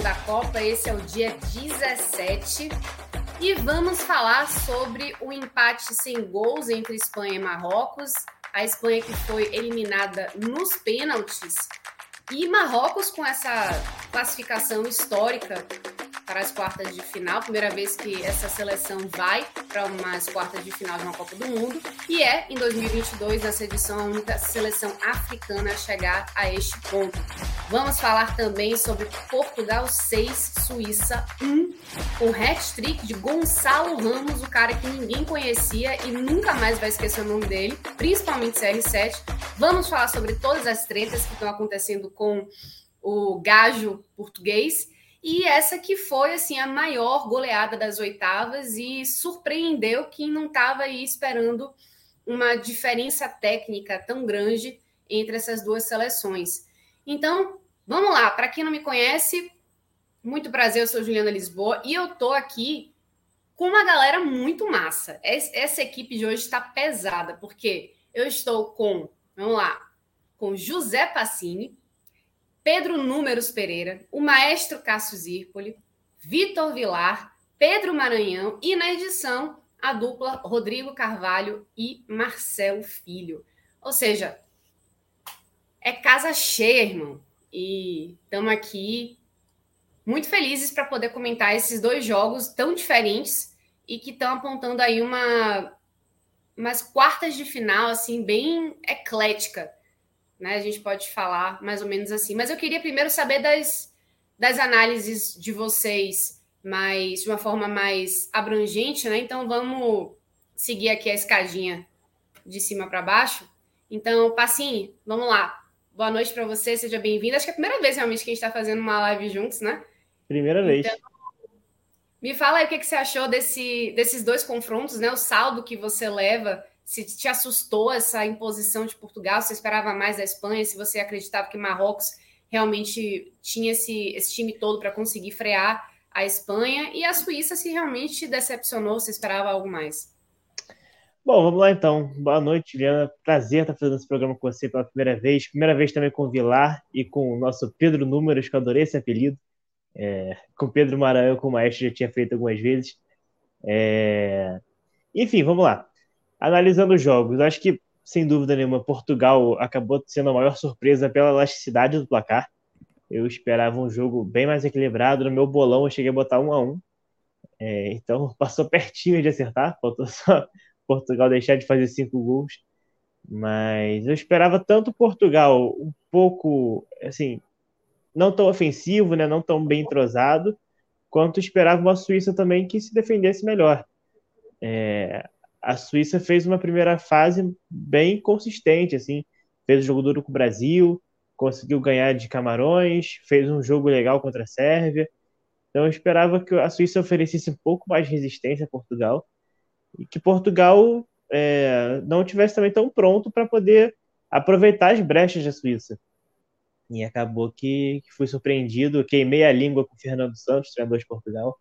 Da Copa. Esse é o dia 17. E vamos falar sobre o empate sem gols entre Espanha e Marrocos. A Espanha que foi eliminada nos pênaltis. E Marrocos com essa classificação histórica para as quartas de final, primeira vez que essa seleção vai para umas quartas de final de uma Copa do Mundo, e é em 2022, nessa edição, a única seleção africana a chegar a este ponto. Vamos falar também sobre Portugal 6, Suíça 1, o hat-trick de Gonçalo Ramos, o cara que ninguém conhecia e nunca mais vai esquecer o nome dele, principalmente CR7. Vamos falar sobre todas as tretas que estão acontecendo com o gajo português e essa que foi assim a maior goleada das oitavas e surpreendeu quem não estava esperando uma diferença técnica tão grande entre essas duas seleções. Então, vamos lá, para quem não me conhece, muito prazer, eu sou Juliana Lisboa e eu tô aqui com uma galera muito massa. Essa equipe de hoje está pesada, porque eu estou com, vamos lá, com José Passini, Pedro Números Pereira, o maestro Cássio Zirpoli, Vitor Vilar, Pedro Maranhão e na edição a dupla Rodrigo Carvalho e Marcelo Filho. Ou seja, é casa cheia, irmão. E estamos aqui muito felizes para poder comentar esses dois jogos tão diferentes e que estão apontando aí uma umas quartas de final assim bem eclética né? A gente pode falar mais ou menos assim. Mas eu queria primeiro saber das, das análises de vocês, mais de uma forma mais abrangente, né? Então vamos seguir aqui a escadinha de cima para baixo. Então, Passinho, vamos lá. Boa noite para você, seja bem-vindo. Acho que é a primeira vez realmente que a gente está fazendo uma live juntos, né? Primeira vez. Então, me fala aí o que, que você achou desse, desses dois confrontos, né? O saldo que você leva se te assustou essa imposição de Portugal, se esperava mais da Espanha, se você acreditava que Marrocos realmente tinha esse, esse time todo para conseguir frear a Espanha, e a Suíça se realmente decepcionou, se esperava algo mais. Bom, vamos lá então. Boa noite, Juliana. Prazer estar fazendo esse programa com você pela primeira vez. Primeira vez também com o Vilar e com o nosso Pedro Números, que eu adorei esse apelido. É, com Pedro Maranhão, com o Maestro, já tinha feito algumas vezes. É... Enfim, vamos lá analisando os jogos, acho que, sem dúvida nenhuma, Portugal acabou sendo a maior surpresa pela elasticidade do placar. Eu esperava um jogo bem mais equilibrado. No meu bolão, eu cheguei a botar um a um. É, então, passou pertinho de acertar. Faltou só Portugal deixar de fazer cinco gols. Mas eu esperava tanto Portugal um pouco, assim, não tão ofensivo, né, não tão bem entrosado, quanto esperava uma Suíça também que se defendesse melhor. É, a Suíça fez uma primeira fase bem consistente, assim, fez o jogo duro com o Brasil, conseguiu ganhar de Camarões, fez um jogo legal contra a Sérvia. Então eu esperava que a Suíça oferecesse um pouco mais de resistência a Portugal e que Portugal é, não tivesse também tão pronto para poder aproveitar as brechas da Suíça. E acabou que, que fui surpreendido, queimei a língua com o Fernando Santos, treinador de Portugal,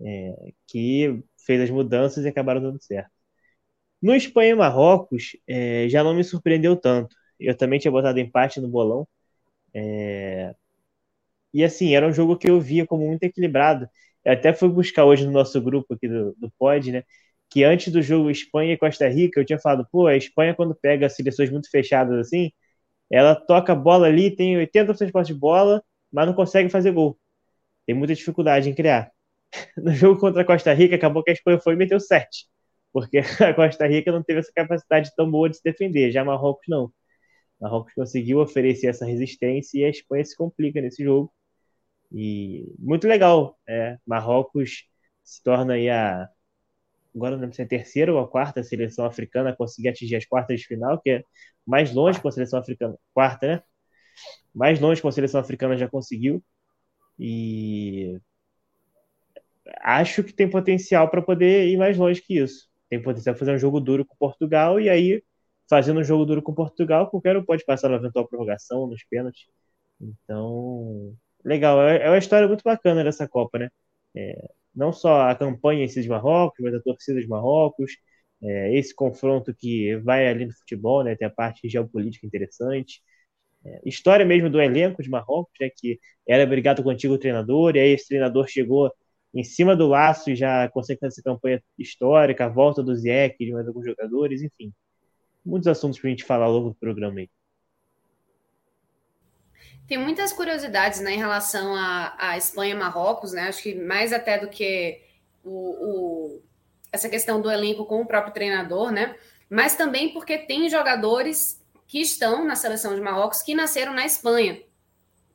é, que fez as mudanças e acabaram dando certo. No Espanha e Marrocos, é, já não me surpreendeu tanto. Eu também tinha botado empate no bolão. É... E assim, era um jogo que eu via como muito equilibrado. Eu até fui buscar hoje no nosso grupo aqui do, do Pod, né? Que antes do jogo Espanha e Costa Rica, eu tinha falado, pô, a Espanha, quando pega seleções muito fechadas assim, ela toca a bola ali, tem 80% de posse de bola, mas não consegue fazer gol. tem muita dificuldade em criar. No jogo contra a Costa Rica, acabou que a Espanha foi e meteu 7, porque a Costa Rica não teve essa capacidade tão boa de se defender, já Marrocos não. Marrocos conseguiu oferecer essa resistência e a Espanha se complica nesse jogo. E muito legal, é, Marrocos se torna aí a agora não lembro se é a terceira ou a quarta seleção africana a conseguir atingir as quartas de final, que é mais longe com a seleção africana, quarta, né? Mais longe com a seleção africana já conseguiu. E acho que tem potencial para poder ir mais longe que isso. Tem potencial para fazer um jogo duro com Portugal e aí fazendo um jogo duro com Portugal, qualquer um pode passar na eventual prorrogação, nos pênaltis. Então, legal. É, é uma história muito bacana dessa Copa, né? É, não só a campanha em si de Marrocos, mas a torcida de Marrocos, é, esse confronto que vai ali no futebol, né? Tem a parte geopolítica interessante. É, história mesmo do elenco de Marrocos, né? Que era brigado com o antigo treinador, e aí esse treinador chegou em cima do laço e já consegue fazer essa campanha histórica, a volta do Ziyech, de mais alguns jogadores, enfim muitos assuntos para a gente falar ao longo do programa aí. Tem muitas curiosidades né, em relação à, à Espanha e Marrocos, né? Acho que mais até do que o, o, essa questão do elenco com o próprio treinador, né? Mas também porque tem jogadores que estão na seleção de Marrocos que nasceram na Espanha,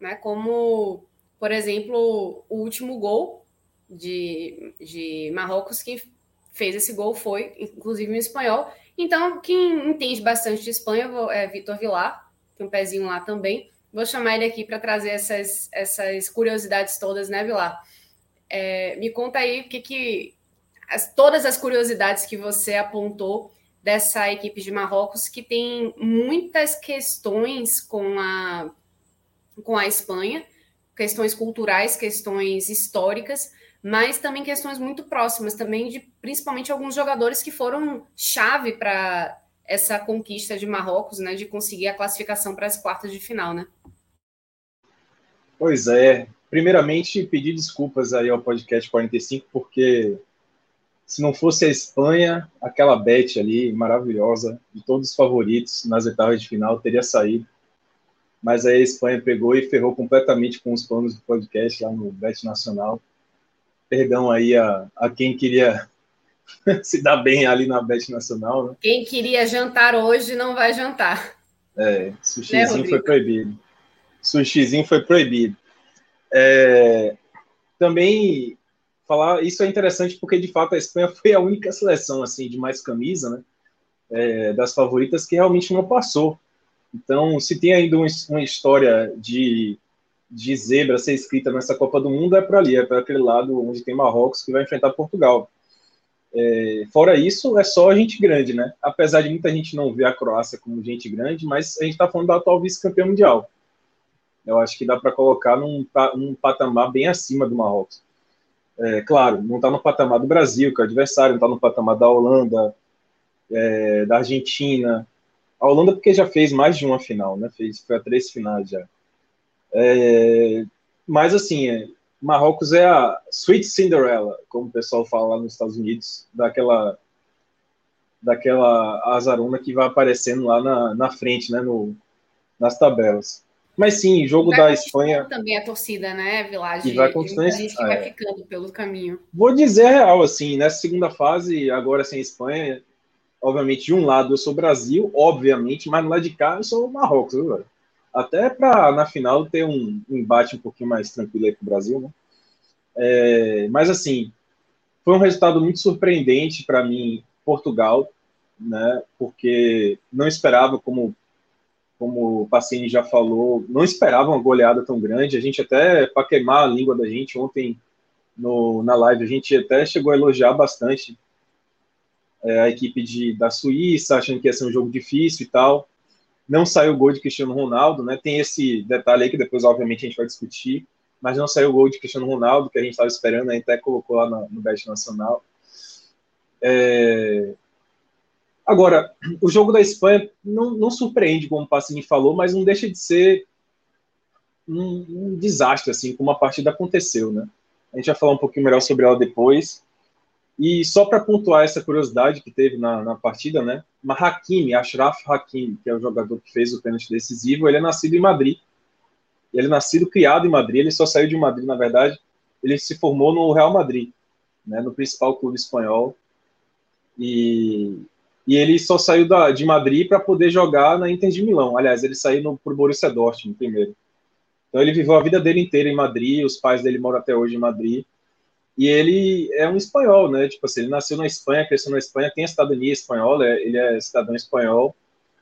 né? Como, por exemplo, o último gol de, de Marrocos que fez esse gol foi, inclusive, um espanhol, então, quem entende bastante de Espanha é Vitor Vilar, tem um pezinho lá também. Vou chamar ele aqui para trazer essas, essas curiosidades todas, né, Vilar? É, me conta aí o que, que as, todas as curiosidades que você apontou dessa equipe de Marrocos, que tem muitas questões com a, com a Espanha, questões culturais, questões históricas, mas também questões muito próximas também de principalmente alguns jogadores que foram chave para essa conquista de Marrocos, né, de conseguir a classificação para as quartas de final, né? Pois é. Primeiramente, pedir desculpas aí ao podcast 45, porque se não fosse a Espanha, aquela bet ali maravilhosa de todos os favoritos nas etapas de final teria saído. Mas aí a Espanha pegou e ferrou completamente com os planos do podcast lá no Bet Nacional perdão aí a, a quem queria se dar bem ali na Bet Nacional. Né? Quem queria jantar hoje não vai jantar. É, sushizinho né, foi proibido. Sushizinho foi proibido. É, também falar, isso é interessante porque de fato a Espanha foi a única seleção assim de mais camisa, né? É, das favoritas que realmente não passou. Então, se tem ainda uma história de de zebra ser escrita nessa Copa do Mundo é para ali, é para aquele lado onde tem Marrocos que vai enfrentar Portugal. É, fora isso, é só gente grande, né? Apesar de muita gente não ver a Croácia como gente grande, mas a gente está falando da atual vice-campeã mundial. Eu acho que dá para colocar num, num, patamar bem acima do Marrocos. É, claro, não está no patamar do Brasil, que é o adversário, não está no patamar da Holanda, é, da Argentina. A Holanda porque já fez mais de uma final, né? Fez, foi a três finais já. É, mas, assim, é, Marrocos é a Sweet Cinderella, como o pessoal fala lá nos Estados Unidos, daquela daquela azaruna que vai aparecendo lá na, na frente, né, no, nas tabelas. Mas sim, jogo da Espanha. Também a torcida, né, Village? E vai conquistando a gente que vai é. ficando pelo caminho. Vou dizer a real, assim, nessa segunda fase, agora sem Espanha, obviamente, de um lado eu sou Brasil, obviamente, mas no lado de cá eu sou Marrocos, viu, velho? Até para na final ter um, embate um pouquinho mais tranquilo aí para o Brasil, né? É, mas assim, foi um resultado muito surpreendente para mim, Portugal, né? Porque não esperava, como como o Pacini já falou, não esperava uma goleada tão grande. A gente até para queimar a língua da gente ontem no, na live, a gente até chegou a elogiar bastante é, a equipe de, da Suíça, achando que ia ser um jogo difícil e tal não saiu o gol de Cristiano Ronaldo, né? Tem esse detalhe aí que depois, obviamente, a gente vai discutir, mas não saiu o gol de Cristiano Ronaldo, que a gente estava esperando, a gente até colocou lá no, no Nacional. É... Agora, o jogo da Espanha não, não surpreende, como o Passini falou, mas não deixa de ser um, um, desastre, assim, como a partida aconteceu, né? A gente vai falar um pouquinho melhor sobre ela depois. E só para pontuar essa curiosidade que teve na, na partida, né? Hakimi, Ashraf Hakimi, que é o jogador que fez o pênalti decisivo, ele é nascido em Madrid. Ele é nascido, criado em Madrid, ele só saiu de Madrid, na verdade, ele se formou no Real Madrid, né, no principal clube espanhol. E, e ele só saiu da, de Madrid para poder jogar na Inter de Milão. Aliás, ele saiu para o Borussia Dortmund primeiro. Então ele viveu a vida dele inteira em Madrid, os pais dele moram até hoje em Madrid. E ele é um espanhol, né? Tipo assim, ele nasceu na Espanha, cresceu na Espanha, tem a cidadania espanhola, é, ele é cidadão espanhol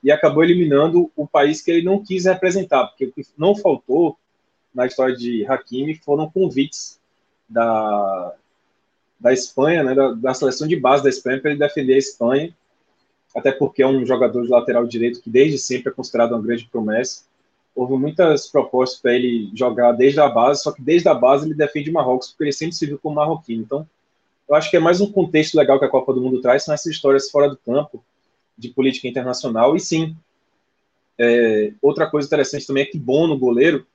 e acabou eliminando o país que ele não quis representar, porque o que não faltou na história de Hakimi foram convites da, da Espanha, né, da, da seleção de base da Espanha, para ele defender a Espanha, até porque é um jogador de lateral direito que desde sempre é considerado uma grande promessa. Houve muitas propostas para ele jogar desde a base, só que desde a base ele defende o Marrocos, porque ele sempre se viu como marroquino. Então, eu acho que é mais um contexto legal que a Copa do Mundo traz, são essas histórias fora do campo, de política internacional. E sim, é, outra coisa interessante também é que Bono, goleiro,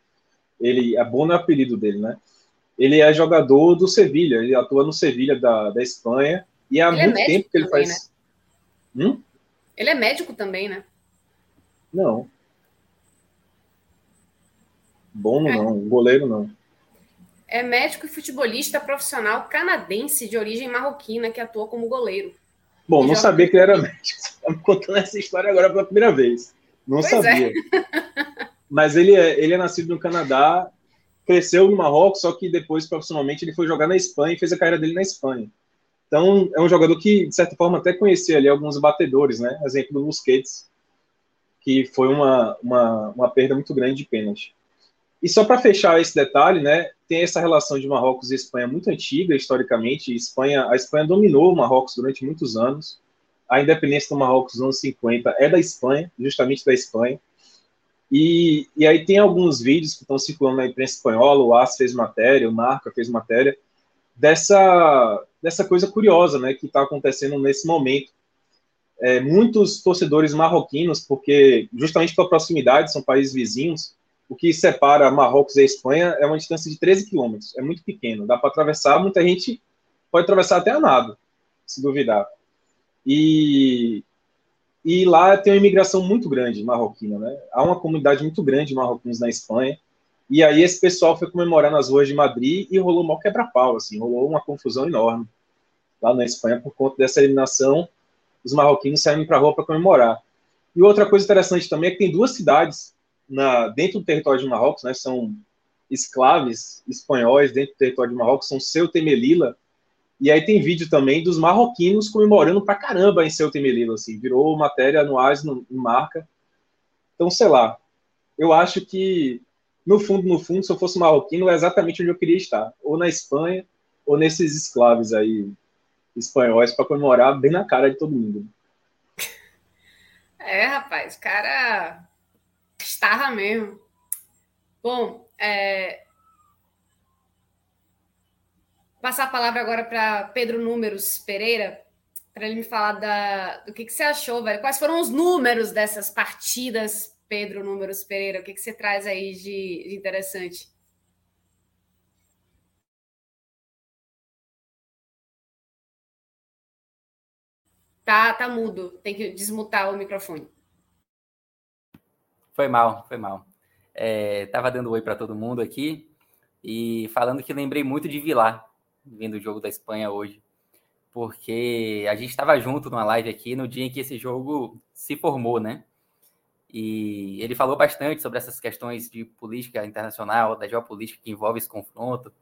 ele, a Bono é o apelido dele, né? Ele é jogador do Sevilha, ele atua no Sevilha da, da Espanha, e há ele é muito é tempo que ele também, faz. Né? Hum? Ele é médico também, né? Não. Bono é. não, goleiro não. É médico e futebolista profissional canadense de origem marroquina que atua como goleiro. Bom, não sabia que ele era médico. Você está me contando essa história agora pela primeira vez. Não pois é. sabia. É. Mas ele é, ele é nascido no Canadá, cresceu no Marrocos, só que depois, profissionalmente, ele foi jogar na Espanha e fez a carreira dele na Espanha. Então, é um jogador que, de certa forma, até conhecia ali alguns batedores, né? Exemplo do Busquets, que foi uma, uma, uma perda muito grande de pênalti. E só para fechar esse detalhe, né, tem essa relação de Marrocos e Espanha muito antiga, historicamente. Espanha, a Espanha dominou o Marrocos durante muitos anos. A independência do Marrocos nos anos 50 é da Espanha, justamente da Espanha. E, e aí tem alguns vídeos que estão circulando na imprensa espanhola, o AS fez matéria, o Marca fez matéria, dessa, dessa coisa curiosa né, que está acontecendo nesse momento. É, muitos torcedores marroquinos, porque justamente pela proximidade, são países vizinhos, o que separa Marrocos e Espanha é uma distância de 13 quilômetros, é muito pequeno, dá para atravessar, muita gente pode atravessar até a nado, se duvidar. E, e lá tem uma imigração muito grande marroquina, né? Há uma comunidade muito grande de marroquinos na Espanha, e aí esse pessoal foi comemorar nas ruas de Madrid e rolou mal quebra-pau, assim, rolou uma confusão enorme lá na Espanha por conta dessa eliminação, os marroquinos saíram para a rua para comemorar. E outra coisa interessante também é que tem duas cidades na, dentro do território de Marrocos, né, são escraves espanhóis dentro do território de Marrocos, são Ceuta e Melilla, e aí tem vídeo também dos marroquinos comemorando pra caramba em Ceuta e Melilla, assim, virou matéria anuais no, no Marca. Então, sei lá, eu acho que, no fundo, no fundo, se eu fosse marroquino, é exatamente onde eu queria estar, ou na Espanha, ou nesses escravos aí espanhóis para comemorar bem na cara de todo mundo. É, rapaz, cara Estava mesmo. Bom, é... passar a palavra agora para Pedro Números Pereira, para ele me falar da... do que, que você achou, velho. Quais foram os números dessas partidas, Pedro Números Pereira? O que, que você traz aí de, de interessante? Tá, tá mudo. Tem que desmutar o microfone. Foi mal, foi mal. É, tava dando oi para todo mundo aqui e falando que lembrei muito de Vilar, vendo o jogo da Espanha hoje, porque a gente estava junto numa live aqui no dia em que esse jogo se formou, né? E ele falou bastante sobre essas questões de política internacional, da geopolítica que envolve esse confronto.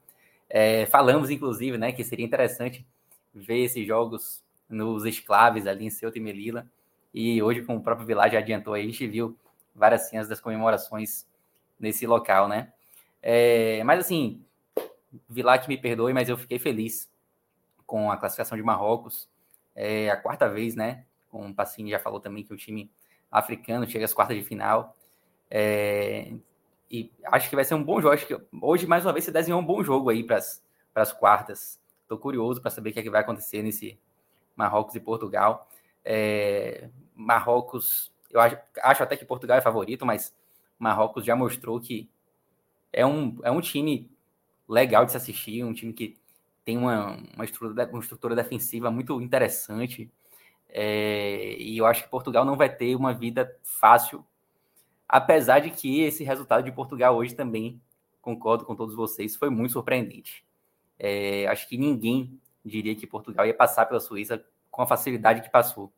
É, falamos, inclusive, né, que seria interessante ver esses jogos nos esclaves ali em Ceuta e Melilla. E hoje, como o próprio Vilar já adiantou a gente viu várias cenas das comemorações nesse local, né? É, mas assim, Vilar que me perdoe, mas eu fiquei feliz com a classificação de Marrocos. É a quarta vez, né? Com o Passini já falou também que o time africano chega às quartas de final. É, e acho que vai ser um bom jogo. Acho que hoje, mais uma vez, você desenhou um bom jogo aí para as quartas. Estou curioso para saber o que, é que vai acontecer nesse Marrocos e Portugal. É, Marrocos eu acho, acho até que Portugal é favorito, mas Marrocos já mostrou que é um, é um time legal de se assistir, um time que tem uma, uma, estrutura, uma estrutura defensiva muito interessante. É, e eu acho que Portugal não vai ter uma vida fácil, apesar de que esse resultado de Portugal hoje também, concordo com todos vocês, foi muito surpreendente. É, acho que ninguém diria que Portugal ia passar pela Suíça com a facilidade que passou.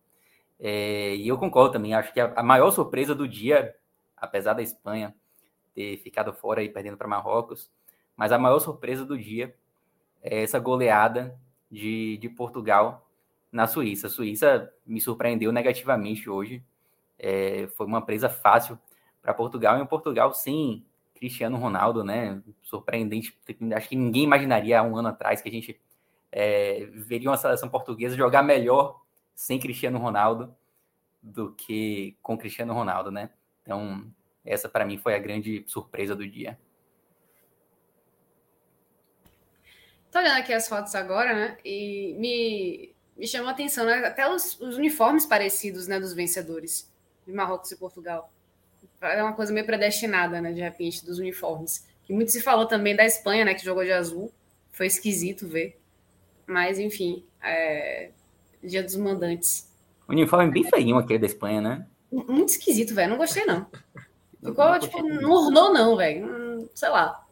É, e eu concordo também, acho que a, a, maior surpresa do dia, apesar da Espanha ter ficado fora e perdendo para Marrocos, mas a maior surpresa do dia é essa goleada de, de Portugal na Suíça. A Suíça me surpreendeu negativamente hoje. É, foi uma presa fácil para Portugal, e um Portugal sem Cristiano Ronaldo, né? Surpreendente. Acho que ninguém imaginaria há um ano atrás que a gente é, veria uma seleção portuguesa jogar melhor sem Cristiano Ronaldo do que com Cristiano Ronaldo, né? Então, essa para mim foi a grande surpresa do dia. Tô olhando aqui as fotos agora, né? E me, me chamou a atenção, né? até os, os, uniformes parecidos, né, dos vencedores de Marrocos e Portugal. É uma coisa meio predestinada, né, de repente, dos uniformes. Que muito se falou também da Espanha, né, que jogou de azul. Foi esquisito ver. Mas, enfim, é... Dia dos Mandantes. O uniforme bem feinho aquele da Espanha, né? Muito esquisito, velho. Não gostei, não. Ficou, não tipo, não ornou, não, velho. Hum, sei lá.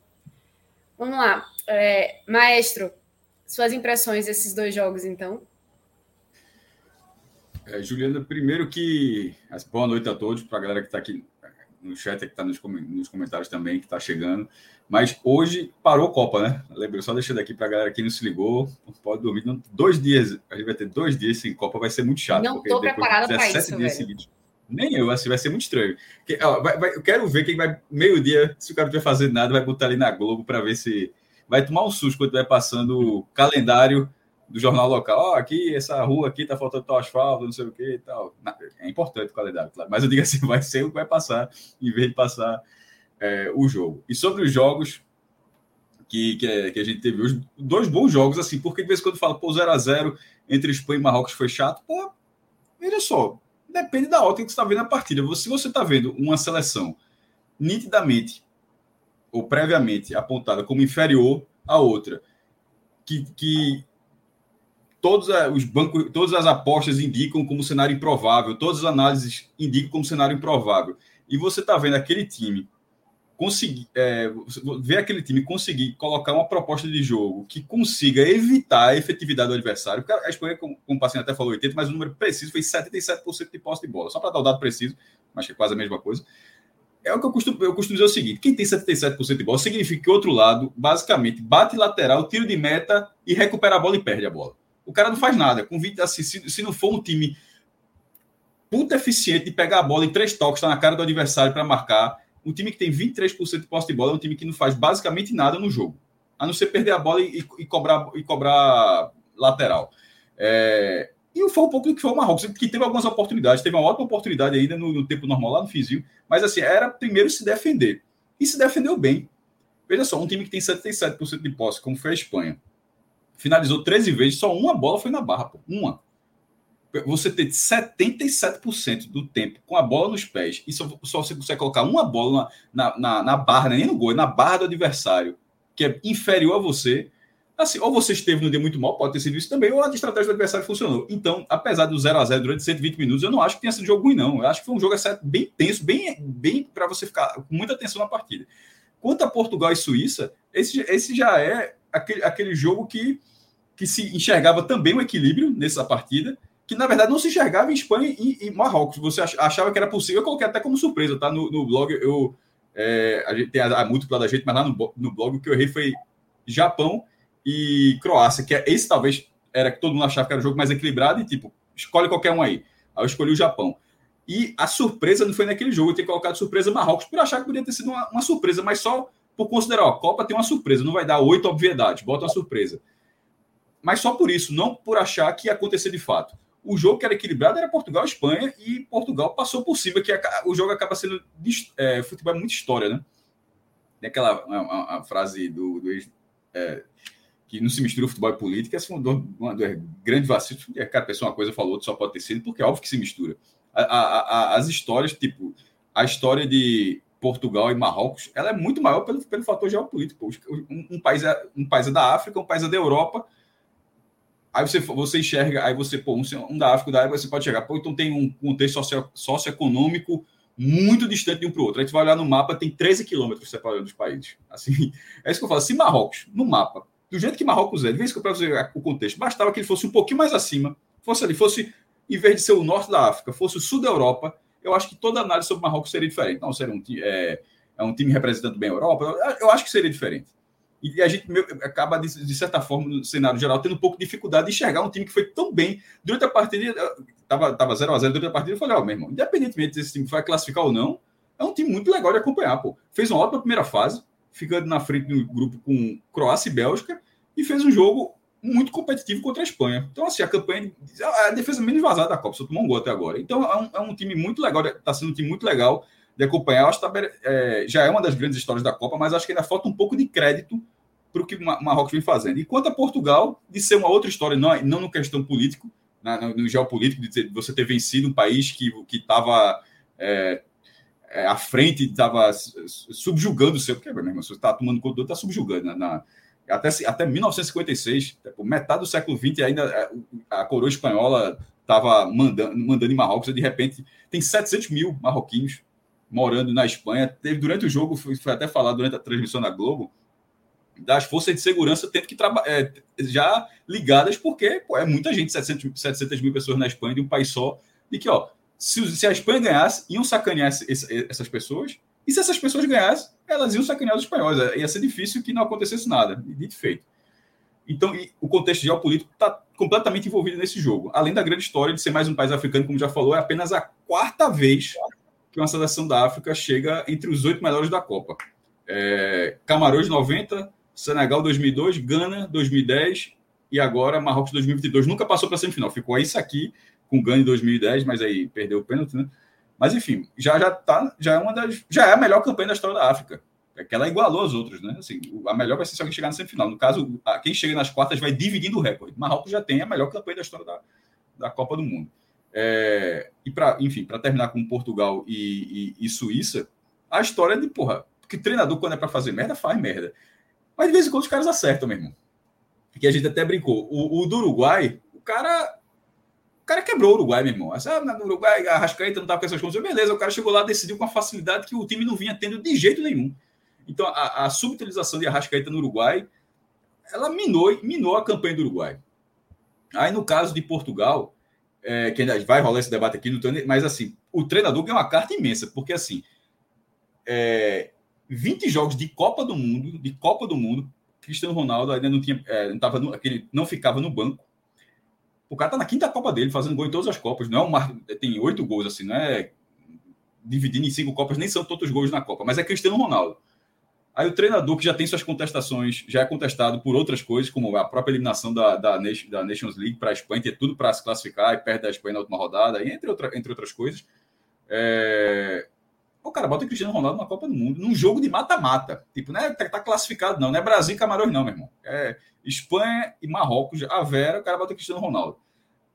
Vamos lá. É, maestro, suas impressões desses dois jogos, então? É, Juliana, primeiro que. Boa noite a todos, para a galera que está aqui no chat, que está nos, nos, comentários também, que está chegando. Mas hoje parou Copa, né? Lembra, só deixando aqui para a galera que não se ligou, pode dormir. Não, dois dias, a gente vai ter dois dias sem Copa, vai ser muito chato. Não estou preparada para isso, dias. Nem eu, assim, vai ser muito estranho. Que, ó, vai, vai, eu quero ver quem vai, meio-dia, se o cara não estiver fazendo nada, vai botar ali na Globo para ver se. Vai tomar um susto quando estiver passando o calendário do jornal local. Ó, oh, aqui, essa rua aqui tá faltando tal asfalto, não sei o que e tal. É importante calendário, claro. Mas eu digo assim, vai ser o que vai passar, em vez de passar é, o jogo. E sobre os jogos que, que, é, que, a gente teve hoje, dois bons jogos, assim, porque de vez em quando fala, pô, 0x0 entre Espanha e Marrocos foi chato. Pô, veja só, depende da ótica que você está vendo a partida. Se você está vendo uma seleção nitidamente ou previamente apontada como inferior à outra, que, que todos os bancos, todas as apostas indicam como cenário improvável, todas as análises indicam como cenário improvável. E você está vendo aquele time conseguir é, ver aquele time conseguir colocar uma proposta de jogo que consiga evitar a efetividade do adversário. Porque a Espanha, como, como o paciente até falou, 80, mas o número preciso foi 77% de posse de bola. Só para dar o dado preciso, mas que é quase a mesma coisa. É o que eu costumo, eu costumo dizer o seguinte: quem tem 77% de bola significa que o outro lado, basicamente, bate lateral, tiro de meta e recupera a bola e perde a bola. O cara não faz nada. Com 20, assim, se, se não for um time puta eficiente de pegar a bola em três toques, tá na cara do adversário para marcar, um time que tem 23% de posse de bola é um time que não faz basicamente nada no jogo, a não ser perder a bola e, e cobrar, e cobrar lateral. É, e foi um pouco do que foi o Marrocos, que teve algumas oportunidades, teve uma ótima oportunidade ainda no, no tempo normal, lá no Fizinho, mas assim, era primeiro se defender. E se defendeu bem. Veja só, um time que tem 77% de posse, como foi a Espanha, finalizou 13 vezes, só uma bola foi na barra, pô. Uma. Você ter 77% do tempo com a bola nos pés e só, só você consegue colocar uma bola na, na, na barra, né? nem no gol, na barra do adversário, que é inferior a você. Assim, ou você esteve no dia muito mal, pode ter sido isso também, ou a estratégia do adversário funcionou. Então, apesar do 0 a 0 durante 120 minutos, eu não acho que tenha sido jogo ruim, não. Eu acho que foi um jogo bem tenso, bem, bem para você ficar com muita atenção na partida. Quanto a Portugal e Suíça, esse, esse já é aquele, aquele jogo que que se enxergava também um equilíbrio nessa partida, que na verdade não se enxergava em Espanha e, e Marrocos. Você achava que era possível, eu coloquei até como surpresa, tá? No, no blog, eu, é, a gente tem a, a múltipla da gente, mas lá no, no blog o que eu errei foi Japão e Croácia, que é, esse talvez era que todo mundo achava que era o jogo mais equilibrado e tipo, escolhe qualquer um aí. Aí eu escolhi o Japão. E a surpresa não foi naquele jogo, eu tinha colocado surpresa Marrocos por achar que podia ter sido uma, uma surpresa, mas só por considerar, ó, a Copa tem uma surpresa, não vai dar oito obviedades, bota uma surpresa mas só por isso, não por achar que ia acontecer de fato. O jogo que era equilibrado era Portugal e Espanha, e Portugal passou por cima, que o jogo acaba sendo. É, futebol é muita história, né? Tem aquela uma, uma frase do, do é, que não se mistura futebol e política, essa foi uma, uma, uma grande vacilo. Cada pessoa uma coisa falou, só pode ter sido, porque é óbvio que se mistura. A, a, a, as histórias, tipo, a história de Portugal e Marrocos, ela é muito maior pelo, pelo fator geopolítico. Um, um, país é, um país é da África, um país é da Europa, Aí você, você enxerga, aí você, pô, um, um da África, da África, você pode chegar, pô, então tem um contexto socio, socioeconômico muito distante de um para o outro. A gente vai olhar no mapa, tem 13 quilômetros separando os países. Assim, é isso que eu falo. Se Marrocos, no mapa, do jeito que Marrocos é, de vez que eu ver o contexto, bastava que ele fosse um pouquinho mais acima, fosse ali, fosse, em vez de ser o norte da África, fosse o sul da Europa, eu acho que toda análise sobre Marrocos seria diferente. Não, seria um, é, é um time representando bem a Europa, eu acho que seria diferente. E a gente acaba, de, certa forma, no cenário geral, tendo um pouco de dificuldade de enxergar um time que foi tão bem durante a partida. Estava tava 0x0 durante a partida. Eu falei, ó, oh, meu irmão, independentemente desse time vai classificar ou não, é um time muito legal de acompanhar, pô. Fez uma ótima primeira fase, ficando na frente do grupo com Croácia e Bélgica, e fez um jogo muito competitivo contra a Espanha. Então, assim, a campanha, a defesa menos vazada da Copa, só tomou um gol até agora. Então, é um, é um time muito legal, está sendo um time muito legal de acompanhar. Acho que tá, é, já é uma das grandes histórias da Copa, mas acho que ainda falta um pouco de crédito para o que Marrocos vem fazendo. E quanto a Portugal, de ser uma outra história, não, não no questão político, na, no, no, geopolítico, de você ter vencido um país que estava é, é, à frente, estava subjugando o seu, porque mesmo, você está tomando conta do está subjugando. Na, na, até, até 1956, metade do século XX, ainda é, a coroa espanhola estava mandando, mandando em Marrocos, e de repente tem 700 mil marroquinos morando na Espanha. Teve durante o jogo, foi, foi até falado durante a transmissão da Globo, das forças de segurança tendo que trabalhar é, já ligadas, porque pô, é muita gente, 700, 700 mil pessoas na Espanha, de um país só, e que, ó, se, se a Espanha ganhasse, iam sacanear esse, essas pessoas, e se essas pessoas ganhassem, elas iam sacanear os espanhóis. É, ia ser difícil que não acontecesse nada, e feito. Então, o contexto geopolítico está completamente envolvido nesse jogo. Além da grande história de ser mais um país africano, como já falou, é apenas a quarta vez que uma seleção da África chega entre os oito melhores da Copa. É, Camarões 90, Senegal 2002, Gana 2010 e agora Marrocos 2022. Nunca passou para a semifinal, ficou isso aqui com Gana em 2010, mas aí perdeu o pênalti, né? Mas enfim, já já tá, já é uma das, já é a melhor campanha da história da África. É que ela igualou as outras, né? Assim, a melhor vai ser se alguém chegar na semifinal. No caso, quem chega nas quartas vai dividindo o recorde. Marrocos já tem a melhor campanha da história da, da Copa do Mundo. É, e para, enfim, para terminar com Portugal e, e, e, Suíça, a história de porra, que treinador quando é para fazer merda faz merda. Mas de vez em quando os caras acertam, meu irmão. Que a gente até brincou. O, o do Uruguai, o cara. O cara quebrou o Uruguai, meu irmão. Ah, no Uruguai, a Rascaeta não estava com essas coisas. Beleza, o cara chegou lá decidiu com uma facilidade que o time não vinha tendo de jeito nenhum. Então, a, a subutilização de Arrascaeta no Uruguai, ela minou, minou a campanha do Uruguai. Aí, no caso de Portugal, é, que ainda vai rolar esse debate aqui, mas assim, o treinador ganhou uma carta imensa, porque assim, é, 20 jogos de Copa do Mundo, de Copa do Mundo, Cristiano Ronaldo ainda não tinha, é, não tava no, aquele, não ficava no banco. O cara tá na quinta Copa dele, fazendo gol em todas as Copas. Não é tem oito gols assim, não é dividindo em cinco Copas, nem são todos os gols na Copa, mas é Cristiano Ronaldo. Aí o treinador que já tem suas contestações, já é contestado por outras coisas, como a própria eliminação da, da, da Nations League para a Espanha, ter tudo para se classificar e perde da Espanha na última rodada, entre, outra, entre outras coisas. É... O cara bota o Cristiano Ronaldo na Copa do Mundo, num jogo de mata-mata. Tipo, não é tá, tá, classificado, não. Não é Brasil e Camarões, não, meu irmão. É Espanha e Marrocos, a Vera, o cara bota o Cristiano Ronaldo.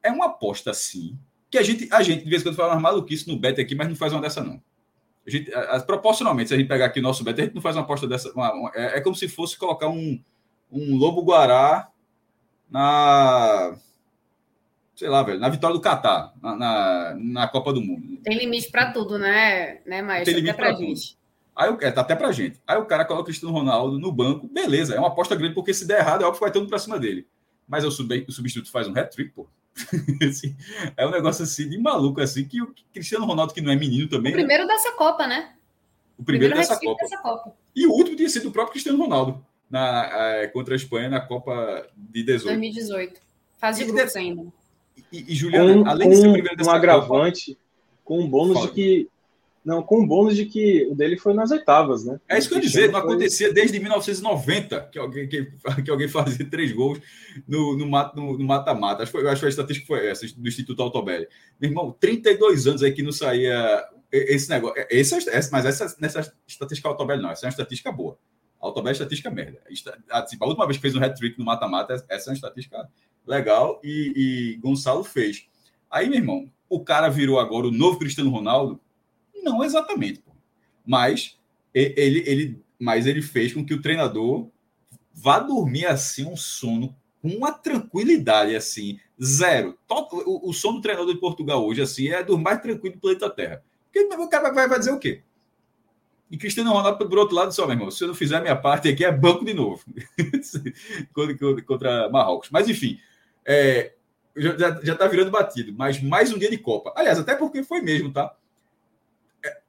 É uma aposta assim, que a gente, a gente de vez em quando fala umas maluquices no bet aqui, mas não faz uma dessa, não. A gente, a, a, proporcionalmente, se a gente pegar aqui o nosso bet, a gente não faz uma aposta dessa. Uma, uma, é, é, como se fosse colocar um, um lobo guará na sei lá, velho, na vitória do Catar, na, na, na, Copa do Mundo. Tem limite para tudo, né, né Maestro? Tem limite para gente. Aí, é, tá até pra gente. Aí o cara coloca o Cristiano Ronaldo no banco, beleza, é uma aposta grande, porque se der errado, é óbvio que vai ter um pra cima dele. Mas o, sub, o substituto faz um hat-trick, pô. assim, é um negócio assim de maluco, assim, que o Cristiano Ronaldo, que não é menino também. O né? primeiro né? dessa Copa, né? O primeiro, primeiro dessa, Copa. dessa, Copa. E o último tinha sido o próprio Cristiano Ronaldo na, é, contra a Espanha na Copa de 18. 2018. Fase de grupos ainda. E, e Juliana, com, além de ser o primeiro dessa um agravante, Copa, com um bônus de que. Não, com um bônus de que o dele foi nas oitavas, né? É isso que eu ia dizer, não foi... acontecia desde 1990 que alguém, que, que alguém fazia três gols no mata-mata. No, no, mata-mata. acho, acho que a estatística foi essa, do Instituto Altobelli. Meu irmão, 32 anos aí que não saía esse negócio. Esse, esse, mas essa, nessa estatística Altobelli não, essa é uma estatística boa. Altobelli é estatística merda. A última vez que fez um hat-trick no mata-mata, essa é uma estatística legal e, e Gonçalo fez. Aí, meu irmão, o cara virou agora o novo Cristiano Ronaldo? Não exatamente, pô. mas ele, ele, mas ele fez com que o treinador vá dormir assim um sono com uma tranquilidade assim zero. O, o sono do treinador de Portugal hoje assim é do mais tranquilo do planeta Terra. Porque o cara vai, vai dizer o quê? E Cristiano Ronaldo, por outro lado, só, meu irmão, se eu não fizer a minha parte aqui, é banco de novo contra, contra Marrocos. Mas, enfim, é, já, já tá virando batido. Mas mais um dia de Copa. Aliás, até porque foi mesmo, tá? É,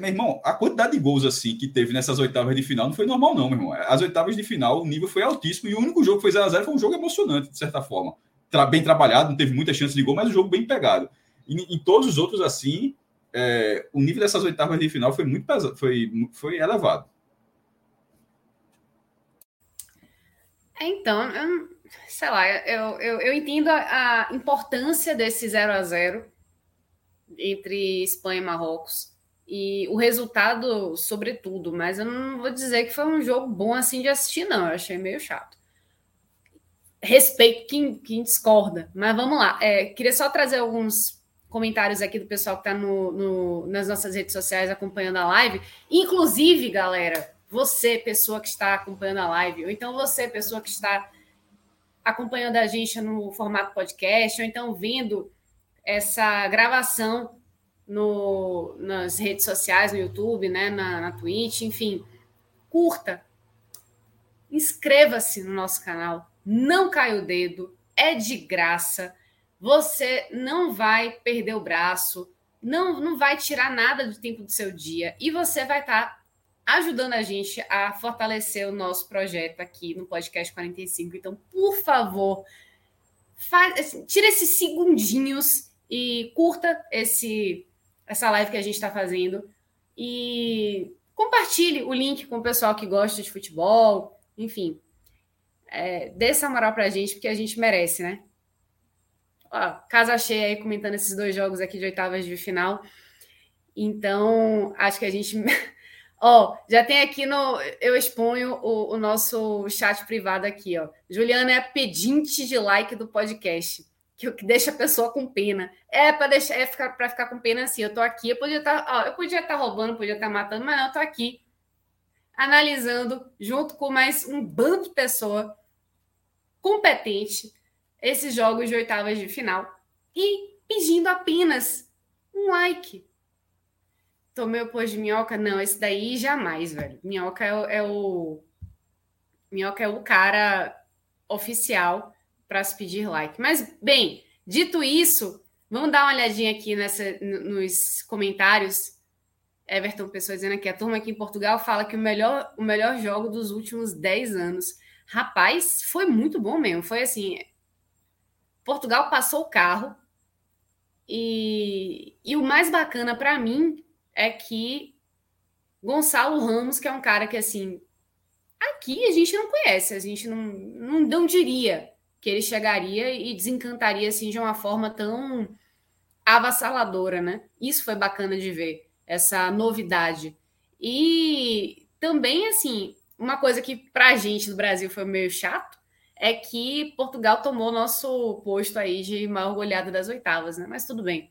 meu irmão, a quantidade de gols assim que teve nessas oitavas de final não foi normal, não, meu irmão. As oitavas de final, o nível foi altíssimo e o único jogo que foi 0x0 foi um jogo emocionante, de certa forma. Tra bem trabalhado, não teve muita chance de gol, mas o um jogo bem pegado. E em todos os outros, assim, é, o nível dessas oitavas de final foi muito pesado, foi, foi elevado. É, então, eu, sei lá, eu, eu, eu entendo a, a, importância desse 0 a 0 entre Espanha e Marrocos e o resultado, sobretudo, mas eu não vou dizer que foi um jogo bom assim de assistir, não. Eu achei meio chato. Respeito quem, quem discorda, mas vamos lá. É, queria só trazer alguns comentários aqui do pessoal que está no, no, nas nossas redes sociais acompanhando a live. Inclusive, galera, você, pessoa que está acompanhando a live, ou então você, pessoa que está acompanhando a gente no formato podcast, ou então vendo essa gravação no, nas redes sociais, no YouTube, né, na, na Twitch, enfim, curta, inscreva-se no nosso canal, não cai o dedo, é de graça. Você não vai perder o braço, não, não vai tirar nada do tempo do seu dia. E você vai estar tá ajudando a gente a fortalecer o nosso projeto aqui no Podcast 45. Então, por favor, faz, assim, tira esses segundinhos e curta esse essa live que a gente está fazendo e compartilhe o link com o pessoal que gosta de futebol, enfim. É, dê essa moral para a gente, porque a gente merece, né? ó, casa cheia aí comentando esses dois jogos aqui de oitavas de final. Então, acho que a gente. Ó, já tem aqui no. Eu exponho o, o, nosso chat privado aqui, ó. Juliana é pedinte de like do podcast. Que, que deixa a pessoa com pena. É para deixar, é ficar, para ficar com pena assim. Eu tô aqui, eu podia estar, tá, ó, eu podia estar tá roubando, podia estar tá matando, mas não, eu tô aqui analisando junto com mais um bando de pessoa competente esses jogos de oitavas de final e pedindo apenas um like. Tomei o pôs de minhoca? Não, esse daí jamais, velho. Minhoca é, o, é o. Minhoca é o cara oficial para se pedir like. Mas, bem, dito isso, vamos dar uma olhadinha aqui nessa, nos comentários. Everton Pessoa dizendo aqui, a turma aqui em Portugal fala que o melhor, o melhor jogo dos últimos 10 anos. Rapaz, foi muito bom mesmo. Foi assim, Portugal passou o carro. E, e o mais bacana para mim é que Gonçalo Ramos, que é um cara que, assim, aqui a gente não conhece, a gente não, não, não diria que ele chegaria e desencantaria, assim, de uma forma tão avassaladora, né? Isso foi bacana de ver, essa novidade. E também, assim, uma coisa que pra gente do Brasil foi meio chato é que Portugal tomou nosso posto aí de maior goleada das oitavas, né? Mas tudo bem.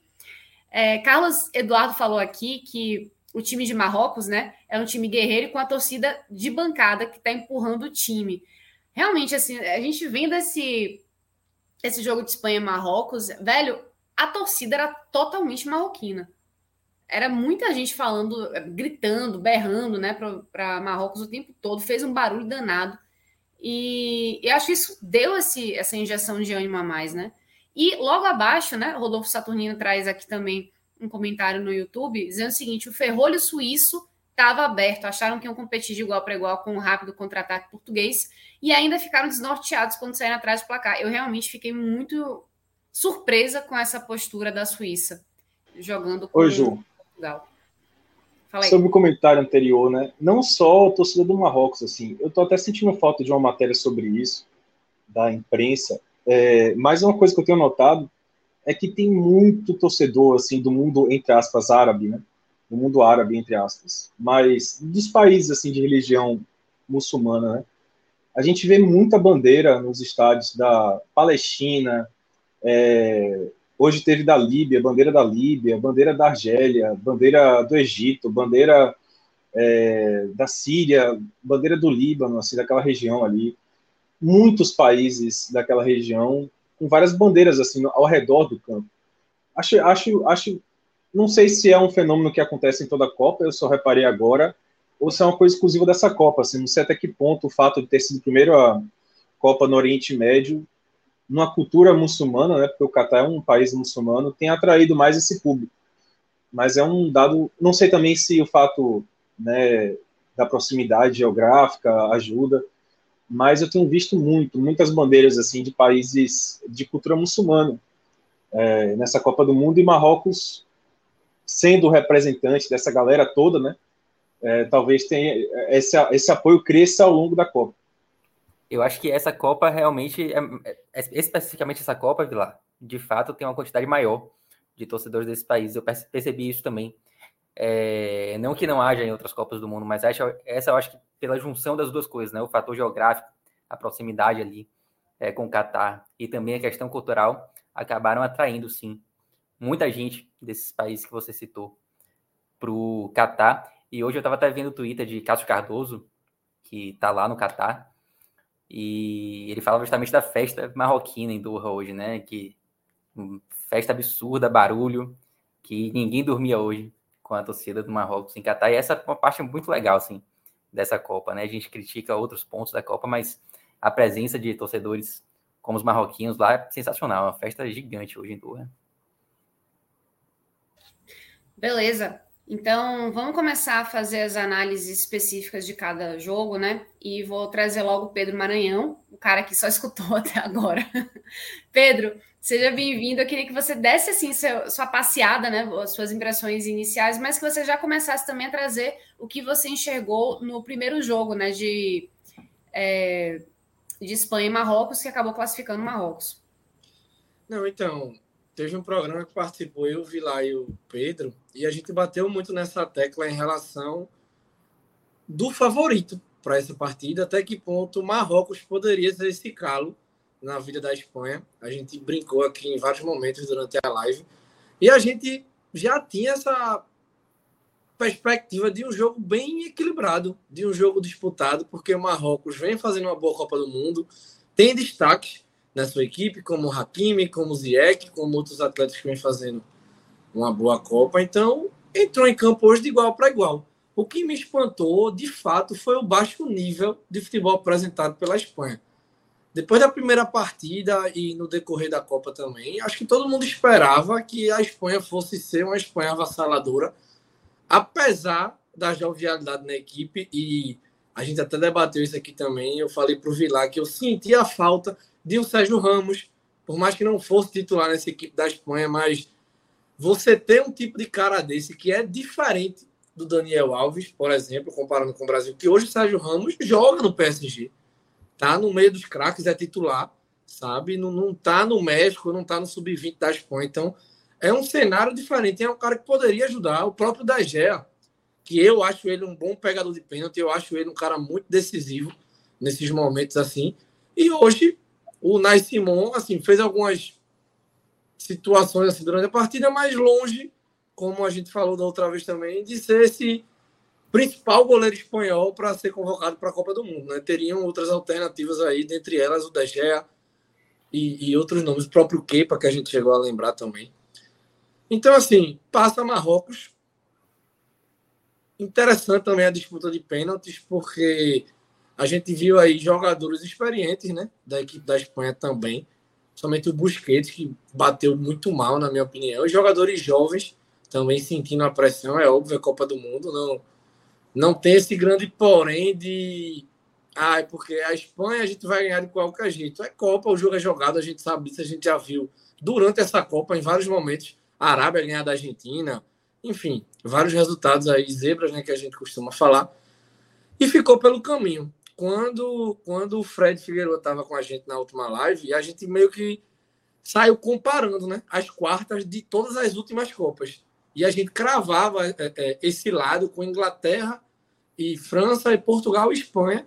É, Carlos Eduardo falou aqui que o time de Marrocos, né, é um time guerreiro com a torcida de bancada que está empurrando o time. Realmente, assim, a gente vendo esse, esse jogo de Espanha e Marrocos, velho, a torcida era totalmente marroquina. Era muita gente falando, gritando, berrando, né, para Marrocos o tempo todo, fez um barulho danado. E, e acho que isso deu esse, essa injeção de ânimo a mais, né? E logo abaixo, né, Rodolfo Saturnino traz aqui também um comentário no YouTube dizendo o seguinte: o ferrolho suíço estava aberto, acharam que iam competir de igual para igual com o rápido contra-ataque português e ainda ficaram desnorteados quando saíram atrás do placar. Eu realmente fiquei muito surpresa com essa postura da Suíça jogando com Oi, Ju. Portugal sobre o comentário anterior, né? Não só a torcida do Marrocos, assim, eu tô até sentindo falta de uma matéria sobre isso da imprensa, é, mas uma coisa que eu tenho notado é que tem muito torcedor assim do mundo entre aspas árabe, né? Do mundo árabe entre aspas, mas dos países assim de religião muçulmana, né? A gente vê muita bandeira nos estádios da Palestina, é, Hoje teve da Líbia, bandeira da Líbia, bandeira da Argélia, bandeira do Egito, bandeira é, da Síria, bandeira do Líbano, assim, daquela região ali. Muitos países daquela região com várias bandeiras assim ao redor do campo. Acho, acho, acho não sei se é um fenômeno que acontece em toda a Copa, eu só reparei agora, ou se é uma coisa exclusiva dessa Copa. Assim, não sei até que ponto o fato de ter sido primeiro a Copa no Oriente Médio, numa cultura muçulmana, né, porque o Catar é um país muçulmano, tem atraído mais esse público. Mas é um dado, não sei também se o fato né, da proximidade geográfica ajuda, mas eu tenho visto muito, muitas bandeiras assim de países de cultura muçulmana é, nessa Copa do Mundo e Marrocos sendo representante dessa galera toda, né? É, talvez tenha esse, esse apoio cresça ao longo da Copa. Eu acho que essa Copa realmente, é, é, especificamente essa Copa, Vilar, de fato tem uma quantidade maior de torcedores desse país. Eu percebi isso também. É, não que não haja em outras Copas do Mundo, mas essa eu acho que pela junção das duas coisas, né? O fator geográfico, a proximidade ali é, com o Catar e também a questão cultural acabaram atraindo, sim, muita gente desses países que você citou para o Catar. E hoje eu estava até vendo o Twitter de Cássio Cardoso, que está lá no Catar, e ele falava justamente da festa marroquina em Doha hoje, né? Que festa absurda, barulho, que ninguém dormia hoje com a torcida do Marrocos em Catar. E essa é uma parte muito legal, assim, dessa Copa, né? A gente critica outros pontos da Copa, mas a presença de torcedores como os marroquinos lá é sensacional, é uma festa gigante hoje em Doha. Beleza. Então, vamos começar a fazer as análises específicas de cada jogo, né? E vou trazer logo o Pedro Maranhão, o cara que só escutou até agora. Pedro, seja bem-vindo. Eu queria que você desse assim seu, sua passeada, né? As suas impressões iniciais, mas que você já começasse também a trazer o que você enxergou no primeiro jogo, né? De, é, de Espanha e Marrocos, que acabou classificando Marrocos. Não, então, teve um programa que participou eu, o Vilar e o Pedro, e a gente bateu muito nessa tecla em relação do favorito para essa partida, até que ponto o Marrocos poderia ser esse calo na vida da Espanha. A gente brincou aqui em vários momentos durante a live, e a gente já tinha essa perspectiva de um jogo bem equilibrado, de um jogo disputado, porque o Marrocos vem fazendo uma boa Copa do Mundo, tem destaques, na sua equipe, como o Hakimi, como o Ziyech, como outros atletas que vêm fazendo uma boa Copa. Então, entrou em campo hoje de igual para igual. O que me espantou, de fato, foi o baixo nível de futebol apresentado pela Espanha. Depois da primeira partida e no decorrer da Copa também, acho que todo mundo esperava que a Espanha fosse ser uma Espanha avassaladora, apesar da jovialidade na equipe e a gente até debateu isso aqui também. Eu falei para o Vilar que eu sentia a falta de um Sérgio Ramos, por mais que não fosse titular nessa equipe da Espanha, mas você ter um tipo de cara desse que é diferente do Daniel Alves, por exemplo, comparando com o Brasil, que hoje o Sérgio Ramos joga no PSG, tá no meio dos craques, é titular, sabe? Não, não tá no México, não tá no sub-20 da Espanha, então é um cenário diferente, é um cara que poderia ajudar, o próprio Dagea, que eu acho ele um bom pegador de pênalti, eu acho ele um cara muito decisivo nesses momentos assim, e hoje o Nai Simon, assim, fez algumas situações assim, durante a partida, mas longe, como a gente falou da outra vez também, de ser esse principal goleiro espanhol para ser convocado para a Copa do Mundo. Né? Teriam outras alternativas aí, dentre elas o De Gea e, e outros nomes, o próprio Kepa, que a gente chegou a lembrar também. Então, assim, passa Marrocos. Interessante também a disputa de pênaltis, porque a gente viu aí jogadores experientes, né? Da equipe da Espanha também. Somente o Busquets, que bateu muito mal, na minha opinião. E jogadores jovens também sentindo a pressão. É óbvio, a Copa do Mundo. Não, não tem esse grande porém de. Ah, é porque a Espanha a gente vai ganhar de qualquer jeito. É Copa, o jogo é jogado, a gente sabe disso, a gente já viu durante essa Copa, em vários momentos, a Arábia ganhar da Argentina, enfim, vários resultados aí, zebras, né, que a gente costuma falar, e ficou pelo caminho quando, quando o Fred Figueiredo estava com a gente na última live, a gente meio que saiu comparando né, as quartas de todas as últimas Copas. E a gente cravava é, é, esse lado com Inglaterra e França e Portugal e Espanha,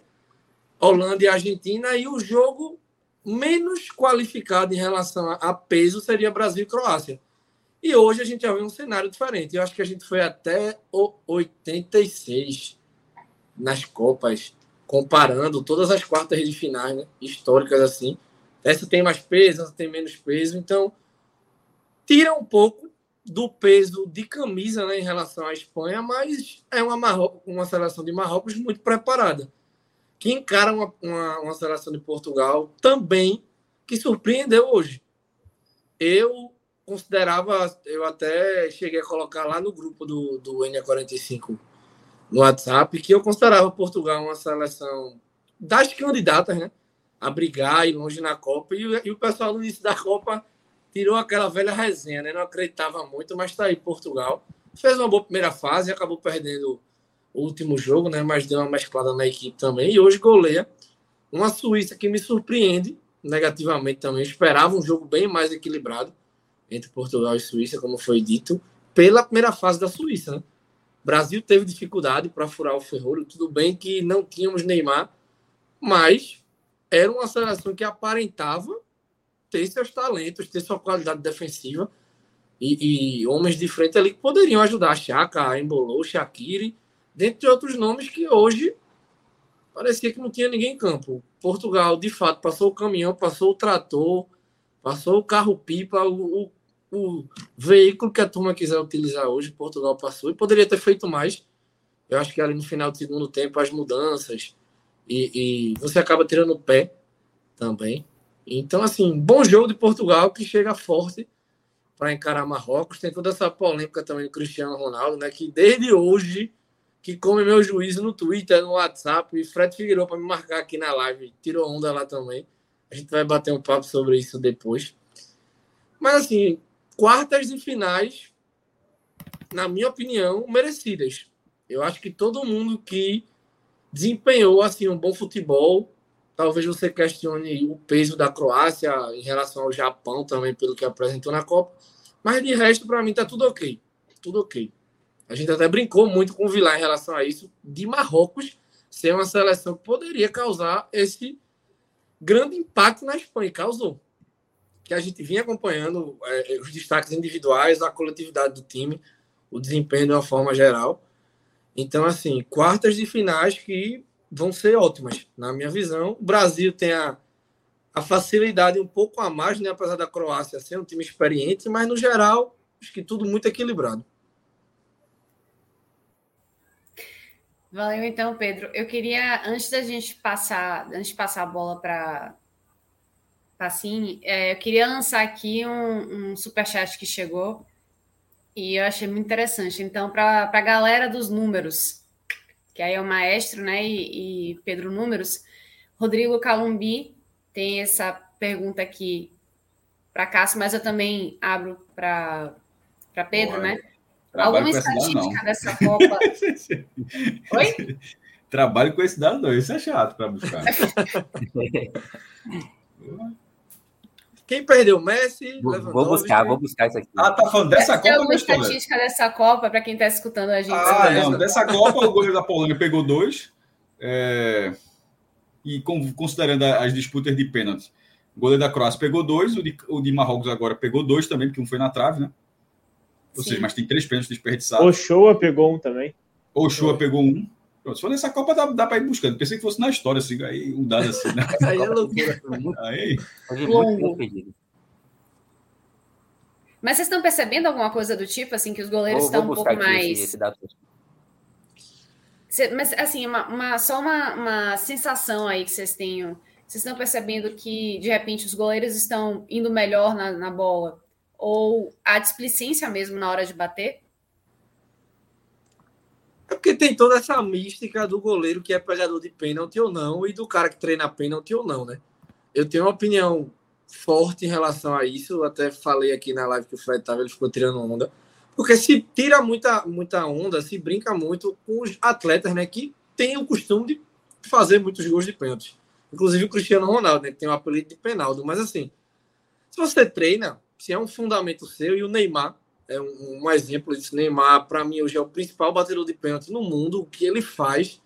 Holanda e Argentina, e o jogo menos qualificado em relação a peso seria Brasil e Croácia. E hoje a gente já vê um cenário diferente. Eu acho que a gente foi até o 86 nas Copas comparando todas as quartas de finais, né, históricas assim. Essa tem mais peso, essa tem menos peso, então tira um pouco do peso de camisa né, em relação à Espanha, mas é uma, Marro uma seleção de Marrocos muito preparada, que encara uma, uma, uma seleção de Portugal também que surpreendeu hoje. Eu considerava, eu até cheguei a colocar lá no grupo do, do N45 no WhatsApp, que eu considerava Portugal uma seleção das candidatas, né? A brigar e longe na Copa. E, e o pessoal no início da Copa tirou aquela velha resenha, né? Não acreditava muito, mas está aí Portugal. Fez uma boa primeira fase, acabou perdendo o último jogo, né? Mas deu uma mesclada na equipe também. E hoje goleia uma Suíça que me surpreende negativamente também. Esperava um jogo bem mais equilibrado entre Portugal e Suíça, como foi dito, pela primeira fase da Suíça, né? Brasil teve dificuldade para furar o ferrolho. Tudo bem que não tínhamos Neymar, mas era uma seleção que aparentava ter seus talentos, ter sua qualidade defensiva e, e homens de frente ali que poderiam ajudar. Chaka, Embolou, Shaqiri, dentre outros nomes que hoje parecia que não tinha ninguém em campo. Portugal, de fato, passou o caminhão, passou o trator, passou o carro-pipa, o, o, o, veículo que a turma quiser utilizar hoje, Portugal passou e poderia ter feito mais. Eu acho que ali no final do segundo tempo, as mudanças e, e você acaba tirando o pé também. Então, assim, bom jogo de Portugal que chega forte para encarar Marrocos. Tem toda essa polêmica também do Cristiano Ronaldo, né? Que desde hoje que come meu juízo no Twitter, no WhatsApp, e Fred Figueiredo para me marcar aqui na live, tirou onda lá também. A gente vai bater um papo sobre isso depois. Mas assim, quartas e finais, na minha opinião, merecidas. Eu acho que todo mundo que desempenhou assim um bom futebol Talvez você questione o peso da Croácia em relação ao Japão também, pelo que apresentou na Copa. Mas de resto, para mim, tá tudo ok. Tudo ok. A gente até brincou muito com o Vilar em relação a isso, de Marrocos ser uma seleção que poderia causar esse grande impacto na Espanha. Causou. Que a gente vinha acompanhando é, os destaques individuais, a coletividade do time, o desempenho de uma forma geral. Então, assim, quartas de finais que vão ser ótimas, na minha visão. O Brasil tem a, a facilidade um pouco a mais, né? apesar da Croácia ser um time experiente, mas no geral, acho que tudo muito equilibrado. Valeu então, Pedro. Eu queria, antes da gente passar, antes de passar a bola para Pacini, é, eu queria lançar aqui um, um superchat que chegou e eu achei muito interessante. Então, para a galera dos números, que aí é o maestro, né? E, e Pedro Números. Rodrigo Calumbi tem essa pergunta aqui para Cássio, mas eu também abro para Pedro, Boa. né? Trabalho Alguma estatística dessa Copa? Oi? Trabalho com esse dado, não. Isso é chato para buscar. Quem perdeu? Messi? Vou, vou buscar, vou buscar isso aqui. Ah, tá falando dessa Copa? Tem alguma estatística dessa Copa para quem está escutando a gente? Ah, não. Dessa Copa, o goleiro da Polônia pegou dois. É... E com, considerando as disputas de pênalti, o goleiro da Croácia pegou dois, o de, o de Marrocos agora pegou dois também, porque um foi na trave, né? Ou Sim. seja, mas tem três pênaltis desperdiçados. O Shoa pegou um também. O Shoa pegou um. Pronto, se for nessa Copa, dá, dá para ir buscando. Pensei que fosse na história, assim, aí um dado assim, né? aí é loucura. Aí. Mas vocês estão percebendo alguma coisa do tipo, assim, que os goleiros vou, estão vou um pouco mais. Esse, esse dado. Mas, assim, uma, uma só uma, uma sensação aí que vocês tenham. Vocês estão percebendo que, de repente, os goleiros estão indo melhor na, na bola? Ou a displicência mesmo na hora de bater? É porque tem toda essa mística do goleiro que é pegador de pênalti ou não, e do cara que treina pênalti ou não, né? Eu tenho uma opinião forte em relação a isso. Eu até falei aqui na live que o Fred estava, ele ficou tirando onda. Porque se tira muita, muita onda, se brinca muito com os atletas, né? Que têm o costume de fazer muitos gols de pênalti. Inclusive o Cristiano Ronaldo, né? Que tem o apelido de Penaldo. Mas assim, se você treina, se é um fundamento seu, e o Neymar é um, um exemplo disso. Neymar, para mim, hoje é o principal batedor de pênalti no mundo. O que ele faz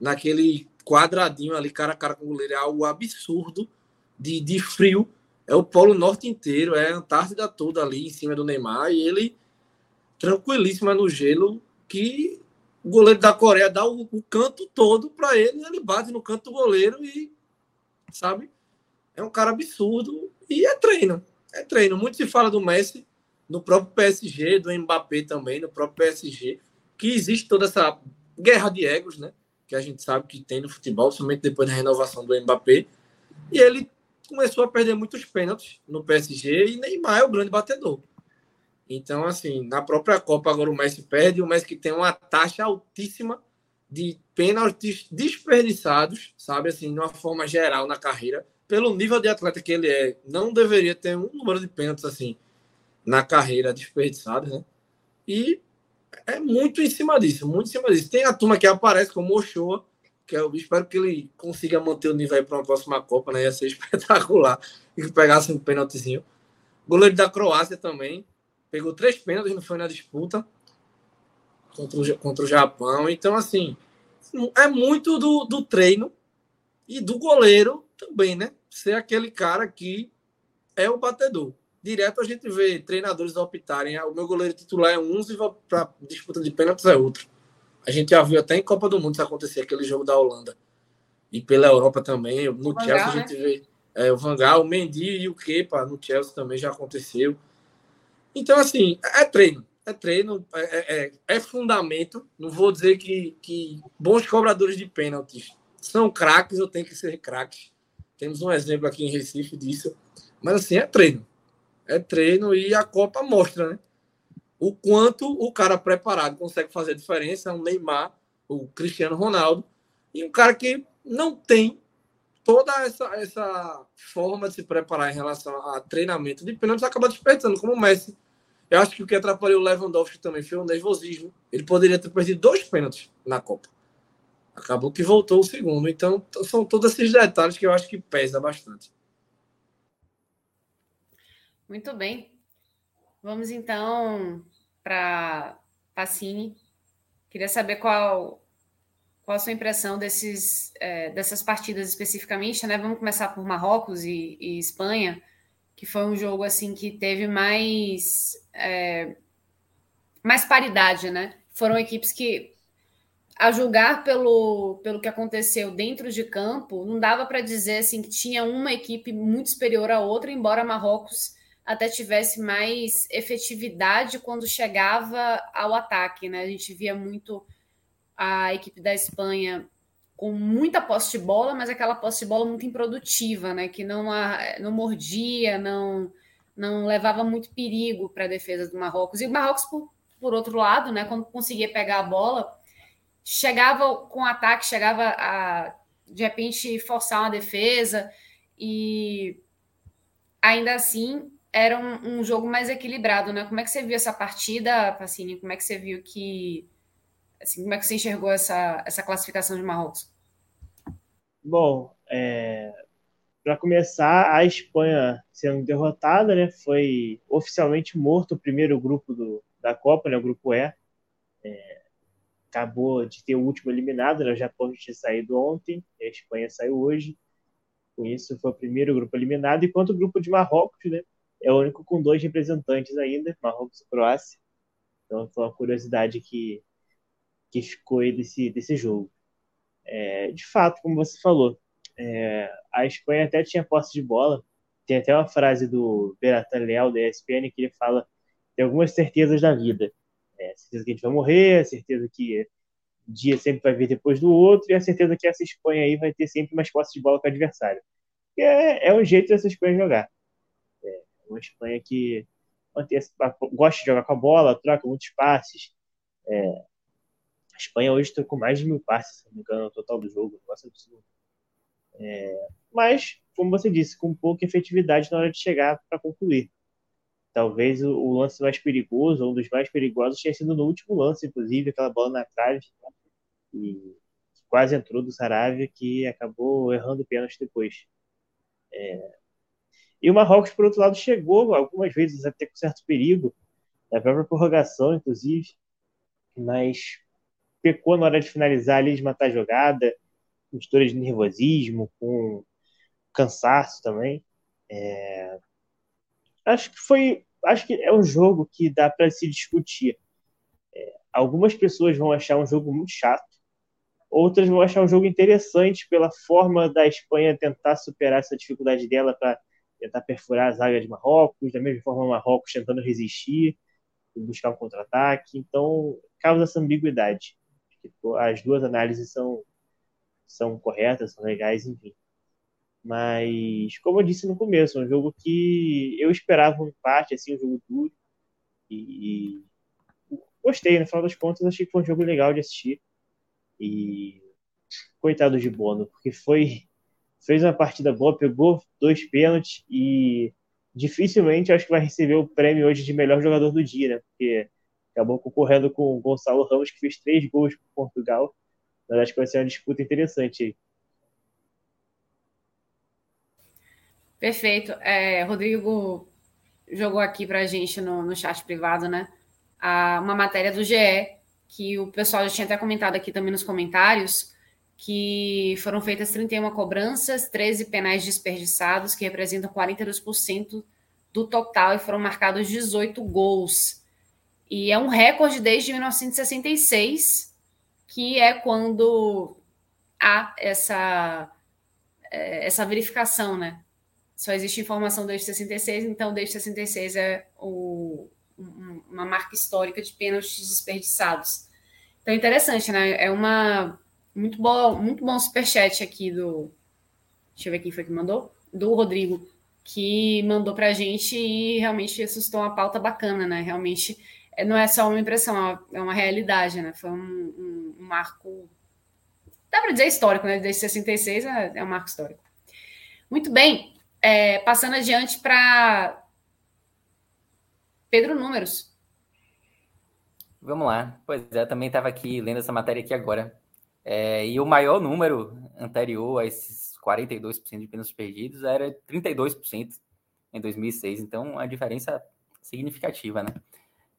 naquele quadradinho ali, cara a cara com o goleiro, é algo absurdo de, de frio. É o Polo Norte inteiro, é a Antártida toda ali em cima do Neymar. E ele, tranquilíssimo no gelo, que o goleiro da Coreia dá o, o canto todo para ele, ele bate no canto do goleiro e, sabe? É um cara absurdo e é treino. É treino. Muito se fala do Messi, no próprio PSG, do Mbappé também, no próprio PSG, que existe toda essa guerra de egos, né? Que a gente sabe que tem no futebol, somente depois da renovação do Mbappé. E ele começou a perder muitos pênaltis no PSG e Neymar é o grande batedor. Então, assim, na própria Copa agora o Messi perde, o Messi que tem uma taxa altíssima de pênaltis desperdiçados, sabe, assim, de uma forma geral na carreira, pelo nível de atleta que ele é, não deveria ter um número de pênaltis assim na carreira desperdiçados, né? E é muito em cima disso, muito em cima disso. Tem a turma que aparece como Ochoa, que eu espero que ele consiga manter o nível para uma próxima Copa, né? Ia ser espetacular e pegasse um pênaltizinho. Goleiro da Croácia também, pegou três pênaltis, não foi na disputa contra o, contra o Japão. Então, assim, é muito do, do treino e do goleiro também, né? Ser aquele cara que é o batedor. Direto a gente vê treinadores optarem, ah, o meu goleiro titular é um e para disputa de pênaltis é outro. A gente já viu até em Copa do Mundo isso acontecer, aquele jogo da Holanda. E pela Europa também. No Chelsea a gente né? vê é, o Vangal, o Mendy e o Kepa no Chelsea também já aconteceu. Então, assim, é treino. É treino, é, é, é, é fundamento. Não vou dizer que, que bons cobradores de pênaltis são craques ou têm que ser craques. Temos um exemplo aqui em Recife disso. Mas, assim, é treino. É treino e a Copa mostra, né? o quanto o cara preparado consegue fazer diferença, é um Neymar, o Cristiano Ronaldo, e um cara que não tem toda essa, essa forma de se preparar em relação a treinamento de pênaltis, acaba desperdiçando, como o Messi. Eu acho que o que atrapalhou o Lewandowski também foi o nervosismo. Ele poderia ter perdido dois pênaltis na Copa. Acabou que voltou o segundo. Então, são todos esses detalhes que eu acho que pesa bastante. Muito bem. Vamos então para Pacini. Queria saber qual, qual a sua impressão desses, é, dessas partidas especificamente, né? Vamos começar por Marrocos e, e Espanha, que foi um jogo assim que teve mais é, mais paridade, né? Foram equipes que, a julgar pelo, pelo que aconteceu dentro de campo, não dava para dizer assim que tinha uma equipe muito superior à outra, embora Marrocos até tivesse mais efetividade quando chegava ao ataque, né? A gente via muito a equipe da Espanha com muita posse de bola, mas aquela posse de bola muito improdutiva, né? Que não, a, não mordia, não, não levava muito perigo para a defesa do Marrocos. E o Marrocos, por, por outro lado, né? Quando conseguia pegar a bola, chegava com ataque, chegava a de repente forçar uma defesa e ainda assim era um, um, jogo mais equilibrado, né? Como é que você viu essa partida, Pacini? Como é que você viu que. Assim, como é que você enxergou essa, essa classificação de Marrocos? Bom, é, para começar, a Espanha sendo derrotada, né? Foi oficialmente morto o primeiro grupo do, da Copa, né? O grupo E. É, acabou de ter o último eliminado, né? O Japão tinha saído ontem, a Espanha saiu hoje. Com isso, foi o primeiro grupo eliminado, enquanto o grupo de Marrocos, né? É o único com dois representantes ainda, Marrocos e Croácia. Então foi uma curiosidade que, que ficou aí desse, desse jogo. É, de fato, como você falou, é, a Espanha até tinha posse de bola. Tem até uma frase do Beratan Leal, da ESPN, que ele fala tem algumas certezas da vida. É, certeza que a gente vai morrer, a certeza que o dia sempre vai vir depois do outro, e a certeza que essa Espanha aí vai ter sempre mais posse de bola que o adversário. É, é um jeito dessa Espanha jogar. Uma Espanha que gosta de jogar com a bola, troca muitos passes. É, a Espanha hoje trocou mais de mil passes, se não me engano, no total do jogo. Nossa, absurdo. É, mas, como você disse, com pouca efetividade na hora de chegar para concluir. Talvez o, o, lance mais perigoso, um dos mais perigosos, tenha sido no último lance, inclusive, aquela bola na trave, e quase entrou do Saravia, que acabou errando pênalti depois. É, e o Marrocos, por outro lado, chegou algumas vezes até com certo perigo, na própria prorrogação, inclusive, mas pecou na hora de finalizar ali, de matar a jogada, com história de nervosismo, com cansaço também. É... Acho que foi. Acho que é um jogo que dá para se discutir. É... Algumas pessoas vão achar um jogo muito chato, outras vão achar um jogo interessante pela forma da Espanha tentar superar essa dificuldade dela para tentar perfurar a zaga de Marrocos, da mesma forma Marrocos tentando resistir e buscar um contra-ataque. Então, causa essa ambiguidade. As duas análises são, são corretas, são legais, enfim. Mas, como eu disse no começo, é um jogo que eu esperava um empate, assim, um jogo duro. E, e gostei, no final das contas, achei que foi um jogo legal de assistir. E coitado de Bono, porque foi fez uma partida boa, pegou dois pênaltis e dificilmente acho que vai receber o prêmio hoje de melhor jogador do dia, né? Porque acabou concorrendo com o Gonçalo Ramos, que fez três gols para Portugal. Mas acho que vai ser uma disputa interessante aí. Perfeito. É, Rodrigo jogou aqui para a gente no, no chat privado, né? A, uma matéria do GE, que o pessoal já tinha até comentado aqui também nos comentários, que foram feitas 31 cobranças, 13 penais desperdiçados, que representam 42% do total, e foram marcados 18 gols. E é um recorde desde 1966, que é quando há essa, é, essa verificação, né? Só existe informação desde 66, então desde 66 é o, uma marca histórica de pênaltis desperdiçados. Então, interessante, né? É uma muito bom, muito bom superchat aqui do. Deixa eu ver quem foi que mandou. Do Rodrigo, que mandou para a gente e realmente assustou uma pauta bacana, né? Realmente é, não é só uma impressão, é uma realidade, né? Foi um, um, um marco. Dá para dizer histórico, né? Desde 66 é, é um marco histórico. Muito bem. É, passando adiante para Pedro Números. Vamos lá. Pois é, também estava aqui lendo essa matéria aqui agora. É, e o maior número anterior a esses 42% de pênaltis perdidos era 32% em 2006. Então, a diferença significativa, né?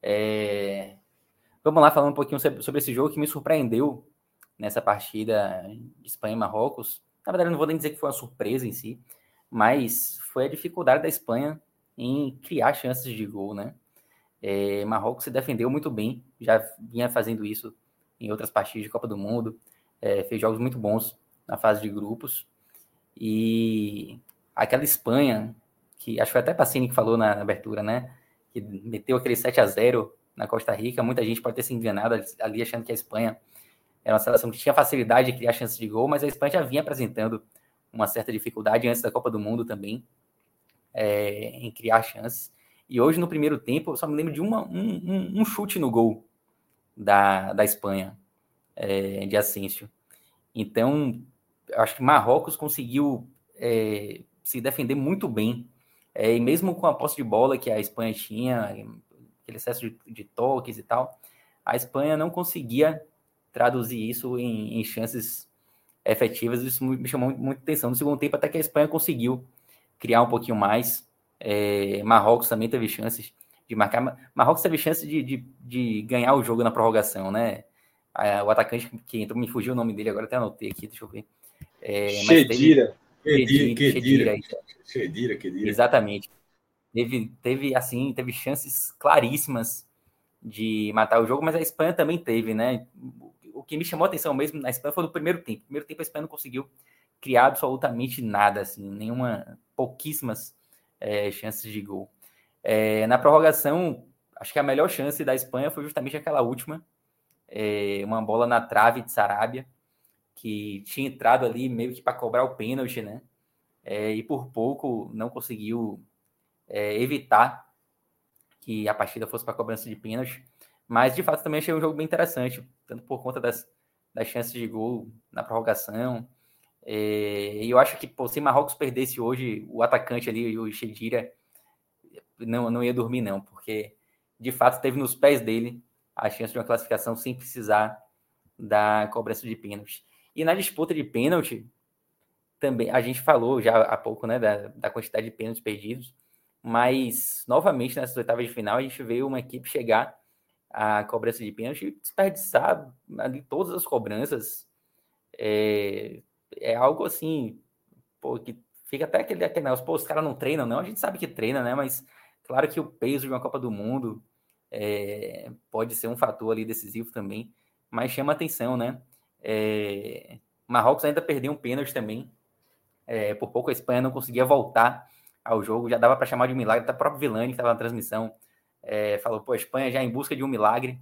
É... Vamos lá, falando um pouquinho sobre esse jogo que me surpreendeu nessa partida de Espanha e Marrocos. Na verdade, não vou nem dizer que foi uma surpresa em si, mas foi a dificuldade da Espanha em criar chances de gol, né? É, Marrocos se defendeu muito bem, já vinha fazendo isso em outras partidas de Copa do Mundo é, fez jogos muito bons na fase de grupos. E aquela Espanha, que acho que foi até Pacini que falou na, abertura, né? Que meteu aquele 7 a 0 na Costa Rica. Muita gente pode ter se enganado ali achando que a Espanha era uma seleção que tinha facilidade de criar chances de gol, mas a Espanha já vinha apresentando uma certa dificuldade antes da Copa do Mundo também é, em criar chances. E hoje, no primeiro tempo, eu só me lembro de uma, um, um, um chute no gol da, da Espanha é, de Asensio. Então, acho que Marrocos conseguiu é, se defender muito bem. É, e mesmo com a posse de bola que a Espanha tinha, aquele excesso de, de toques e tal, a Espanha não conseguia traduzir isso em, em chances efetivas. Isso me chamou muita atenção. No segundo tempo, até que a Espanha conseguiu criar um pouquinho mais. É, Marrocos também teve chances de marcar. Marrocos teve chance de, de, de ganhar o jogo na prorrogação, né? O atacante que entrou, me fugiu o nome dele, agora até anotei aqui, deixa eu ver. É, Chedira. Chedira, Chedira, Chedira. Exatamente. Teve, teve, assim, teve chances claríssimas de matar o jogo, mas a Espanha também teve, né? O que me chamou a atenção mesmo na Espanha foi no primeiro tempo. No primeiro tempo a Espanha não conseguiu criar absolutamente nada, assim, nenhuma, pouquíssimas é, chances de gol. É, na prorrogação, acho que a melhor chance da Espanha foi justamente aquela última, é, uma bola na trave de Sarabia, que tinha entrado ali meio que para cobrar o pênalti, né? É, e por pouco não conseguiu é, evitar que a partida fosse para cobrança de pênalti. Mas de fato também achei um jogo bem interessante, tanto por conta das, das chances de gol na prorrogação. É, e eu acho que pô, se Marrocos perdesse hoje, o atacante ali, o Chedira, não, não ia dormir, não, porque de fato teve nos pés dele a chance de uma classificação sem precisar da cobrança de pênalti. E na disputa de pênalti, também a gente falou já há pouco né, da, da quantidade de pênaltis perdidos, mas novamente nessas oitavas de final a gente vê uma equipe chegar à cobrança de pênalti e desperdiçar ali todas as cobranças. É, é algo assim, pô, que fica até aquele, aquele negócio, pô, os caras não treinam, não, a gente sabe que treina, né? Mas claro que o peso de uma Copa do Mundo, é, pode ser um fator ali decisivo também, mas chama atenção, né? É, Marrocos ainda perdeu um pênalti também, é, por pouco a Espanha não conseguia voltar ao jogo, já dava para chamar de milagre, até o próprio Vilani, que estava na transmissão, é, falou, pô, a Espanha já em busca de um milagre,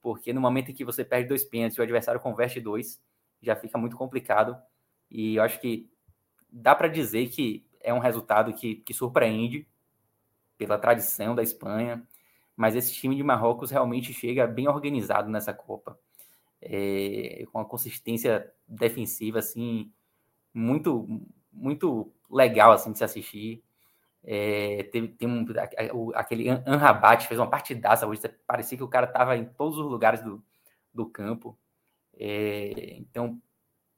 porque no momento em que você perde dois pênaltis e o adversário converte dois, já fica muito complicado, e eu acho que dá para dizer que é um resultado que, que surpreende pela tradição da Espanha, mas esse time de Marrocos realmente chega bem organizado nessa Copa, é, com uma consistência defensiva assim muito muito legal assim de se assistir. É, teve, tem um, aquele Anrabat fez uma partidaça hoje, parecia que o cara estava em todos os lugares do, do campo. É, então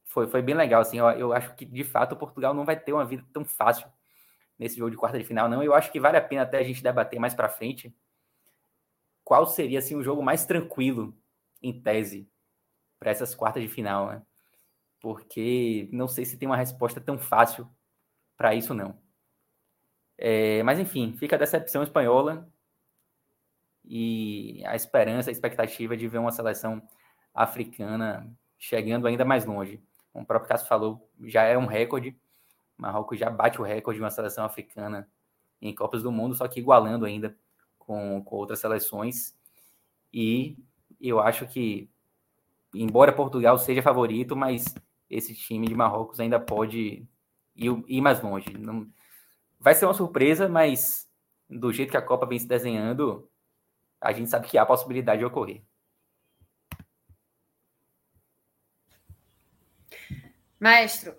foi, foi bem legal. Assim, eu, eu acho que de fato Portugal não vai ter uma vida tão fácil nesse jogo de quarta de final, não. Eu acho que vale a pena até a gente debater mais para frente qual seria assim o jogo mais tranquilo em tese para essas quartas de final, né? Porque não sei se tem uma resposta tão fácil para isso não. É, mas enfim, fica a decepção espanhola e a esperança, a expectativa de ver uma seleção africana chegando ainda mais longe. Como o próprio Cássio falou, já é um recorde. Marrocos já bate o recorde de uma seleção africana em Copas do Mundo, só que igualando ainda com, com outras seleções. E eu acho que, embora Portugal seja favorito, mas esse time de Marrocos ainda pode ir, ir mais longe. Não, vai ser uma surpresa, mas do jeito que a Copa vem se desenhando, a gente sabe que há possibilidade de ocorrer. Maestro,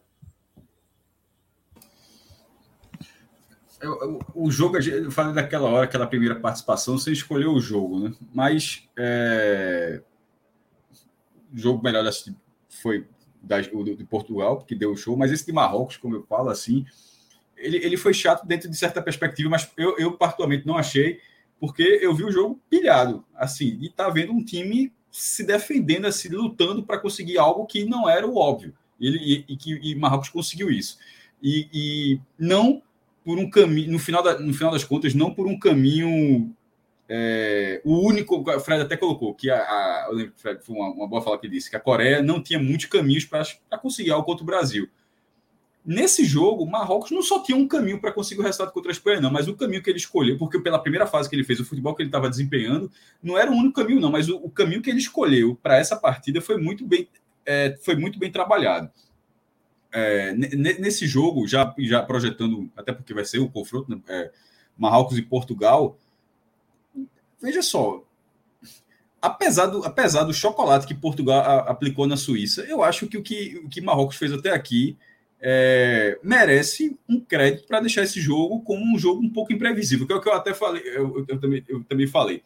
eu, o jogo, eu falei daquela hora, aquela primeira participação, você escolheu o jogo, né? Mas é, o jogo melhor foi o de Portugal, que deu o show, mas esse de Marrocos, como eu falo assim, ele, ele foi chato dentro de certa perspectiva, mas eu, eu particularmente não achei, porque eu vi o jogo pilhado, assim, e tá vendo um time se defendendo, assim, lutando para conseguir algo que não era o óbvio. Ele, e, e que e Marrocos conseguiu isso. E, e não por um caminho, no final, da, no final das contas, não por um caminho. É, o único, o Fred até colocou que a, a eu lembro que foi uma, uma, boa fala que disse que a Coreia não tinha muitos caminhos para conseguir algo contra o Brasil. Nesse jogo, o Marrocos não só tinha um caminho para conseguir o resultado contra a Espanha, não, mas o caminho que ele escolheu, porque pela primeira fase que ele fez, o futebol que ele estava desempenhando, não era o único caminho, não, mas o, o caminho que ele escolheu para essa partida foi muito bem, é, foi muito bem trabalhado é, nesse jogo, já, já projetando, até porque vai ser o confronto, né, é, Marrocos e Portugal, veja só, apesar do, apesar do chocolate que Portugal a, aplicou na Suíça, eu acho que o que, o que Marrocos fez até aqui é, merece um crédito para deixar esse jogo como um jogo um pouco imprevisível, que é o que eu até falei, eu, eu, também, eu também falei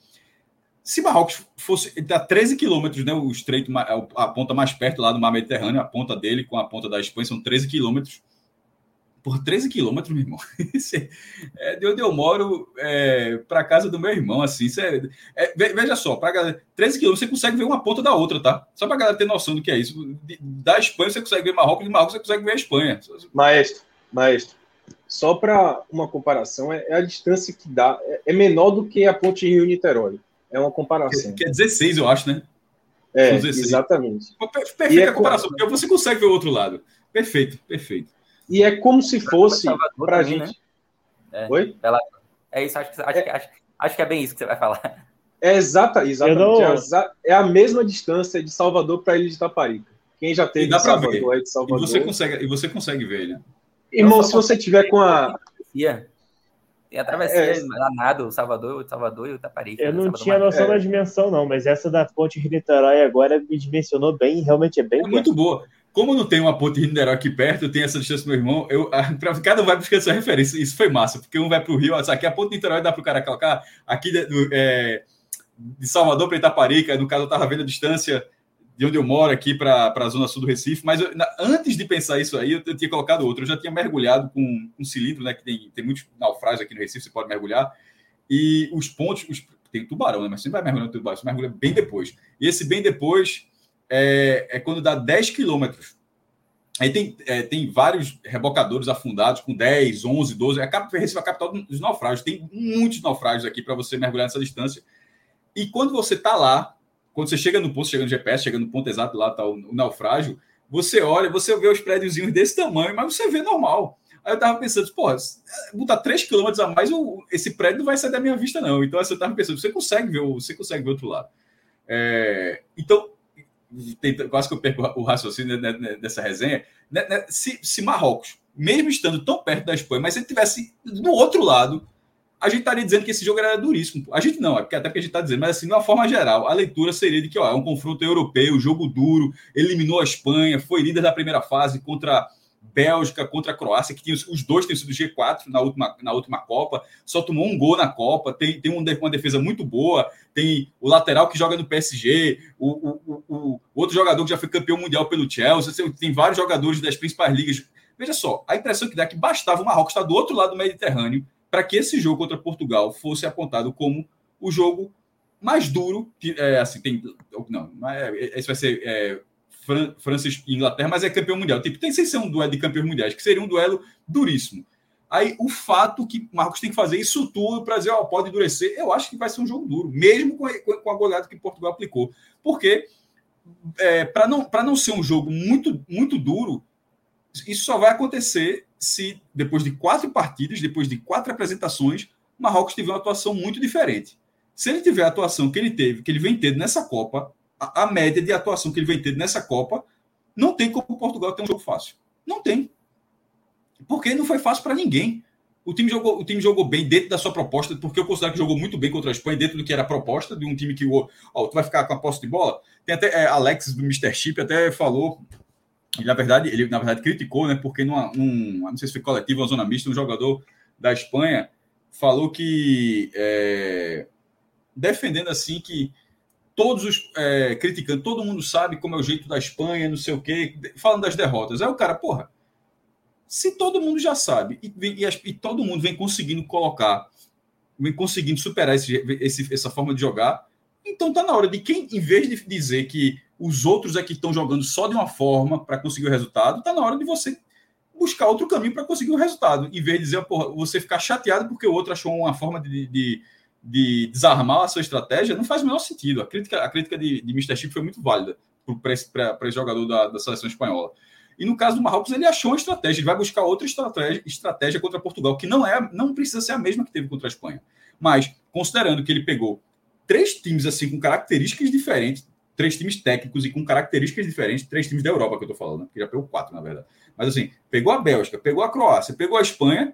se Marrocos fosse a 13 quilômetros, né, o estreito, a ponta mais perto lá do mar Mediterrâneo, a ponta dele com a ponta da Espanha são 13 quilômetros. Por 13 quilômetros, meu irmão. é, de onde eu moro é, para casa do meu irmão, assim. É, é, veja só, para 13 quilômetros você consegue ver uma ponta da outra, tá? Só para galera ter noção do que é isso. Da Espanha você consegue ver Marrocos, de Marrocos você consegue ver a Espanha. Maestro, maestro, só para uma comparação, é, é, a distância que dá, é, é menor do que a ponte Rio-Niterói. É uma comparação. Que, é 16, eu acho, né? É, exatamente. Perfeita é comparação, porque você consegue ver o outro lado. Perfeito, perfeito. E é como se fosse para a gente. Né? É, Oi? É isso, acho que, acho, é. Que, acho, acho que é bem isso que você vai falar. É exata, exatamente. Não... É a mesma distância de Salvador para a Ilha de Itaparica. Quem já teve Salvador, é de Salvador. E você consegue, e você consegue ver, né? Irmão, se você tiver com a. Tem a travessia é, nada, o Salvador, o Salvador e o Taparica. Eu não tinha noção é. da dimensão, não, mas essa da ponte Rio-Niterói agora me dimensionou bem, realmente é bem. É muito boa. Como não tem uma ponte Rio-Niterói aqui perto, eu tenho essa distância com meu irmão, eu, pra, cada um vai buscando sua referência. Isso foi massa, porque um vai para o Rio, aqui a ponte Niterói dá para o cara colocar aqui de, é, de Salvador para Itaparica, no caso eu estava vendo a distância de onde eu moro aqui para a zona sul do Recife, mas eu, antes de pensar isso aí, eu, eu, tinha colocado outro. Eu já tinha mergulhado com um cilindro, né? Que tem, tem muitos naufrágios aqui no Recife, você pode mergulhar. E os pontos, os, tem tubarão, né? Mas você não vai mergulhar no tubarão, você mergulha bem depois. E esse bem depois é, é quando dá 10 quilômetros. Aí tem, é, tem vários rebocadores afundados com 10, 11, 12. A Recife é a capital dos naufrágios. Tem muitos naufrágios aqui para você mergulhar nessa distância. E quando você está lá, quando você chega no ponto, chega no GPS, chega no ponto exato lá está o, o, naufrágio, você olha, você vê os prédiozinhos desse tamanho, mas você vê normal. Aí eu tava pensando, pô, botar 3 km a mais, esse prédio não vai sair da minha vista, não. Então assim, eu tava pensando, você consegue ver, você consegue ver outro lado. É, então, quase que eu perco o raciocínio dessa resenha. Né, né, se, se Marrocos, mesmo estando tão perto da Espanha, mas se ele tivesse no outro lado, a gente estaria dizendo que esse jogo era duríssimo. A gente não, é porque até porque a gente está dizendo, mas assim, de uma forma geral, a leitura seria de que ó, é um confronto europeu, jogo duro, eliminou a Espanha, foi líder da primeira fase contra Bélgica contra a Croácia, que tinha, os dois têm sido G4 na última, na última Copa, só tomou um gol na Copa, tem, tem uma defesa muito boa, tem o lateral que joga no PSG, o, o, o, o outro jogador que já foi campeão mundial pelo Chelsea, tem vários jogadores das principais ligas. Veja só, a impressão que dá é que bastava o Marrocos estar do outro lado do Mediterrâneo para que esse jogo contra Portugal fosse apontado como o jogo mais duro, que é, assim, tem, não, é, esse vai ser é, Fran França e Inglaterra, mas é campeão mundial. Tipo, tem sem ser um duelo de campeões mundiais, que seria um duelo duríssimo. Aí o fato que Marcos tem que fazer isso tudo para dizer, ó, pode endurecer, eu acho que vai ser um jogo duro, mesmo com, com a goleada que Portugal aplicou. Porque é, para não, não ser um jogo muito, muito duro, isso só vai acontecer se, depois de quatro partidas, depois de quatro apresentações, Marrocos tiver uma atuação muito diferente. Se ele tiver a atuação que ele teve, que ele vem tendo nessa Copa, a, a, média de atuação que ele vem tendo nessa Copa, não tem como Portugal ter um jogo fácil. Não tem. Porque não foi fácil para ninguém. O time, jogou, o time jogou bem dentro da sua proposta, porque eu considero que jogou muito bem contra a Espanha, dentro do que era a proposta de um time que. Ó, tu vai ficar com a posse de bola? Tem até é, Alex do Mr. Chip até falou. Na verdade, ele na verdade criticou, né? Porque numa, num, não sei se foi coletivo ou zona mista, um jogador da Espanha falou que é, defendendo assim que todos os é, criticando, todo mundo sabe como é o jeito da Espanha, não sei o quê, falando das derrotas. Aí o cara, porra, se todo mundo já sabe e, e, e todo mundo vem conseguindo colocar, vem conseguindo superar esse, esse, essa forma de jogar, então tá na hora de quem, em vez de dizer que os outros é que estão jogando só de uma forma para conseguir o resultado, tá na hora de você buscar outro caminho para conseguir o resultado, em vez de dizer, porra, você ficar chateado porque o outro achou uma forma de, de de desarmar a sua estratégia não faz o menor sentido. A crítica, a crítica de, de Mr. Chip foi muito válida para esse, jogador da, da, seleção espanhola. E no caso do Marrocos, ele achou uma estratégia, ele vai buscar outra estratégia, estratégia contra Portugal, que não é, não precisa ser a mesma que teve contra a Espanha. Mas, considerando que ele pegou três times assim com características diferentes, três times técnicos e com características diferentes, três times da Europa que eu estou falando, né? porque já pegou quatro, na verdade. Mas assim, pegou a Bélgica, pegou a Croácia, pegou a Espanha,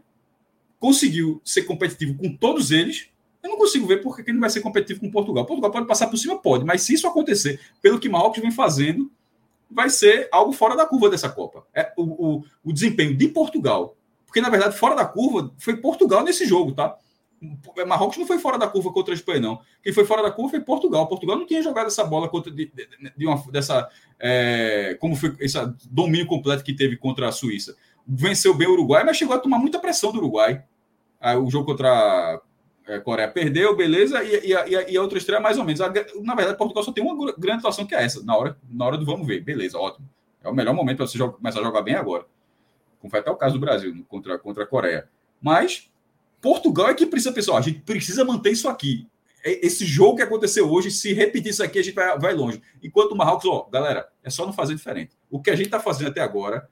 conseguiu ser competitivo com todos eles eu não consigo ver por que ele não vai ser competitivo com Portugal. Portugal pode passar por cima? Pode, mas se isso acontecer, pelo que Marrocos vem fazendo, vai ser algo fora da curva dessa Copa. É o, o, o desempenho de Portugal, porque na verdade, fora da curva, foi Portugal nesse jogo, tá? Marrocos não foi fora da curva contra a Espanha, não. Quem foi fora da curva foi Portugal. Portugal não tinha jogado essa bola contra de, de, de uma, dessa. É, como foi esse domínio completo que teve contra a Suíça. Venceu bem o Uruguai, mas chegou a tomar muita pressão do Uruguai. Aí, o jogo contra é, Coreia perdeu, beleza, e, e, e, a outra estreia mais ou menos. Na verdade, Portugal só tem uma grande atuação que é essa, na hora, na hora do vamos ver, beleza, ótimo. É o melhor momento para você jogar, começar a jogar bem agora. Como foi até o caso do Brasil contra, contra a Coreia. Mas Portugal é que precisa, pessoal, a gente precisa manter isso aqui. É, esse jogo que aconteceu hoje, se repetir isso aqui, a gente vai, vai longe. Enquanto o Marrocos, ó, galera, é só não fazer diferente. O que a gente está fazendo até agora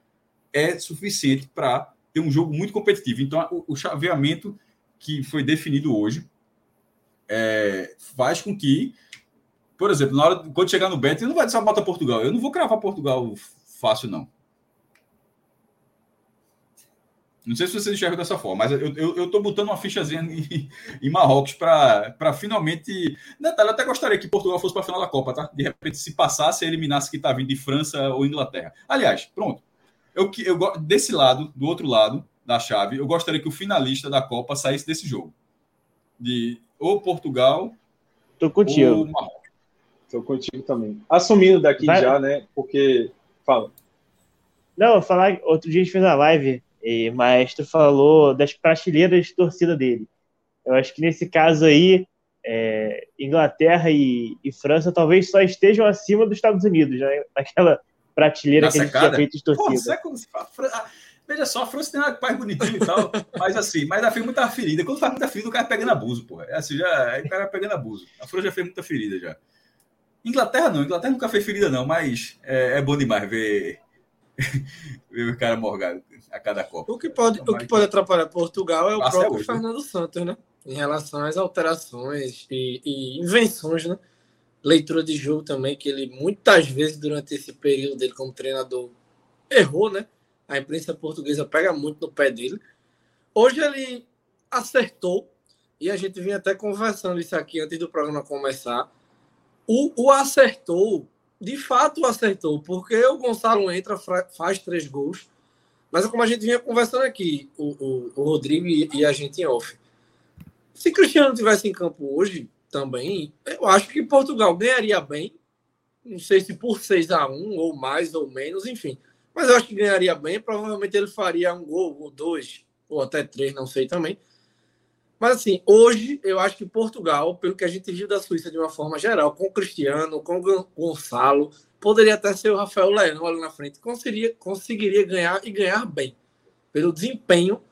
é suficiente para ter um jogo muito competitivo. Então, o, o chaveamento que foi definido hoje é, faz com que, por exemplo, na hora, quando chegar no Bet, não vai só botar Portugal. Eu não vou cravar Portugal fácil, não. Não sei se vocês enxergam dessa forma, mas eu, eu, eu tô botando uma fichazinha em, em Marrocos para finalmente. Detalhe, eu até gostaria que Portugal fosse para a final da Copa, tá? De repente, se passasse, eliminasse que está vindo de França ou Inglaterra. Aliás, pronto. Eu, eu, desse lado, do outro lado, da chave, eu gostaria que o finalista da Copa saísse desse jogo. De ou Portugal. Tô contigo. Ou Marrocos. Tô contigo também. Assumindo daqui Vai... já, né? Porque. Fala. Não, falar. Outro dia a gente fez a live, e Maestro falou das prateleiras de torcida dele. Eu acho que nesse caso aí, é, Inglaterra e, e, França talvez só estejam acima dos Estados Unidos, né? Naquela prateleira Na que a gente tinha feito de torcida. Pô, Veja só, a França tem uma paz bonitinho e tal, mas assim, mas já fez muita ferida. Quando faz muita ferida, o cara pegando abuso, pô. É assim, já, aí o cara pegando abuso. A França já fez muita ferida já. Inglaterra não, Inglaterra nunca fez ferida, não, mas é, é bom demais ver o cara morgado a cada Copa. O que pode, o que pode atrapalhar Portugal é o próprio hoje, Fernando né? Santos, né? Em relação às alterações e, e, invenções, né? Leitura de jogo também, que ele muitas vezes durante esse período dele como treinador errou, né? A imprensa portuguesa pega muito no pé dele. Hoje ele acertou, e a gente vinha até conversando isso aqui antes do programa começar. O, o acertou, de fato acertou, porque o Gonçalo entra, faz três gols mas é como a gente vinha conversando aqui, o, o, o Rodrigo e, e, a gente em off. Se Cristiano tivesse em campo hoje também, eu acho que Portugal ganharia bem. Não sei se por 6 a 1 ou mais ou menos, enfim. Mas eu acho que ganharia bem. Provavelmente ele faria um gol ou dois, ou até três, não sei também. Mas assim, hoje eu acho que Portugal, pelo que a gente viu da Suíça de uma forma geral, com Cristiano, com Gonçalo, poderia até ser o Rafael Leão ali na frente, conseguiria, conseguiria ganhar e ganhar bem, pelo desempenho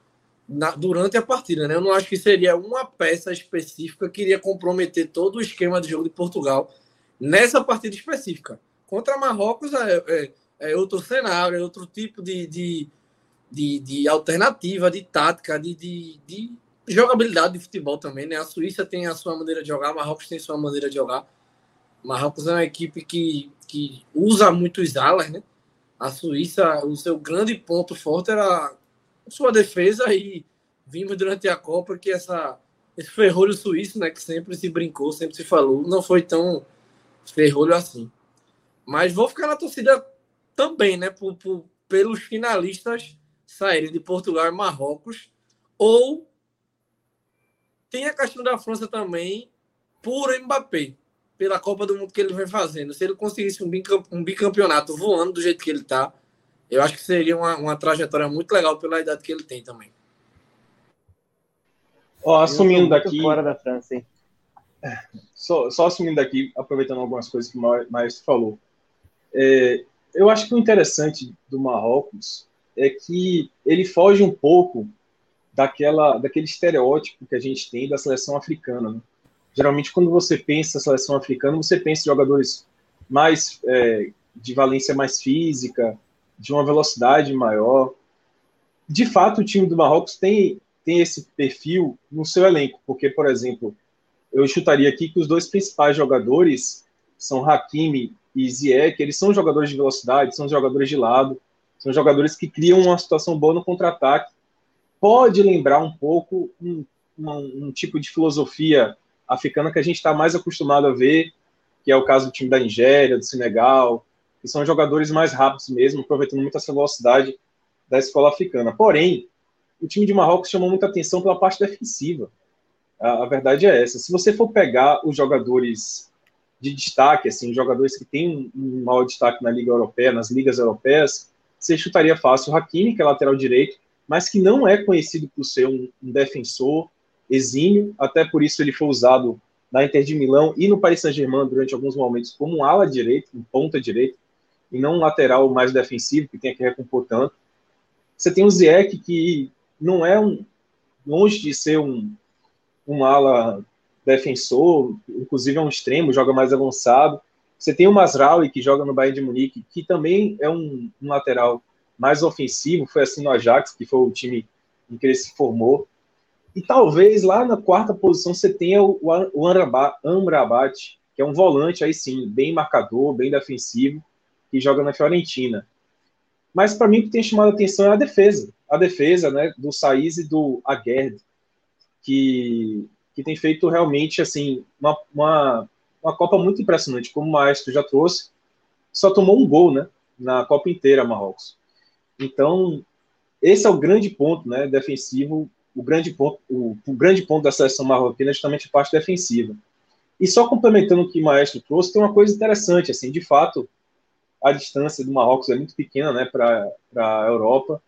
na, durante a partida. Né? Eu não acho que seria uma peça específica que iria comprometer todo o esquema de jogo de Portugal nessa partida específica. Contra Marrocos é, é, é outro cenário, é outro tipo de, de, de, de alternativa, de tática, de, de, de, jogabilidade de futebol também. Né? A Suíça tem a sua maneira de jogar, Marrocos tem a sua maneira de jogar. Marrocos é uma equipe que que usa muitos alas, né? A Suíça, o seu grande ponto forte era sua defesa e vimos durante a Copa que essa, esse ferrolho suíço, né, que sempre se brincou, sempre se falou, não foi tão ferrolho assim. Mas vou ficar na torcida também, né, por, por, pelos finalistas saírem de Portugal e Marrocos, ou tem a questão da França também por Mbappé pela Copa do Mundo que ele vem fazendo. Se ele conseguisse um bicampeonato voando do jeito que ele está, eu acho que seria uma, uma trajetória muito legal pela idade que ele tem também. Ó, assumindo daqui. Fora da França, hein? Só, só assumindo daqui, aproveitando algumas coisas que o Maestro falou. É, eu acho que o interessante do Marrocos é que ele foge um pouco daquela, daquele estereótipo que a gente tem da seleção africana. Né? Geralmente, quando você pensa seleção africana, você pensa em jogadores mais é, de valência mais física, de uma velocidade maior. De fato, o time do Marrocos tem, tem esse perfil no seu elenco, porque, por exemplo, eu chutaria aqui que os dois principais jogadores são Hakimi e Ziyech, eles são jogadores de velocidade, são jogadores de lado, são jogadores que criam uma situação boa no contra-ataque. Pode lembrar um pouco um, um, um tipo de filosofia africana que a gente está mais acostumado a ver, que é o caso do time da Nigéria, do Senegal, que são jogadores mais rápidos mesmo, aproveitando muito essa velocidade da escola africana. Porém, o time de Marrocos chamou muita atenção pela parte defensiva. A, a verdade é essa. Se você for pegar os jogadores de destaque, assim, jogadores que têm um, maior destaque na Liga Europeia, nas ligas europeias, você chutaria fácil o Hakimi, que é lateral direito, mas que não é conhecido por ser um, um defensor, exímio, até por isso ele foi usado na Inter de Milão e no Paris Saint-Germain durante alguns momentos como um ala direito, um ponta direito, e não um lateral mais defensivo, que tem que recompor tanto. Você tem o Ziyech, que não é um, longe de ser um, um ala defensor, inclusive é um extremo, joga mais avançado. Você tem o Masraoui, que joga no Bayern de Munique, que também é um, um lateral mais ofensivo, foi assim no Ajax, que foi o time em que ele se formou. E talvez lá na quarta posição você tenha o, o Amrabat, que é um volante aí sim, bem marcador, bem defensivo, que joga na Fiorentina. Mas para mim o que tem chamado a atenção é a defesa. A defesa né, do Saiz e do Aguerd, que, que tem feito realmente assim uma, uma, uma Copa muito impressionante, como o Maestro já trouxe. Só tomou um gol né, na Copa inteira, Marrocos. Então, esse é o grande ponto né, defensivo o grande ponto, o, o, grande ponto da seleção marroquina é justamente a parte defensiva. E só complementando o que o Maestro trouxe, tem uma coisa interessante, assim, de fato, a distância do Marrocos é muito pequena, né, para a Europa.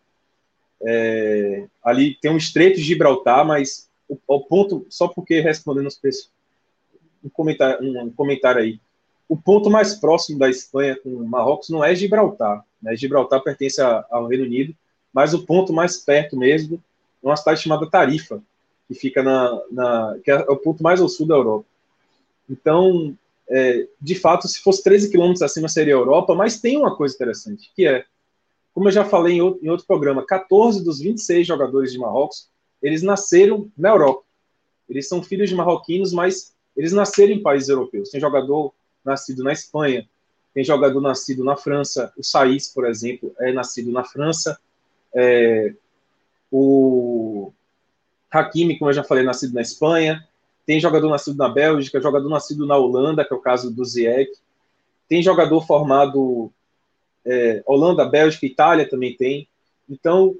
É, ali tem um estreito de Gibraltar, mas o, o ponto, só porque respondendo os preços, um comentário, um, um comentário aí, o ponto mais próximo da Espanha com o Marrocos não é Gibraltar, né? Gibraltar pertence ao Reino Unido, mas o ponto mais perto mesmo numa cidade chamada Tarifa, que fica na, na que é o ponto mais ao sul da Europa. Então, é, de fato, se fosse 13 quilômetros acima seria a Europa, mas tem uma coisa interessante, que é como eu já falei em outro, em outro programa, 14 dos 26 jogadores de Marrocos, eles nasceram na Europa. Eles são filhos de marroquinos, mas eles nasceram em países europeus. Tem jogador nascido na Espanha, tem jogador nascido na França. O Saiz, por exemplo, é nascido na França. É, o Hakimi, como eu já falei, nascido na Espanha. Tem jogador nascido na Bélgica, jogador nascido na Holanda, que é o caso do Ziyech. Tem jogador formado é, Holanda, Bélgica, Itália também tem. Então,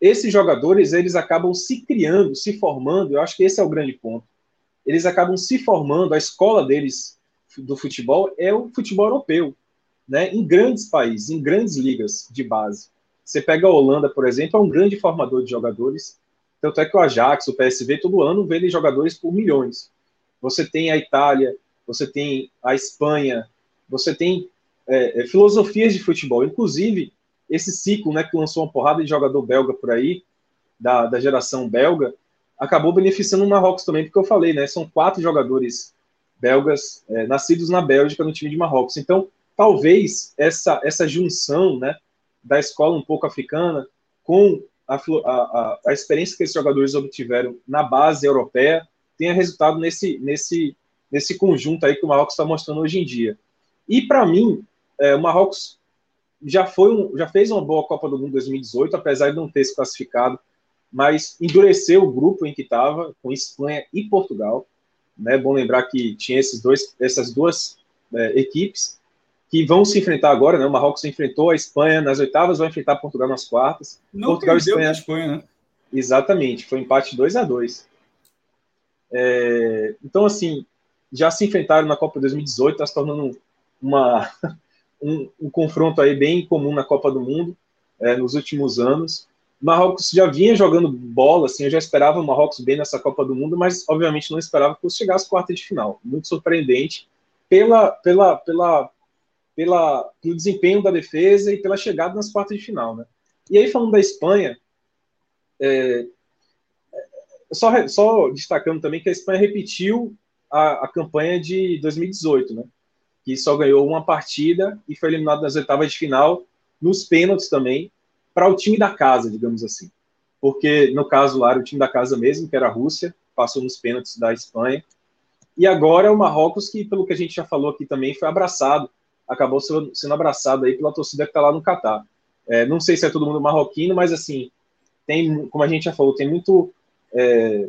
esses jogadores, eles acabam se criando, se formando, eu acho que esse é o grande ponto. Eles acabam se formando, a escola deles do futebol é o futebol europeu, né? em grandes países, em grandes ligas de base. Você pega a Holanda, por exemplo, é um grande formador de jogadores, tanto é que o Ajax, o PSV, todo ano vende jogadores por milhões. Você tem a Itália, você tem a Espanha, você tem é, é, filosofias de futebol. Inclusive, esse ciclo né, que lançou uma porrada de jogador belga por aí, da, da geração belga, acabou beneficiando o Marrocos também, porque eu falei, né? São quatro jogadores belgas é, nascidos na Bélgica no time de Marrocos. Então, talvez essa, essa junção né, da escola um pouco africana com a, a, a experiência que esses jogadores obtiveram na base europeia tenha resultado nesse, nesse, nesse conjunto aí que o Marrocos está mostrando hoje em dia. E para mim, é, o Marrocos já, foi um, já fez uma boa Copa do Mundo 2018, apesar de não ter se classificado, mas endureceu o grupo em que estava, com Espanha e Portugal. Né? Bom lembrar que tinha esses dois, essas duas é, equipes que vão se enfrentar agora. Né? O Marrocos enfrentou a Espanha nas oitavas, vai enfrentar Portugal nas quartas. Não Portugal perdeu Espanha, Espanha, né? Exatamente, foi empate 2 a 2 é, Então, assim, já se enfrentaram na Copa 2018, está se tornando uma, um, um, confronto aí bem comum na Copa do Mundo é, nos últimos anos. O Marrocos já vinha jogando bola, assim, eu já esperava o Marrocos bem nessa Copa do Mundo, mas obviamente não esperava que fosse chegar às quartas de final. Muito surpreendente pela, pela, pela, pela, pelo desempenho da defesa e pela chegada nas quartas de final, né? E aí, falando da Espanha, é, só, só destacando também que a Espanha repetiu a, a campanha de 2018, né? que só ganhou uma partida e foi eliminado nas oitavas de final, nos pênaltis também, para o time da casa, digamos assim. Porque, no caso lá, era o time da casa mesmo, que era a Rússia, passou nos pênaltis da Espanha. E agora é o Marrocos, que, pelo que a gente já falou aqui também, foi abraçado, acabou sendo abraçado aí pela torcida que está lá no Catar. É, não sei se é todo mundo marroquino, mas assim, tem, como a gente já falou, tem muito, é,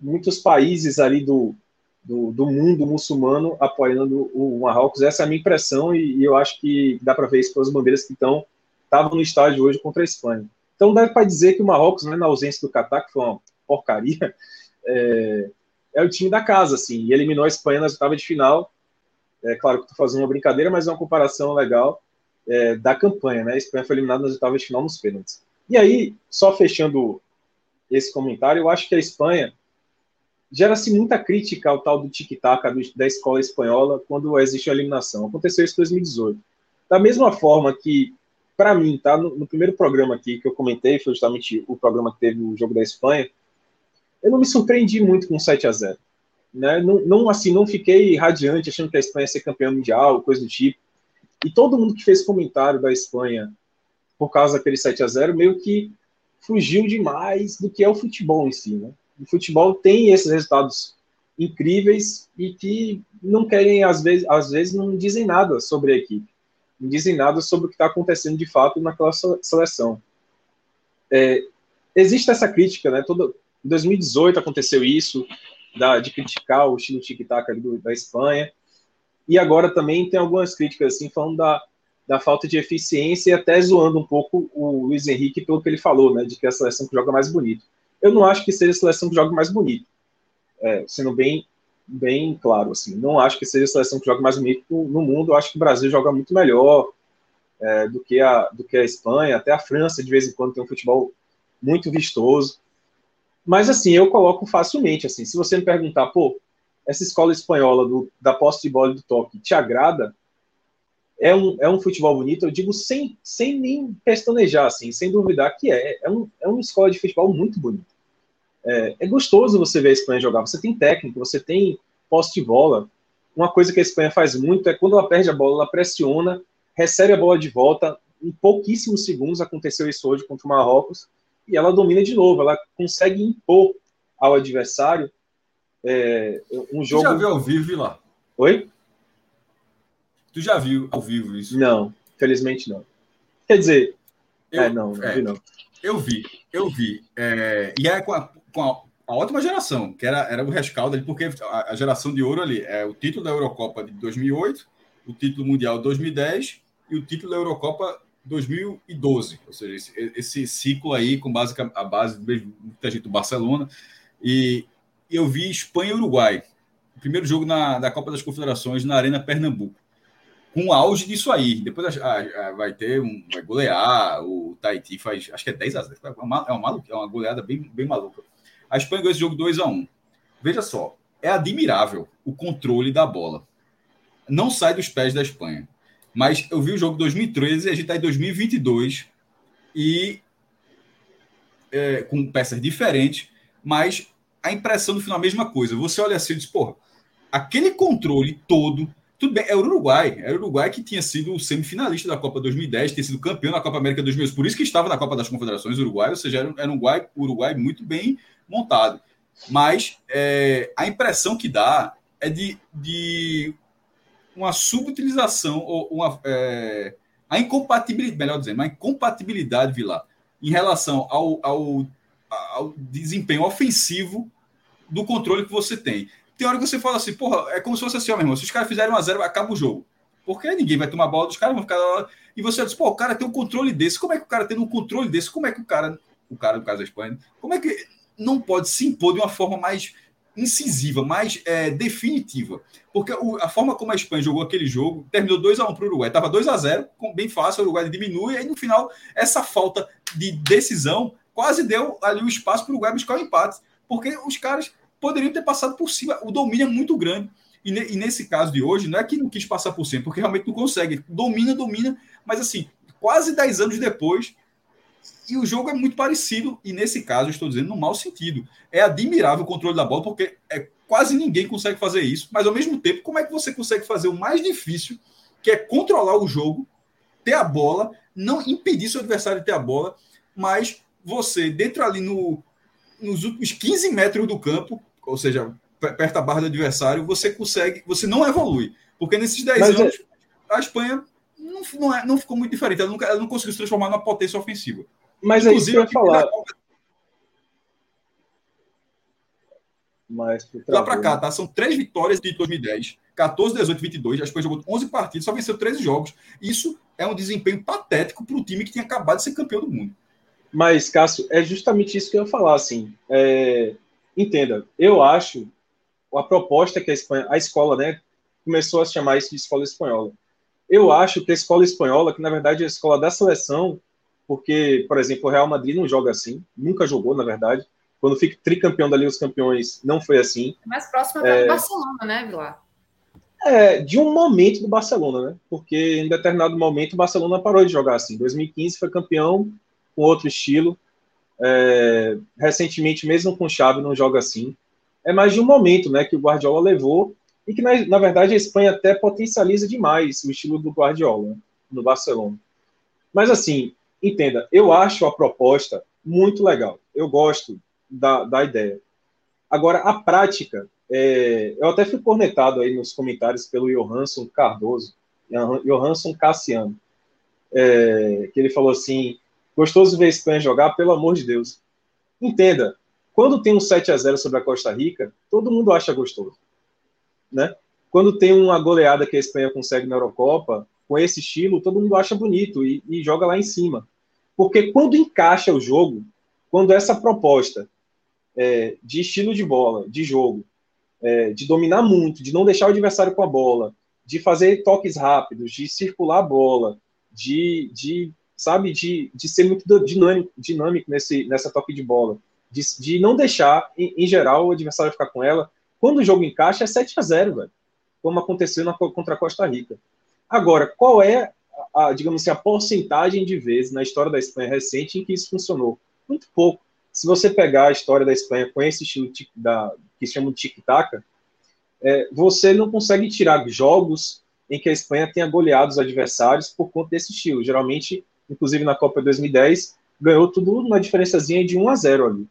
muitos países ali do, do, do, mundo muçulmano apoiando o Marrocos. Essa é a minha impressão e, e eu acho que dá para ver isso pelas bandeiras que estão estavam no estádio hoje contra a Espanha. Então dá para dizer que o Marrocos, né, na ausência do Catar, que foi uma porcaria, é, é, o time da casa, assim, e eliminou a Espanha nas oitavas de final. É claro que estou fazendo uma brincadeira, mas é uma comparação legal é, da campanha, né? A Espanha foi eliminada nas oitavas de final nos pênaltis. E aí, só fechando esse comentário, eu acho que a Espanha gera-se muita crítica ao tal do tic-tac da escola espanhola quando existe a eliminação. Aconteceu isso em 2018. Da mesma forma que, para mim, tá, no, no, primeiro programa aqui que eu comentei, foi justamente o programa que teve o jogo da Espanha, eu não me surpreendi muito com 7 a 0 né? não, não, assim, não fiquei radiante achando que a Espanha ia ser campeã mundial, coisa do tipo. E todo mundo que fez comentário da Espanha por causa daquele 7 a 0 meio que fugiu demais do que é o futebol em si, né? o futebol tem esses resultados incríveis e que não querem, às vezes, às vezes não dizem nada sobre a equipe, não dizem nada sobre o que está acontecendo de fato naquela seleção. É, existe essa crítica, né? Todo, em 2018 aconteceu isso, da, de criticar o estilo tic-tac da Espanha, e agora também tem algumas críticas, assim, falando da, da falta de eficiência e até zoando um pouco o Luiz Henrique pelo que ele falou, né? De que é a seleção que joga mais bonito. Eu não acho que seja a seleção que joga mais bonito, é, sendo bem, bem claro, assim. Não acho que seja a seleção que joga mais bonito no mundo. Eu acho que o Brasil joga muito melhor é, do, que a, do que a Espanha. Até a França, de vez em quando, tem um futebol muito vistoso. Mas, assim, eu coloco facilmente, assim, se você me perguntar, pô, essa escola espanhola do, da posse de bola do toque te agrada? É um, é um futebol bonito? Eu digo sem, sem nem pestanejar, assim, sem duvidar que é. É, um, é uma escola de futebol muito bonita. É, é, gostoso você ver a Espanha jogar. Você tem técnica, você tem posse de bola. Uma coisa que a Espanha faz muito é quando ela perde a bola, ela pressiona, recebe a bola de volta, em pouquíssimos segundos aconteceu isso hoje contra o Marrocos e ela domina de novo, ela consegue impor ao adversário é, um jogo. Tu já viu ao vivo lá? Oi? Tu já viu ao vivo isso? Não, felizmente não. Quer dizer, eu, é, não, não é, vi não. Eu vi, eu vi. É, e é com, a, com a, a, ótima geração, que era, era o rescaldo ali, porque a, a, geração de ouro ali é o título da Eurocopa de 2008, o título mundial de 2010 e o título da Eurocopa 2012. Ou seja, esse, esse ciclo aí com base, a base muita gente do Barcelona. E eu vi Espanha e Uruguai. Primeiro jogo na, da Copa das Confederações na Arena Pernambuco com o auge disso aí. Depois vai ter um. Vai golear. O Tahiti faz. Acho que é 10 a 0. É uma, é uma, é uma goleada bem, bem maluca. A Espanha ganhou esse jogo 2 a 1 Veja só, é admirável o controle da bola. Não sai dos pés da Espanha. Mas eu vi o jogo 2013 e a gente está em 2022 e é, com peças diferentes, mas a impressão no final é a mesma coisa. Você olha assim e diz, porra, aquele controle todo tudo bem, era o Uruguai. Era o Uruguai que tinha sido o semifinalista da Copa 2010, tinha sido campeão da Copa América 2011, por isso que estava na Copa das Confederações Uruguai, ou seja, era, era um Uruguai, Uruguai muito bem montado. Mas é, a impressão que dá é de, de uma subutilização, ou uma, é, a incompatibilidade, melhor dizendo, uma incompatibilidade, Vilar, em relação ao, ao, ao desempenho ofensivo do controle que você tem. Tem hora que você fala assim, porra, é como se fosse assim, ó, meu irmão, se os caras fizerem uma zero, acaba o jogo. Porque ninguém vai tomar bola dos caras, vão ficar lá. E você diz, pô, o cara tem um controle desse. Como é que o cara tem um controle desse? Como é que o cara, o cara, no caso da Espanha, como é que não pode se impor de uma forma mais incisiva, mais é, definitiva? Porque o, a forma como a Espanha jogou aquele jogo, terminou 2x1 para o Uruguai. Estava 2x0, bem fácil, o Uruguai diminui, e aí no final, essa falta de decisão quase deu ali o espaço para o Uruguai buscar o empate. Porque os caras poderiam ter passado por cima. O domínio é muito grande. E, ne, e, nesse caso de hoje, não é que não quis passar por cima, porque realmente não consegue. Domina, domina, mas assim, quase 10 anos depois, e o jogo é muito parecido, e nesse caso, estou dizendo no mau sentido. É admirável o controle da bola, porque é, quase ninguém consegue fazer isso, mas ao mesmo tempo, como é que você consegue fazer o mais difícil, que é controlar o jogo, ter a bola, não impedir seu adversário de ter a bola, mas você, dentro ali no, nos últimos 15 metros do campo, ou seja, perto da barra do adversário, você consegue, você não evolui. Porque nesses 10 Mas é- anos, é... a Espanha não, não, é, não, ficou muito diferente. Ela não, ela não, conseguiu se transformar numa potência ofensiva. Mas Inclusive, é isso que eu ia falar. Mas, lá para cá, tá? São três vitórias de 2010, 14, 18, 22. A Espanha jogou 11 partidas, só venceu 13 jogos. Isso é um desempenho patético para o time que tinha acabado de ser campeão do mundo. Mas, Cássio, é justamente isso que eu ia falar. Assim, é, entenda, eu acho a proposta que a, Espanha, a escola, né, começou a chamar isso de escola espanhola. Eu acho que a escola espanhola, que na verdade é a escola da seleção, porque, por exemplo, o Real Madrid não joga assim, nunca jogou, na verdade. Quando fica tricampeão da Liga dos Campeões, não foi assim. É mais próximo é, do Barcelona, né, Vilar? É, de um momento do Barcelona, né? Porque em determinado momento o Barcelona parou de jogar assim. Em 2015 foi campeão com outro estilo. É, recentemente, mesmo com chave, não joga assim. É mais de um momento né, que o Guardiola levou e que, na, na verdade, a Espanha até potencializa demais o estilo do Guardiola né, no Barcelona. Mas, assim, entenda, eu acho a proposta muito legal. Eu gosto da, da ideia. Agora, a prática, é, eu até fui cornetado aí nos comentários pelo Johansson Cardoso, Johansson Cassiano, é, que ele falou assim: Gostoso ver a Espanha jogar, pelo amor de Deus. Entenda, quando tem um 7 a 0 sobre a Costa Rica, todo mundo acha gostoso. Né? Quando tem uma goleada que a Espanha consegue na Eurocopa, com esse estilo, todo mundo acha bonito e, e joga lá em cima. Porque quando encaixa o jogo, quando essa proposta é, de estilo de bola, de jogo, é, de dominar muito, de não deixar o adversário com a bola, de fazer toques rápidos, de circular a bola, de, de sabe, de, de ser muito dinâmico, dinâmico nesse, nessa toque de bola, de, de não deixar, em, em, geral, o adversário ficar com ela. Quando o jogo encaixa, é 7 a 0 velho, como aconteceu na, contra a Costa Rica. Agora, qual é, a, digamos assim, a porcentagem de vezes na história da Espanha recente em que isso funcionou? Muito pouco. Se você pegar a história da Espanha com esse estilo da, que chama de tic-tac, é, você não consegue tirar jogos em que a Espanha tenha goleado os adversários por conta desse estilo. Geralmente inclusive na Copa 2010, ganhou tudo numa diferençazinha de 1 a 0 ali.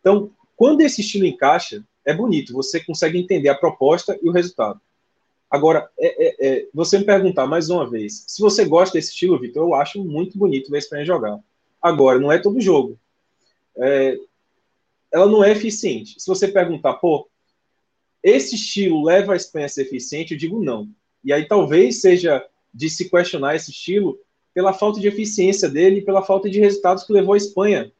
Então, quando esse estilo encaixa, é bonito, você consegue entender a proposta e o resultado. Agora, é, é, é, você me perguntar mais uma vez, se você gosta desse estilo, Vitor, eu acho muito bonito ver a Espanha jogar. Agora, não é todo jogo. É, ela não é eficiente. Se você perguntar, pô, esse estilo leva a Espanha a ser eficiente, eu digo não. E aí talvez seja de se questionar esse estilo pela falta de eficiência dele e pela falta de resultados que levou a Espanha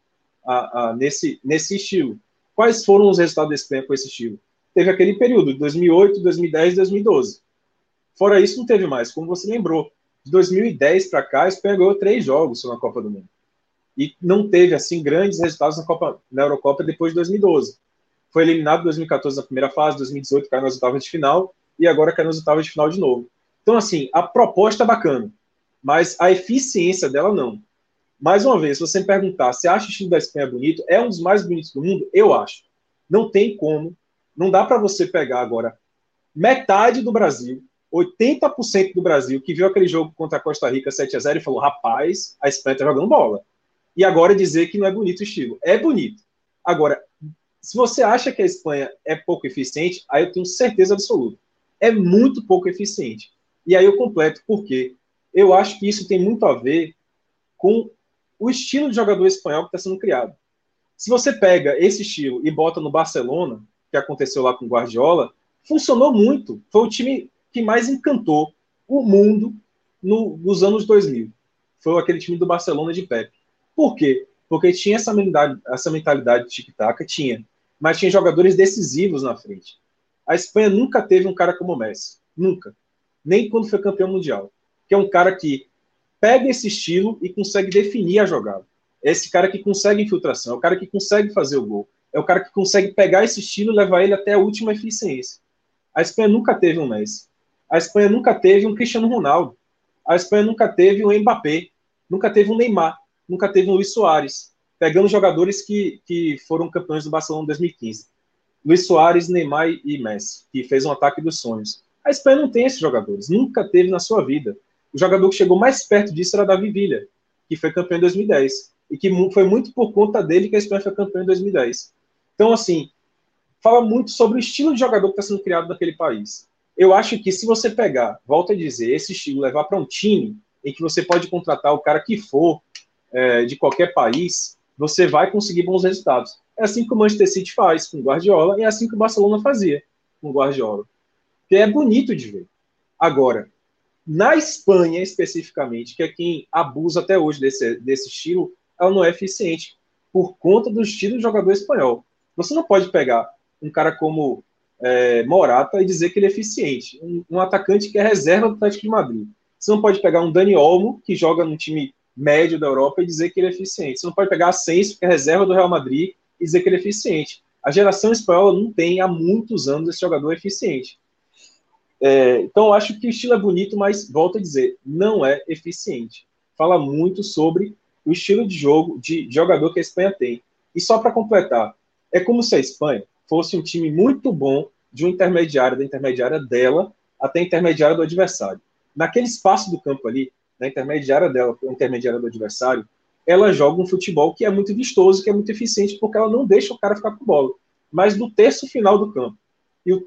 a, a, nesse, nesse estilo. Quais foram os resultados da Espanha com esse estilo? Teve aquele período, de 2008, 2010, 2012. Fora isso, não teve mais, como você lembrou. De 2010 para cá, a Espanha ganhou três jogos na Copa do Mundo. E não teve, assim, grandes resultados na, Copa, na Eurocopa depois de 2012. Foi eliminado em 2014 na primeira fase, 2018 caiu nas oitavas de final, e agora caiu nas oitavas de final de novo. Então, assim, a proposta é bacana, mas a eficiência dela não. Mais uma vez, se você me perguntar se acha o estilo da Espanha bonito, é um dos mais bonitos do mundo? Eu acho. Não tem como. Não dá para você pegar agora metade do Brasil, 80% do Brasil, que viu aquele jogo contra a Costa Rica 7 a 0 e falou: rapaz, a Espanha tá jogando bola. E agora dizer que não é bonito o estilo. É bonito. Agora, se você acha que a Espanha é pouco eficiente, aí eu tenho certeza absoluta. É muito pouco eficiente. E aí eu completo porque eu acho que isso tem muito a ver com o estilo de jogador espanhol que está sendo criado. Se você pega esse estilo e bota no Barcelona, que aconteceu lá com o Guardiola, funcionou muito. Foi o time que mais encantou o mundo no, nos anos 2000. Foi aquele time do Barcelona de Pep. Por quê? Porque tinha essa mentalidade, essa mentalidade de tic-tac, tinha. Mas tinha jogadores decisivos na frente. A Espanha nunca teve um cara como o Messi. Nunca. Nem quando foi campeão mundial. Que é um cara que pega esse estilo e consegue definir a jogada. É esse cara que consegue infiltração, é o cara que consegue fazer o gol, é o cara que consegue pegar esse estilo e levar ele até a última eficiência. A Espanha nunca teve um Messi. A Espanha nunca teve um Cristiano Ronaldo. A Espanha nunca teve um Mbappé. Nunca teve um Neymar. Nunca teve um Luiz Soares. Pegando jogadores que, que foram campeões do Barcelona em 2015. Luiz Soares, Neymar e Messi, que fez um ataque dos sonhos. A Espanha não tem esses jogadores. Nunca teve na sua vida. O jogador que chegou mais perto disso era Davi Villa, que foi campeão em 2010. E que foi muito por conta dele que a Espanha foi campeão em 2010. Então, assim, fala muito sobre o estilo de jogador que está sendo criado naquele país. Eu acho que se você pegar, volta a dizer, esse estilo, levar para um time em que você pode contratar o cara que for é, de qualquer país, você vai conseguir bons resultados. É assim que o Manchester City faz com o Guardiola e é assim que o Barcelona fazia com o Guardiola. Que é bonito de ver. Agora, na Espanha, especificamente, que é quem abusa até hoje desse, desse estilo, ela não é eficiente por conta do estilo de jogador espanhol. Você não pode pegar um cara como é, Morata e dizer que ele é eficiente. Um, um, atacante que é reserva do Atlético de Madrid. Você não pode pegar um Dani Olmo, que joga num time médio da Europa, e dizer que ele é eficiente. Você não pode pegar Asensio, que é reserva do Real Madrid, e dizer que ele é eficiente. A geração espanhola não tem há muitos anos esse jogador eficiente. É, então, eu acho que o estilo é bonito, mas, volto a dizer, não é eficiente. Fala muito sobre o estilo de jogo, de jogador que a Espanha tem. E só para completar, é como se a Espanha fosse um time muito bom de um intermediário, da intermediária dela até a intermediária do adversário. Naquele espaço do campo ali, na intermediária dela, a intermediária do adversário, ela joga um futebol que é muito vistoso, que é muito eficiente, porque ela não deixa o cara ficar com bola. Mas no terço final do campo e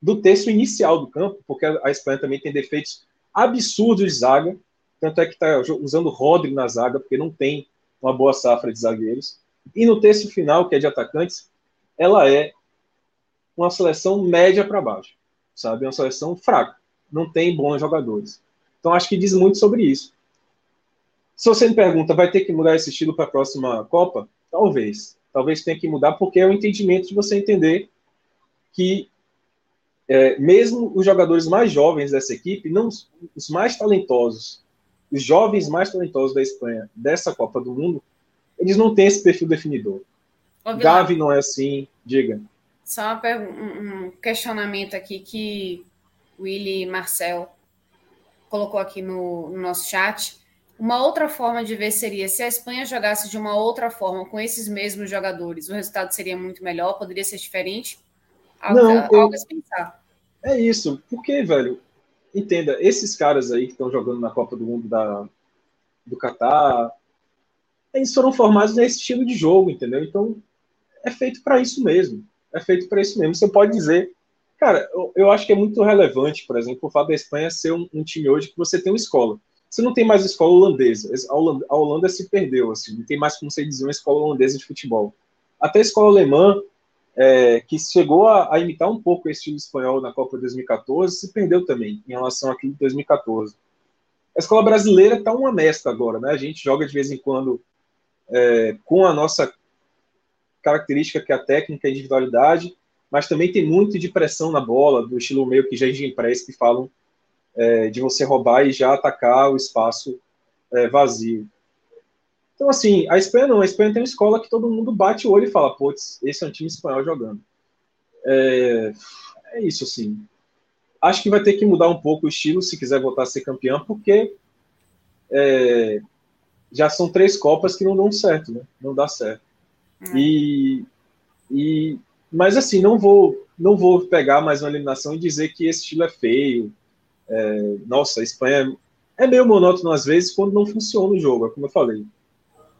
do terço inicial do campo, porque a Espanha também tem defeitos absurdos de zaga, tanto é que está usando Rodri na zaga, porque não tem uma boa safra de zagueiros. E no terço final, que é de atacantes, ela é uma seleção média para baixo, sabe? É uma seleção fraca, não tem bons jogadores. Então acho que diz muito sobre isso. Se você me pergunta, vai ter que mudar esse estilo para a próxima Copa? Talvez. Talvez tenha que mudar, porque é o entendimento de você entender que é, mesmo os jogadores mais jovens dessa equipe, não os mais talentosos, os jovens mais talentosos da Espanha dessa Copa do Mundo, eles não têm esse perfil definidor. Ô, Gavi não é assim, diga. Só um questionamento aqui que o Willy Marcel colocou aqui no, no nosso chat. Uma outra forma de ver seria se a Espanha jogasse de uma outra forma com esses mesmos jogadores, o resultado seria muito melhor, poderia ser diferente? Algo, não, eu... a pensar. É isso, porque, velho, entenda, esses caras aí que estão jogando na Copa do Mundo da, do Catar. Eles foram formados nesse estilo de jogo, entendeu? Então, é feito para isso mesmo. É feito para isso mesmo. Você pode dizer, cara, eu, eu, acho que é muito relevante, por exemplo, o fato da Espanha ser um, um, time hoje que você tem uma escola. Você não tem mais escola holandesa. A Holanda, a Holanda se perdeu, assim, não tem mais como você dizer uma escola holandesa de futebol. Até a escola alemã, é, que chegou a, a, imitar um pouco o estilo espanhol na Copa 2014, se perdeu também em relação àquilo de 2014. A escola brasileira está uma mescla agora, né? A gente joga de vez em quando é, com a nossa característica que é a técnica e a individualidade, mas também tem muito de pressão na bola, do estilo meio que Jardim Press, que falam é, de você roubar e já atacar o espaço é, vazio. Então, assim, a Espanha não. A Espanha tem uma escola que todo mundo bate o olho e fala, putz, esse é um time espanhol jogando. É, é isso, assim. Acho que vai ter que mudar um pouco o estilo se quiser voltar a ser campeão, porque é, já são três Copas que não dão certo, né? Não dá certo. Hum. E, e, mas assim, não vou, não vou pegar mais uma eliminação e dizer que esse estilo é feio. É, nossa, a Espanha é meio monótono às vezes quando não funciona o jogo, é como eu falei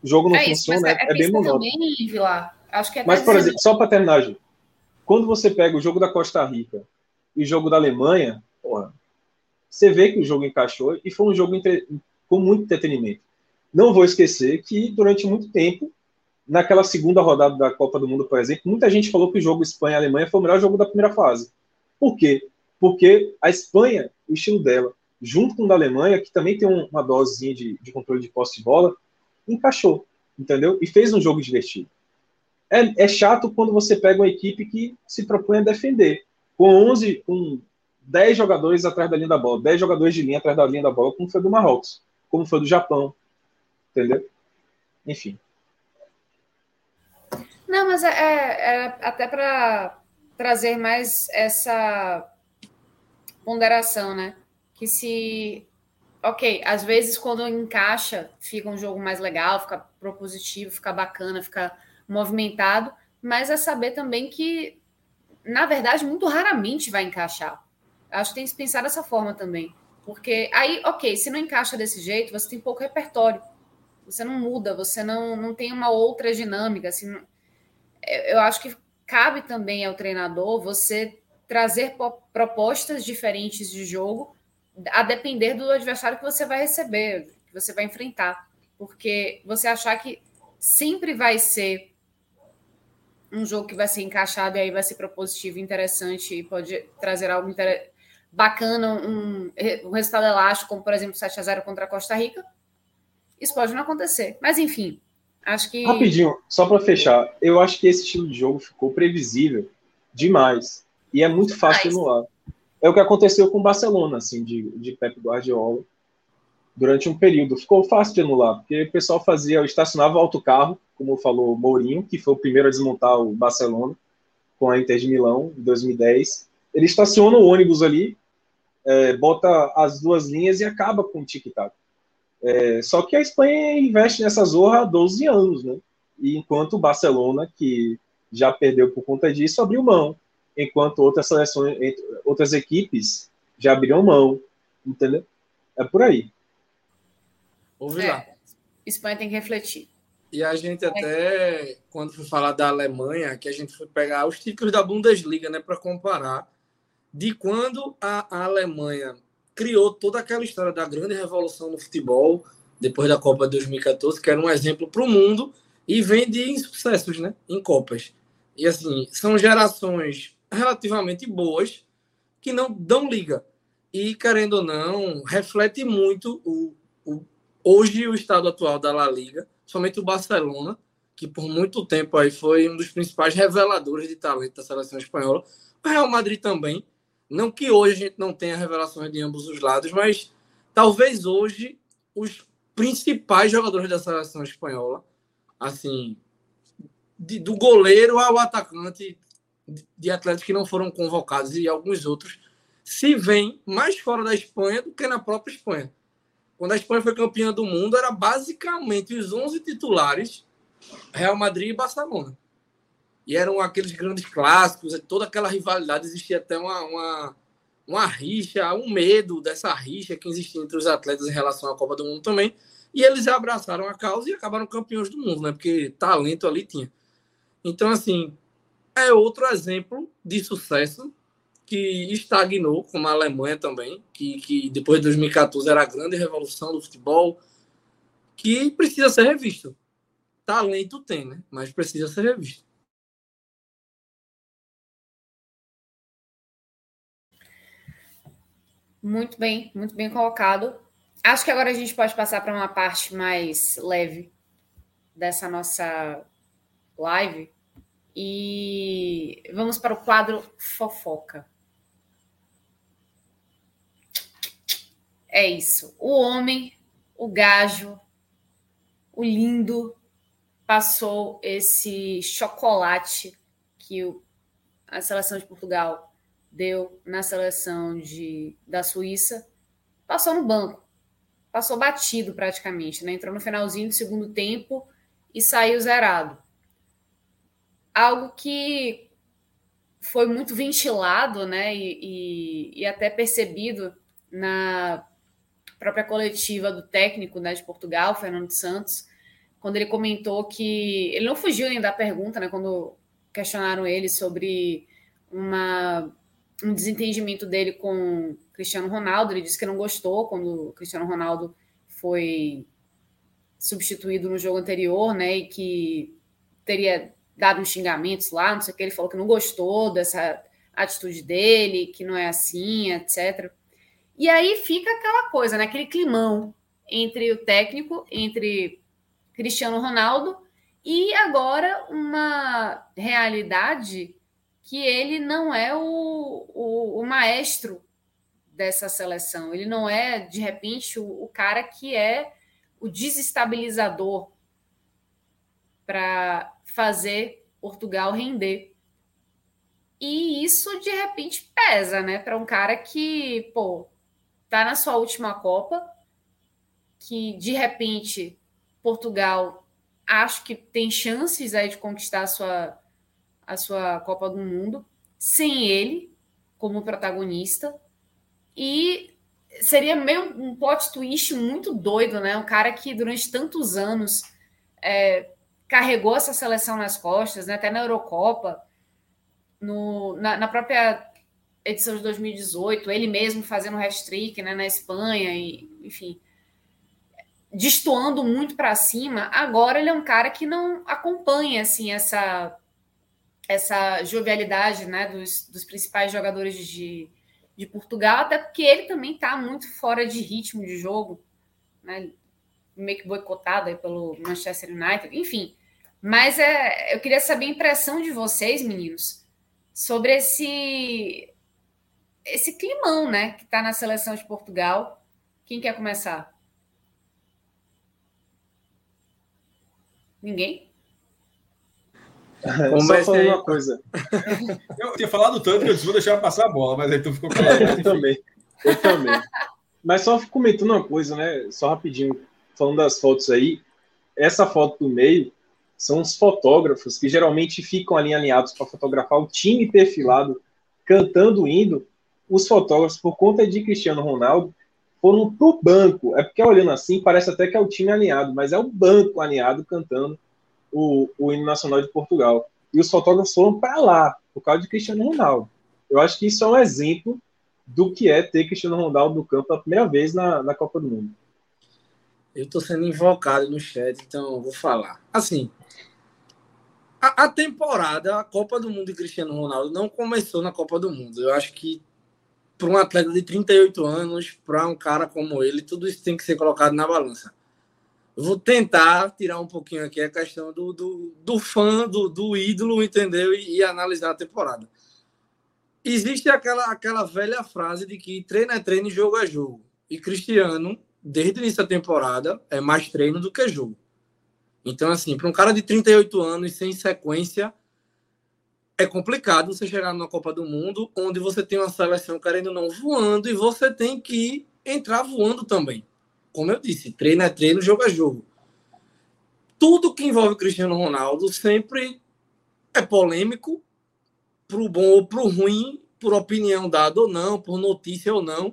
o jogo não é funciona, isso, é, é, bem monótono. Também. Acho que é mas, por exemplo, só para terminar, Ju, quando você pega o jogo da Costa Rica e o jogo da Alemanha, porra, você vê que o jogo encaixou e foi um jogo entre... com muito entretenimento. Não vou esquecer que durante muito tempo, naquela segunda rodada da Copa do Mundo, por exemplo, muita gente falou que o jogo Espanha-Alemanha foi o melhor jogo da primeira fase. Por quê? Porque a Espanha, o estilo dela, junto com o da Alemanha, que também tem uma dosezinha de, de controle de posse de bola, encaixou, entendeu? E fez um jogo divertido. É, é chato quando você pega uma equipe que se propõe a defender, com 11, com 10 jogadores atrás da linha da bola, 10 jogadores de linha atrás da linha da bola, como foi do Marrocos, como foi do Japão, entendeu? Enfim. Não, mas é, é, é até para trazer mais essa ponderação, né? Que se ok, às vezes quando encaixa, fica um jogo mais legal, fica propositivo, fica bacana, fica movimentado, mas é saber também que, na verdade, muito raramente vai encaixar. Acho que tem que pensar dessa forma também. Porque aí, ok, se não encaixa desse jeito, você tem pouco repertório. Você não muda, você não, não tem uma outra dinâmica. Assim, eu acho que cabe também ao treinador você trazer propostas diferentes de jogo a depender do adversário que você vai receber, que você vai enfrentar. Porque você achar que sempre vai ser um jogo que vai ser encaixado e aí vai ser propositivo, interessante e pode trazer algo bacana, um, um resultado elástico, como por exemplo 7 a 0 contra a Costa Rica. Isso pode não acontecer. Mas enfim, acho que. Rapidinho, só para fechar, eu acho que esse estilo de jogo ficou previsível demais. E é muito fácil de anular é o que aconteceu com o Barcelona, assim, de, de Pep Guardiola, durante um período. Ficou fácil de anular, porque o pessoal fazia, estacionava o autocarro, como falou Mourinho, que foi o primeiro a desmontar o Barcelona, com a Inter de Milão, em 2010. Ele estaciona o ônibus ali, é, bota as duas linhas e acaba com o tic-tac. É, só que a Espanha investe nessa zorra há 12 anos, né? E enquanto o Barcelona, que já perdeu por conta disso, abriu mão enquanto outras seleções, outras equipes já abriram mão, entendeu? É por aí. Ouve é, lá. Espanha tem que refletir. E a gente até, quando foi falar da Alemanha, que a gente foi pegar os títulos da Bundesliga, né, para comparar, de quando a, a Alemanha criou toda aquela história da grande revolução no futebol, depois da Copa de 2014, que era um exemplo para o mundo, e vem de insucessos, né, em Copas. E assim, são gerações relativamente boas que não dão liga. E, querendo ou não, reflete muito o, o, hoje o estado atual da La Liga, somente o Barcelona, que por muito tempo aí foi um dos principais reveladores de talento da seleção espanhola. O Real Madrid também. Não que hoje a gente não tenha revelações de ambos os lados, mas talvez hoje os principais jogadores da seleção espanhola, assim, de, do goleiro ao atacante, de atletas que não foram convocados e alguns outros se veem mais fora da Espanha do que na própria Espanha. Quando a Espanha foi campeã do mundo, era basicamente os 11 titulares Real Madrid e Barcelona. E eram aqueles grandes clássicos, toda aquela rivalidade, existia até uma, uma, uma rixa, um medo dessa rixa que existia entre os atletas em relação à Copa do Mundo também. E eles abraçaram a causa e acabaram campeões do mundo, né? Porque talento ali tinha. Então, assim, é outro exemplo de sucesso que estagnou, como a Alemanha também, que, que depois de 2014 era a grande revolução do futebol, que precisa ser revisto. Talento tem, né? Mas precisa ser revisto. Muito bem, muito bem colocado. Acho que agora a gente pode passar para uma parte mais leve dessa nossa live. E vamos para o quadro fofoca. É isso. O homem, o gajo, o lindo passou esse chocolate que a seleção de Portugal deu na seleção de, da Suíça. Passou no banco. Passou batido praticamente, né? Entrou no finalzinho do segundo tempo e saiu zerado. Algo que foi muito ventilado, né? E, e, e até percebido na própria coletiva do técnico né, de Portugal, Fernando Santos, quando ele comentou que ele não fugiu nem da pergunta, né, quando questionaram ele sobre uma, um desentendimento dele com Cristiano Ronaldo, ele disse que não gostou quando Cristiano Ronaldo foi substituído no jogo anterior, né, e que teria dado uns xingamentos lá, não sei o que, ele falou que não gostou dessa atitude dele, que não é assim, etc. E aí fica aquela coisa, né? aquele climão entre o técnico, entre Cristiano Ronaldo, e agora uma realidade que ele não é o, o, o maestro dessa seleção. Ele não é, de repente, o, o cara que é o desestabilizador para fazer Portugal render. E isso, de repente, pesa, né? Para um cara que, pô, está na sua última Copa, que de repente Portugal acho que tem chances aí de conquistar a sua, a sua Copa do Mundo sem ele como protagonista. E seria meio um plot twist muito doido, né? Um cara que durante tantos anos é, carregou essa seleção nas costas, né? até na Eurocopa, no, na, na própria edição de 2018, ele mesmo fazendo hat-trick né, na Espanha, e, enfim, destoando muito para cima. Agora ele é um cara que não acompanha assim essa essa jovialidade né, dos, dos principais jogadores de, de Portugal, até porque ele também está muito fora de ritmo de jogo, né, meio que boicotado aí pelo Manchester United, enfim. Mas é, eu queria saber a impressão de vocês, meninos, sobre esse esse climão, né, que está na seleção de Portugal. Quem quer começar? Ninguém? Só falando uma coisa. eu tinha falado tanto que eu disse, vou deixar passar a bola, mas aí tu ficou claro. eu também. Eu também. Mas só comentando uma coisa, né? Só rapidinho, falando das fotos aí. Essa foto do meio são os fotógrafos que geralmente ficam ali alinhados para fotografar o time perfilado cantando indo os fotógrafos, por conta de Cristiano Ronaldo, foram para o banco. É porque olhando assim, parece até que é o time alinhado, mas é o banco alinhado cantando o, o hino nacional de Portugal. E os fotógrafos foram para lá, por causa de Cristiano Ronaldo. Eu acho que isso é um exemplo do que é ter Cristiano Ronaldo no campo pela primeira vez na, na Copa do Mundo. Eu estou sendo invocado no chat, então vou falar. Assim, a, a, temporada, a Copa do Mundo de Cristiano Ronaldo não começou na Copa do Mundo. Eu acho que para um atleta de 38 anos, para um cara como ele, tudo isso tem que ser colocado na balança. Vou tentar tirar um pouquinho aqui a questão do, do, do fã, do, do ídolo, entendeu? E, e, analisar a temporada. Existe aquela, aquela velha frase de que treino é treino e jogo é jogo. E Cristiano, desde o início da temporada, é mais treino do que jogo. Então, assim, para um cara de 38 anos sem sequência, é complicado você chegar numa Copa do Mundo onde você tem uma seleção querendo não voando e você tem que entrar voando também. Como eu disse, treino é treino, jogo é jogo. Tudo que envolve Cristiano Ronaldo sempre é polêmico, pro bom ou pro ruim, por opinião dada ou não, por notícia ou não,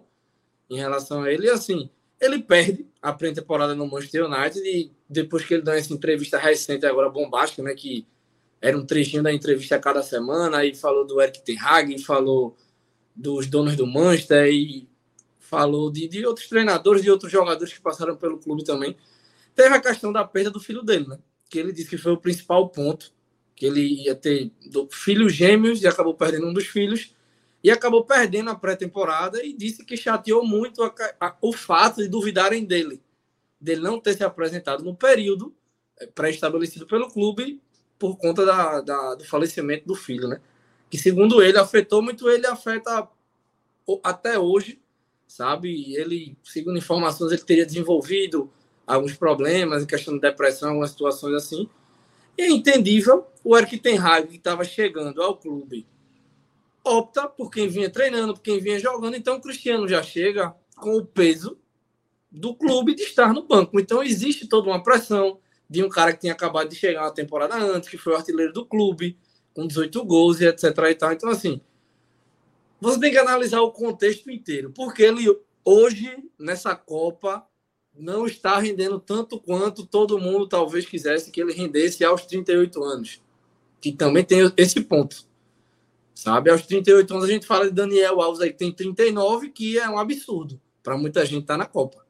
em relação a ele. E assim, ele perde a pré-temporada no Manchester United e depois que ele deu essa entrevista recente agora bombástica, né, que era um trechinho da entrevista a cada semana, aí falou do Eric Ten Hag, falou dos donos do Manchester e falou de, de outros treinadores, de outros jogadores que passaram pelo clube também. Teve a questão da perda do filho dele, né? Que ele disse que foi o principal ponto, que ele ia ter filhos gêmeos e acabou perdendo um dos filhos e acabou perdendo a pré-temporada e disse que chateou muito a, a, o fato de duvidarem dele, dele não ter se apresentado no período eh, pré-estabelecido pelo clube por conta da, da, do falecimento do filho, né? Que segundo ele afetou muito ele, afeta até hoje, sabe? Ele, segundo informações, ele teria desenvolvido alguns problemas em questão de depressão, algumas situações assim. E é entendível o Eric Ten Hag, que estava chegando ao clube opta por quem vinha treinando, por quem vinha jogando. Então, o Cristiano já chega com o peso do clube de estar no banco. Então, existe toda uma pressão de um cara que tinha acabado de chegar uma temporada antes, que foi o artilheiro do clube, com 18 gols e etc. E tal. Então, assim, você tem que analisar o contexto inteiro, porque ele hoje, nessa Copa, não está rendendo tanto quanto todo mundo talvez quisesse que ele rendesse aos 38 anos. Que também tem esse ponto. Sabe? Aos 38 anos a gente fala de Daniel Alves aí que tem 39, que é um absurdo para muita gente estar tá na Copa.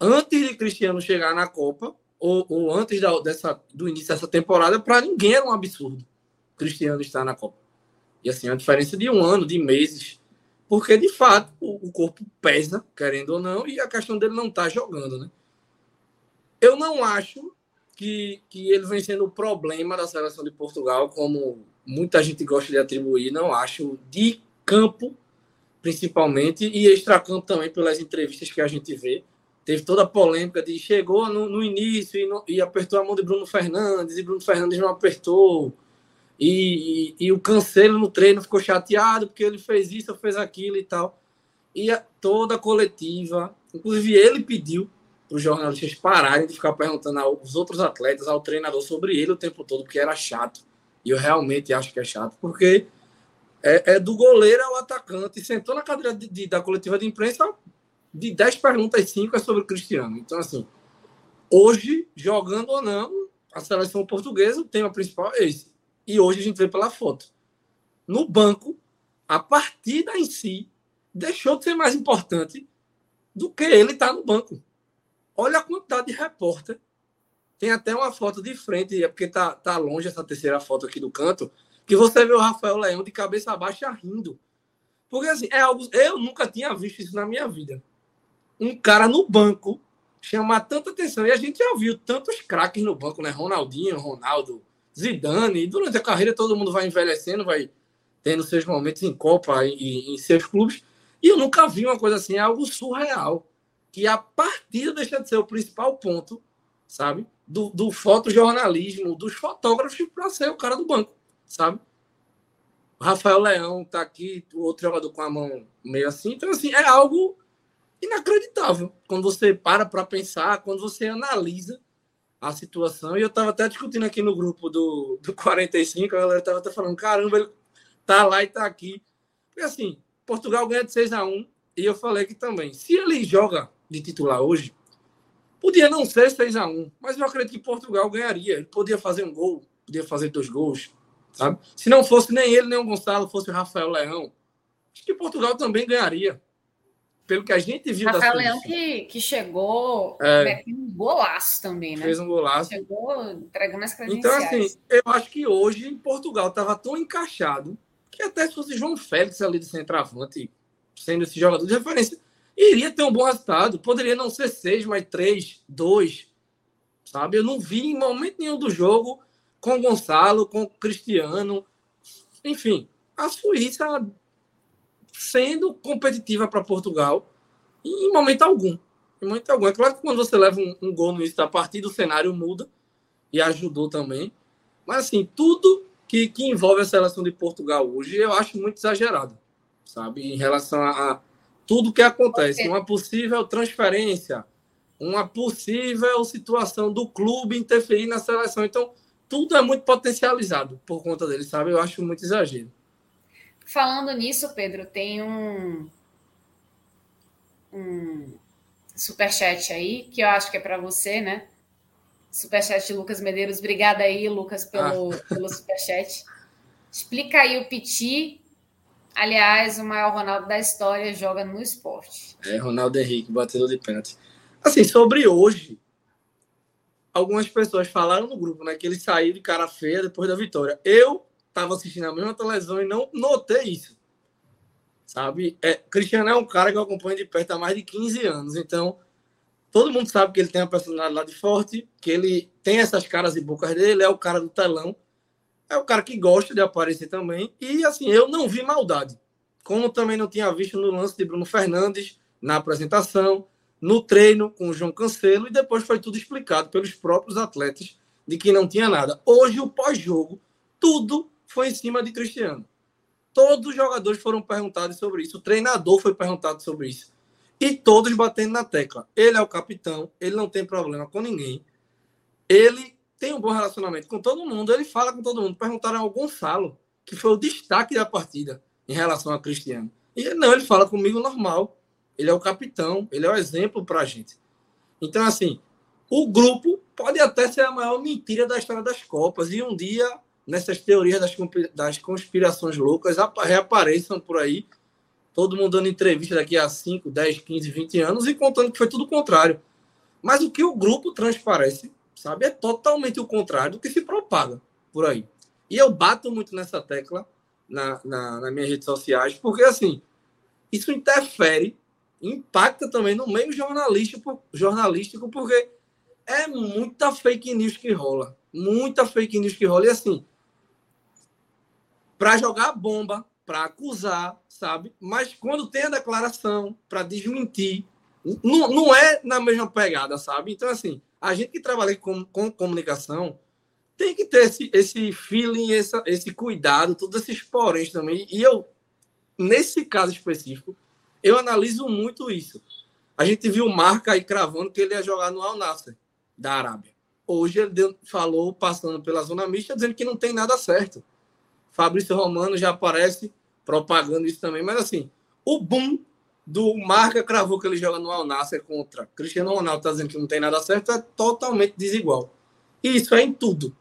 Antes de Cristiano chegar na Copa, ou, ou antes da, dessa, do início dessa temporada, para ninguém era um absurdo Cristiano estar na Copa. E assim, a diferença de um ano, de meses, porque de fato o, corpo pesa, querendo ou não, e a questão dele não estar tá jogando, né? Eu não acho que, que ele vem sendo o problema da seleção de Portugal, como muita gente gosta de atribuir, não acho, de campo, principalmente, e extracampo também, pelas entrevistas que a gente vê. Teve toda a polêmica de chegou no, no início e, no, e, apertou a mão de Bruno Fernandes, e Bruno Fernandes não apertou. E, e, e, o Cancelo no treino ficou chateado porque ele fez isso, fez aquilo e tal. E a, toda a coletiva, inclusive ele pediu para os jornalistas pararem de ficar perguntando aos outros atletas, ao treinador sobre ele o tempo todo, porque era chato. E eu realmente acho que é chato, porque é, é do goleiro ao atacante. Sentou na cadeira de, de, da coletiva de imprensa, de 10 perguntas, 5 é sobre o Cristiano. Então, assim, hoje, jogando ou não, a seleção portuguesa, o tema principal é esse. E hoje a gente vê pela foto. No banco, a partida em si deixou de ser mais importante do que ele estar tá no banco. Olha a quantidade de repórter tem até uma foto de frente, é porque tá, tá longe essa terceira foto aqui do canto, que você vê o Rafael Leão de cabeça baixa rindo. Porque assim, é algo. Eu nunca tinha visto isso na minha vida. Um cara no banco chamar tanta atenção. E a gente já viu tantos craques no banco, né? Ronaldinho, Ronaldo, Zidane. Durante a carreira todo mundo vai envelhecendo, vai tendo seus momentos em Copa e em seus clubes. E eu nunca vi uma coisa assim, é algo surreal. Que a partida deixa de ser o principal ponto, sabe? do, do fotojornalismo, dos fotógrafos para ser o cara do banco, sabe? Rafael Leão tá aqui, o outro jogador com a mão meio assim. Então, assim, é algo inacreditável quando você para para pensar, quando você analisa a situação. E eu estava até discutindo aqui no grupo do, do 45, a galera estava até falando: caramba, ele tá lá e tá aqui. Porque, assim, Portugal ganha de 6 a 1 e eu falei que também, se ele joga de titular hoje, Podia não ser 6 a 1 mas eu acredito que Portugal ganharia. Ele podia fazer um gol, podia fazer dois gols, sabe? Se não fosse nem ele, nem o Gonçalo, fosse o Rafael Leão, acho que Portugal também ganharia. Pelo que a gente viu Rafael Leão que, que chegou é, um golaço também, né? Fez um golaço. Chegou entregando as credenciais. Então, assim, eu acho que hoje Portugal estava tão encaixado que até se fosse João Félix ali de centroavante, sendo esse jogador de referência, iria ter um bom resultado. Poderia não ser seis, mas três, dois. Sabe? Eu não vi em momento nenhum do jogo com o Gonçalo, com o Cristiano. Enfim, a Suíça sendo competitiva para Portugal em momento algum. Em momento algum. É claro que quando você leva um, um gol no início da partida, o cenário muda e ajudou também. Mas, assim, tudo que, que envolve a seleção de Portugal hoje, eu acho muito exagerado, sabe? Em relação a, tudo que acontece, uma possível transferência, uma possível situação do clube interferir na seleção. Então, tudo é muito potencializado por conta dele, sabe? Eu acho muito exagero. Falando nisso, Pedro, tem um, um superchat aí, que eu acho que é para você, né? Superchat de Lucas Medeiros. Obrigada aí, Lucas, pelo, ah. pelo superchat. Explica aí o Piti. Aliás, o maior Ronaldo da história joga no esporte. É, Ronaldo Henrique, batedor de pênalti. Assim, sobre hoje, algumas pessoas falaram no grupo, né, que ele saiu de cara feia depois da vitória. Eu estava assistindo a mesma televisão e não notei isso. Sabe? É, Cristiano é um cara que eu acompanho de perto há mais de 15 anos, então todo mundo sabe que ele tem uma personalidade forte, que ele tem essas caras e bocas dele, é o cara do telão, é o cara que gosta de aparecer também. E assim, eu não vi maldade. Como também não tinha visto no lance de Bruno Fernandes na apresentação, no treino com o João Cancelo, e depois foi tudo explicado pelos próprios atletas de que não tinha nada. Hoje, o pós-jogo, tudo foi em cima de Cristiano. Todos os jogadores foram perguntados sobre isso, o treinador foi perguntado sobre isso. E todos batendo na tecla. Ele é o capitão, ele não tem problema com ninguém. Ele tem um bom relacionamento com todo mundo, ele fala com todo mundo. Perguntaram ao Gonçalo, que foi o destaque da partida em relação a Cristiano. E ele, não, ele fala comigo normal. Ele é o capitão, ele é o exemplo para a gente. Então, assim, o grupo pode até ser a maior mentira da história das Copas. E um dia, nessas teorias das conspirações loucas, reapareçam por aí todo mundo dando entrevista daqui a 5, 10, 15, 20 anos e contando que foi tudo o contrário. Mas o que o grupo transparece, sabe, é totalmente o contrário do que se propaga por aí. E eu bato muito nessa tecla na, na, nas minhas redes sociais, porque assim, isso interfere, impacta também no meio jornalístico, jornalístico porque é muita fake news que rola. Muita fake news que rola. E assim, para jogar bomba, para acusar, sabe? Mas quando tem a declaração para desmentir, não, não é na mesma pegada, sabe? Então, assim, a gente que trabalha com, com comunicação tem que ter esse, esse feeling, esse, cuidado, todos esses poréns também. E eu, nesse caso específico, eu analiso muito isso. A gente viu Marca aí cravando que ele ia jogar no Al Nasser, da Arábia. Hoje ele deu, falou, passando pela zona mista, dizendo que não tem nada certo. Fabrício Romano já aparece propagando isso também. Mas assim, o boom do Marca cravou que ele joga no Al Nassr contra Cristiano Ronaldo, tá dizendo que não tem nada certo, é totalmente desigual. E isso é em tudo.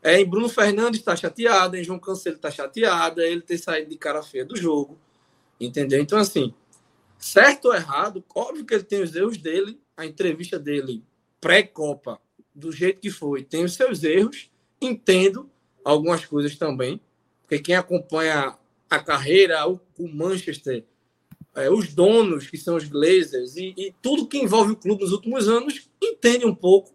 É em Bruno Fernandes está chateado, em João Cancelo está chateado, é ele ter saído de cara feia do jogo. Entendeu? Então, assim, certo ou errado, óbvio que ele tem os erros dele, a entrevista dele pré-Copa, do jeito que foi, tem os seus erros, entendo algumas coisas também, porque quem acompanha a carreira, o, Manchester, é, os donos, que são os Glazers, e, e, tudo que envolve o clube nos últimos anos, entende um pouco.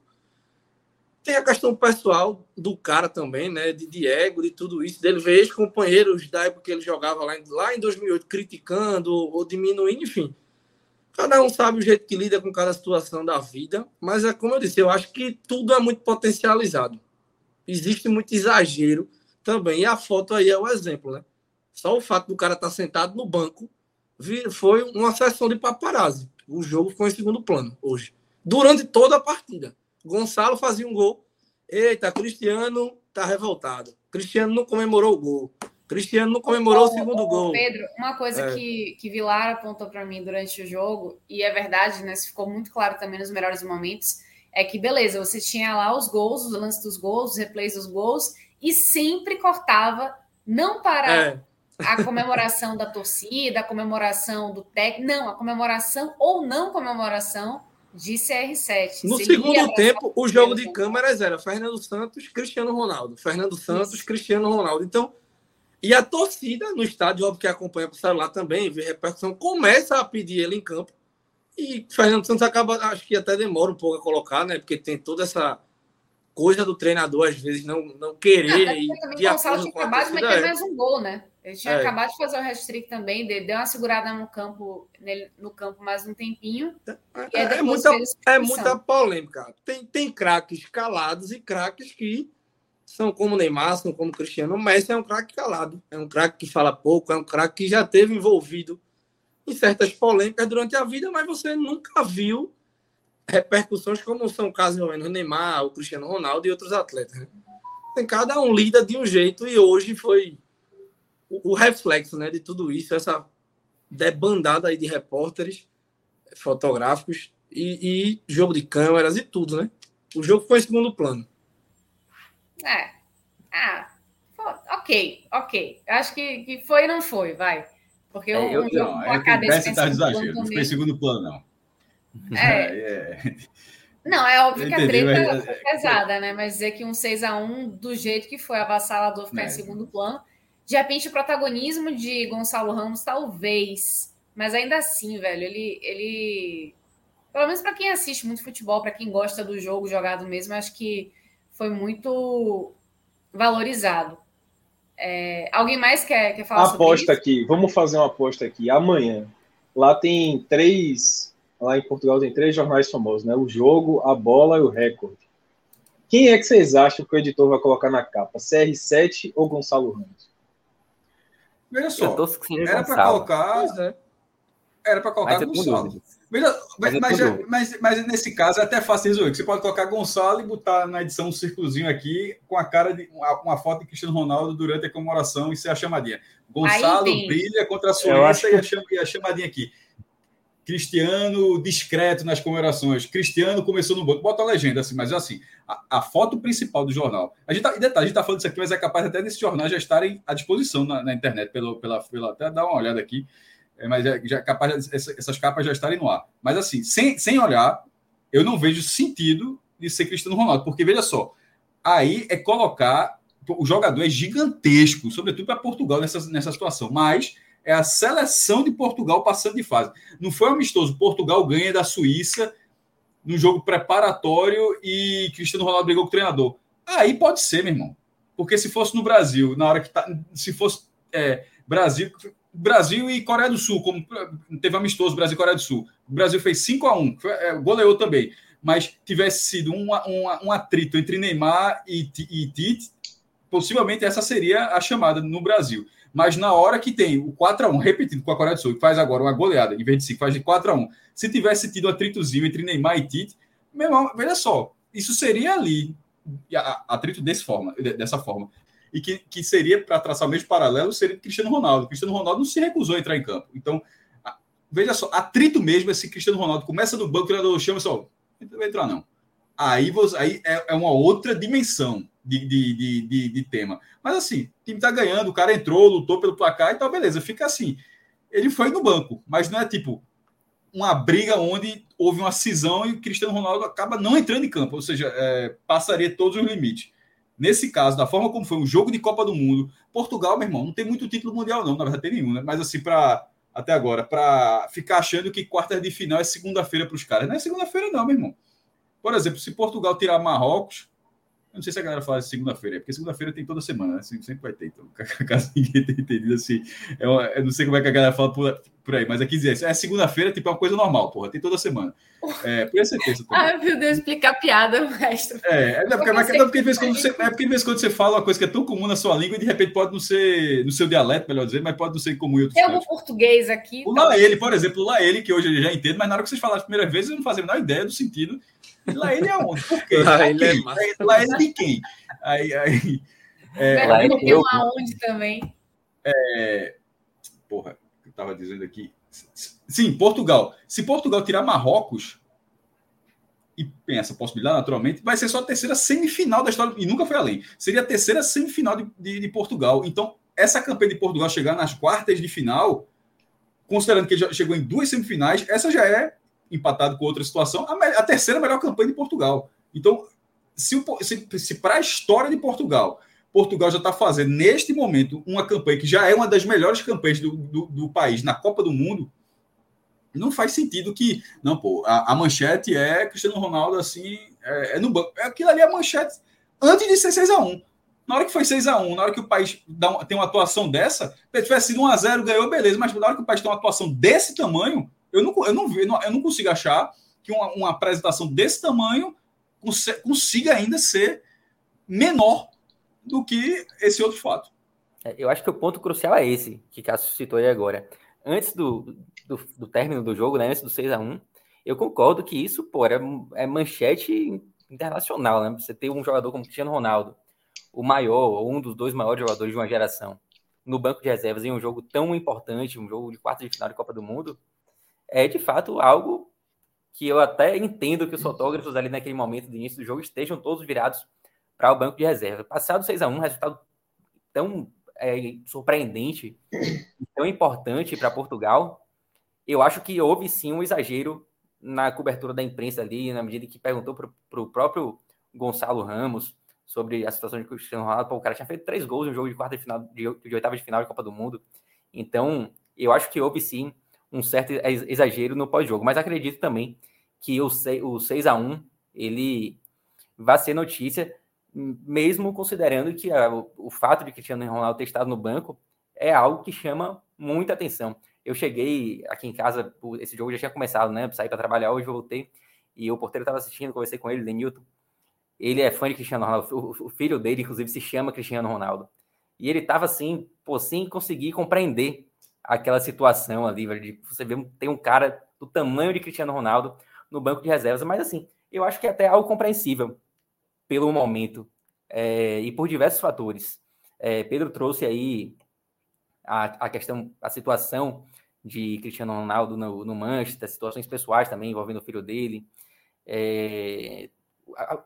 Tem a questão pessoal do cara também, né? De Diego, de tudo isso, dele ver ex-companheiros da época que ele jogava lá em, lá em 2008 criticando ou diminuindo, enfim. Cada um sabe o jeito que lida com cada situação da vida, mas é como eu disse, eu acho que tudo é muito potencializado. Existe muito exagero também. E a foto aí é o exemplo, né? Só o fato do cara estar tá sentado no banco foi uma sessão de paparazzi. O jogo ficou em segundo plano hoje. Durante toda a partida. Gonçalo fazia um gol. Eita, Cristiano tá revoltado. Cristiano não comemorou o gol. Cristiano não comemorou o segundo gol. Pedro, uma coisa é. que, que Vilar apontou para mim durante o jogo, e é verdade, né? Isso ficou muito claro também nos melhores momentos, é que beleza, você tinha lá os gols, os lances dos gols, os replays dos gols, e sempre cortava, não para é a comemoração da torcida, a comemoração do técnico. Não, a comemoração ou não comemoração de CR7. No segundo tempo, o jogo de câmeras era Fernando Santos, Cristiano Ronaldo. Fernando Santos, Isso. Cristiano Ronaldo. Então, e a torcida no estádio, óbvio que acompanha por celular também, vê repercussão, começa a pedir ele em campo. E Fernando Santos acaba, acho que até demora um pouco a colocar, né? Porque tem toda essa coisa do treinador, às vezes, não, não querer. Ah, e de acordo com a torcida, de meter é. mais um gol, né? Ele tinha é. acabado de fazer o hat-trick também, deu uma segurada no campo, nele, no campo mais um tempinho. É, é muita, é muita polêmica. Tem, tem craques calados e craques que são como Neymar, são como Cristiano. O Messi é um craque calado, é um craque que fala pouco, é um craque que já teve envolvido em certas polêmicas durante a vida, mas você nunca viu repercussões como são o caso do Neymar, o Cristiano Ronaldo e outros atletas. Né? Tem cada um lida de um jeito e hoje foi o, reflexo né, de tudo isso, essa debandada aí de repórteres, fotográficos e, e, jogo de câmeras e tudo, né? O jogo foi em segundo plano. É. Ah, ok, ok. Acho que, que foi e não foi, vai. Porque é, eu, um jogo não, com a cabeça tá exagero, não foi em segundo plano, não. É. é. Não, é óbvio que a treta mas... foi pesada, né? Mas dizer que um 6 a 1 do jeito que foi avassalador ficar é. em segundo plano. De repente, o protagonismo de Gonçalo Ramos, talvez. Mas ainda assim, velho, ele. ele... Pelo menos para quem assiste muito futebol, para quem gosta do jogo jogado mesmo, acho que foi muito valorizado. É... Alguém mais quer, quer falar aposta aqui, vamos fazer uma aposta aqui. Amanhã. Lá tem três lá em Portugal tem três jornais famosos, né? O Jogo, a Bola e o Record. Quem é que vocês acham que o editor vai colocar na capa? CR7 ou Gonçalo Ramos? Veja só, era para colocar. É. Era para colocar Gonçalo. Veja, mas, mas, mas, mas, nesse caso é até fácil resolver. Você pode colocar Gonçalo e botar na edição um círculozinho aqui com a cara de uma, uma foto de Cristiano Ronaldo durante a comemoração e ser a chamadinha. Gonçalo brilha contra a Suíça que... e a chamadinha aqui. Cristiano discreto nas comemorações. Cristiano começou no banco. Bota a legenda assim, mas assim, a, a foto principal do jornal. A gente tá, detalhe, a gente tá falando isso aqui, mas é capaz até desse jornal já estarem à disposição na, na internet, pelo, pela, pela, até dar uma olhada aqui. É, mas é, já é capaz essa, essas capas já estarem no ar. Mas assim, sem, sem olhar, eu não vejo sentido de ser Cristiano Ronaldo, porque veja só, aí é colocar o jogador é gigantesco, sobretudo para Portugal nessa, nessa situação, mas é a seleção de Portugal passando de fase. Não foi amistoso. Portugal ganha da Suíça no jogo preparatório e Cristiano Ronaldo brigou com o treinador. Aí pode ser, meu irmão. Porque se fosse no Brasil, na hora que tá. Se fosse é, Brasil, Brasil e Coreia do Sul, como teve amistoso Brasil e Coreia do Sul. O Brasil fez 5 a 1 é, goleou também. Mas tivesse sido um, um, um atrito entre Neymar e, e Tite, possivelmente essa seria a chamada no Brasil. Mas na hora que tem o 4x1 repetido com a Coreia do Sul, que faz agora uma goleada, em vez de 5, faz de 4x1. Se tivesse tido um atritozinho entre Neymar e Tite, meu irmão, veja só, isso seria ali, atrito desse forma, dessa forma. E que, que seria, para traçar o mesmo paralelo, seria Cristiano Ronaldo. Cristiano Ronaldo não se recusou a entrar em campo. Então, veja só, atrito mesmo é se Cristiano Ronaldo começa no banco, o treinador chama só, não vai entrar não. Aí, você, aí é, é uma outra dimensão de, de, de, de, tema. Mas assim, o time tá ganhando, o cara entrou, lutou pelo placar e tal, beleza, fica assim. Ele foi no banco, mas não é tipo uma briga onde houve uma cisão e o Cristiano Ronaldo acaba não entrando em campo, ou seja, é, passaria todos os limites. Nesse caso, da forma como foi um jogo de Copa do Mundo, Portugal, meu irmão, não tem muito título mundial, não, na verdade tem nenhum, né? Mas assim, para até agora, para ficar achando que quarta de final é segunda-feira para os caras. Não é segunda-feira, não, meu irmão. Por exemplo, se Portugal tirar Marrocos, não sei se a galera fala segunda-feira, porque segunda-feira tem toda semana, né? Sempre vai ter. Então, caso ninguém tenha entendido assim, é uma, eu não sei como é que a galera fala por, por aí, mas aqui dizer, é segunda-feira, tipo, é uma coisa normal, porra, tem toda semana. É, por certeza também. Ah, meu Deus, explicar piada, resto. É, é, não, porque, mas, não, porque, de vez quando você, é porque de vez em quando você fala uma coisa que é tão comum na sua língua e de repente pode não ser no seu dialeto, melhor dizer, mas pode não ser comum em outros Tem algum português aqui? O lá ele, por exemplo, o lá ele, que hoje eu já entendo, mas na hora que vocês falaram a primeira vez, eu não fazia a menor ideia do sentido. Lá ele é onde? Por quê? Lá, ele é lá ele de quem? Aí, aí, é, lá ele tem uma onde também. É, porra, estava dizendo aqui. Sim, Portugal. Se Portugal tirar Marrocos, e tem essa possibilidade, naturalmente, vai ser só a terceira semifinal da história, e nunca foi além. Seria a terceira semifinal de, de, de Portugal. Então, essa campanha de Portugal chegar nas quartas de final, considerando que ele já chegou em duas semifinais, essa já é empatado com outra situação, a, a terceira melhor campanha de Portugal. Então, se, se, se para a história de Portugal, Portugal já está fazendo, neste momento, uma campanha que já é uma das melhores campanhas do, do, do país na Copa do Mundo, não faz sentido que. Não, pô, a, a manchete é Cristiano Ronaldo assim, é, é, no banco. É aquilo ali é a manchete antes de ser 6x1. Na hora que foi 6x1, na hora que o país dá tem uma atuação dessa, se tivesse sido 1x0, ganhou, beleza, mas na hora que o país tem uma atuação desse tamanho, eu não, eu não, eu não, eu não consigo achar que uma, uma apresentação desse tamanho consiga ainda ser menor do que esse outro fato. É, eu acho que o ponto crucial é esse, que Cássio citou aí agora. Antes do, do, do término do jogo, né, antes do 6 a 1 eu concordo que isso, pô, é, é manchete internacional, né? Você ter um jogador como Cristiano Ronaldo, o maior, ou um dos dois maiores jogadores de uma geração, no banco de reservas em um jogo tão importante, um jogo de quarta de final de Copa do Mundo, é de fato algo que eu até entendo que os fotógrafos ali naquele momento de início do jogo estejam todos virados para o banco de reserva. Passado 6 a 1 resultado tão é, surpreendente, tão importante para Portugal, eu acho que houve sim um exagero na cobertura da imprensa ali, na medida que perguntou para o próprio Gonçalo Ramos sobre a situação de Cristiano Ronaldo. O cara tinha feito três gols no jogo de quarta de final, de, de oitava de final de Copa do Mundo. Então, eu acho que houve sim um certo exagero no pós-jogo, mas acredito também que o 6, o 6 a 1 ele vai ser notícia, mesmo considerando que a, o, o, fato de Cristiano Ronaldo ter estado no banco é algo que chama muita atenção. Eu cheguei aqui em casa, esse jogo já tinha começado, né? Saí para trabalhar hoje, voltei e o porteiro estava assistindo, conversei com ele, Denilton. Ele é fã de Cristiano Ronaldo, o, o filho dele, inclusive, se chama Cristiano Ronaldo. E ele estava assim, pô, sem conseguir compreender aquela situação ali, de você ver tem um cara do tamanho de Cristiano Ronaldo no banco de reservas, mas assim, eu acho que é até algo compreensível pelo momento é, e por diversos fatores. É, Pedro trouxe aí a, a questão, a situação de Cristiano Ronaldo no, no Manchester, situações pessoais também envolvendo o filho dele. É,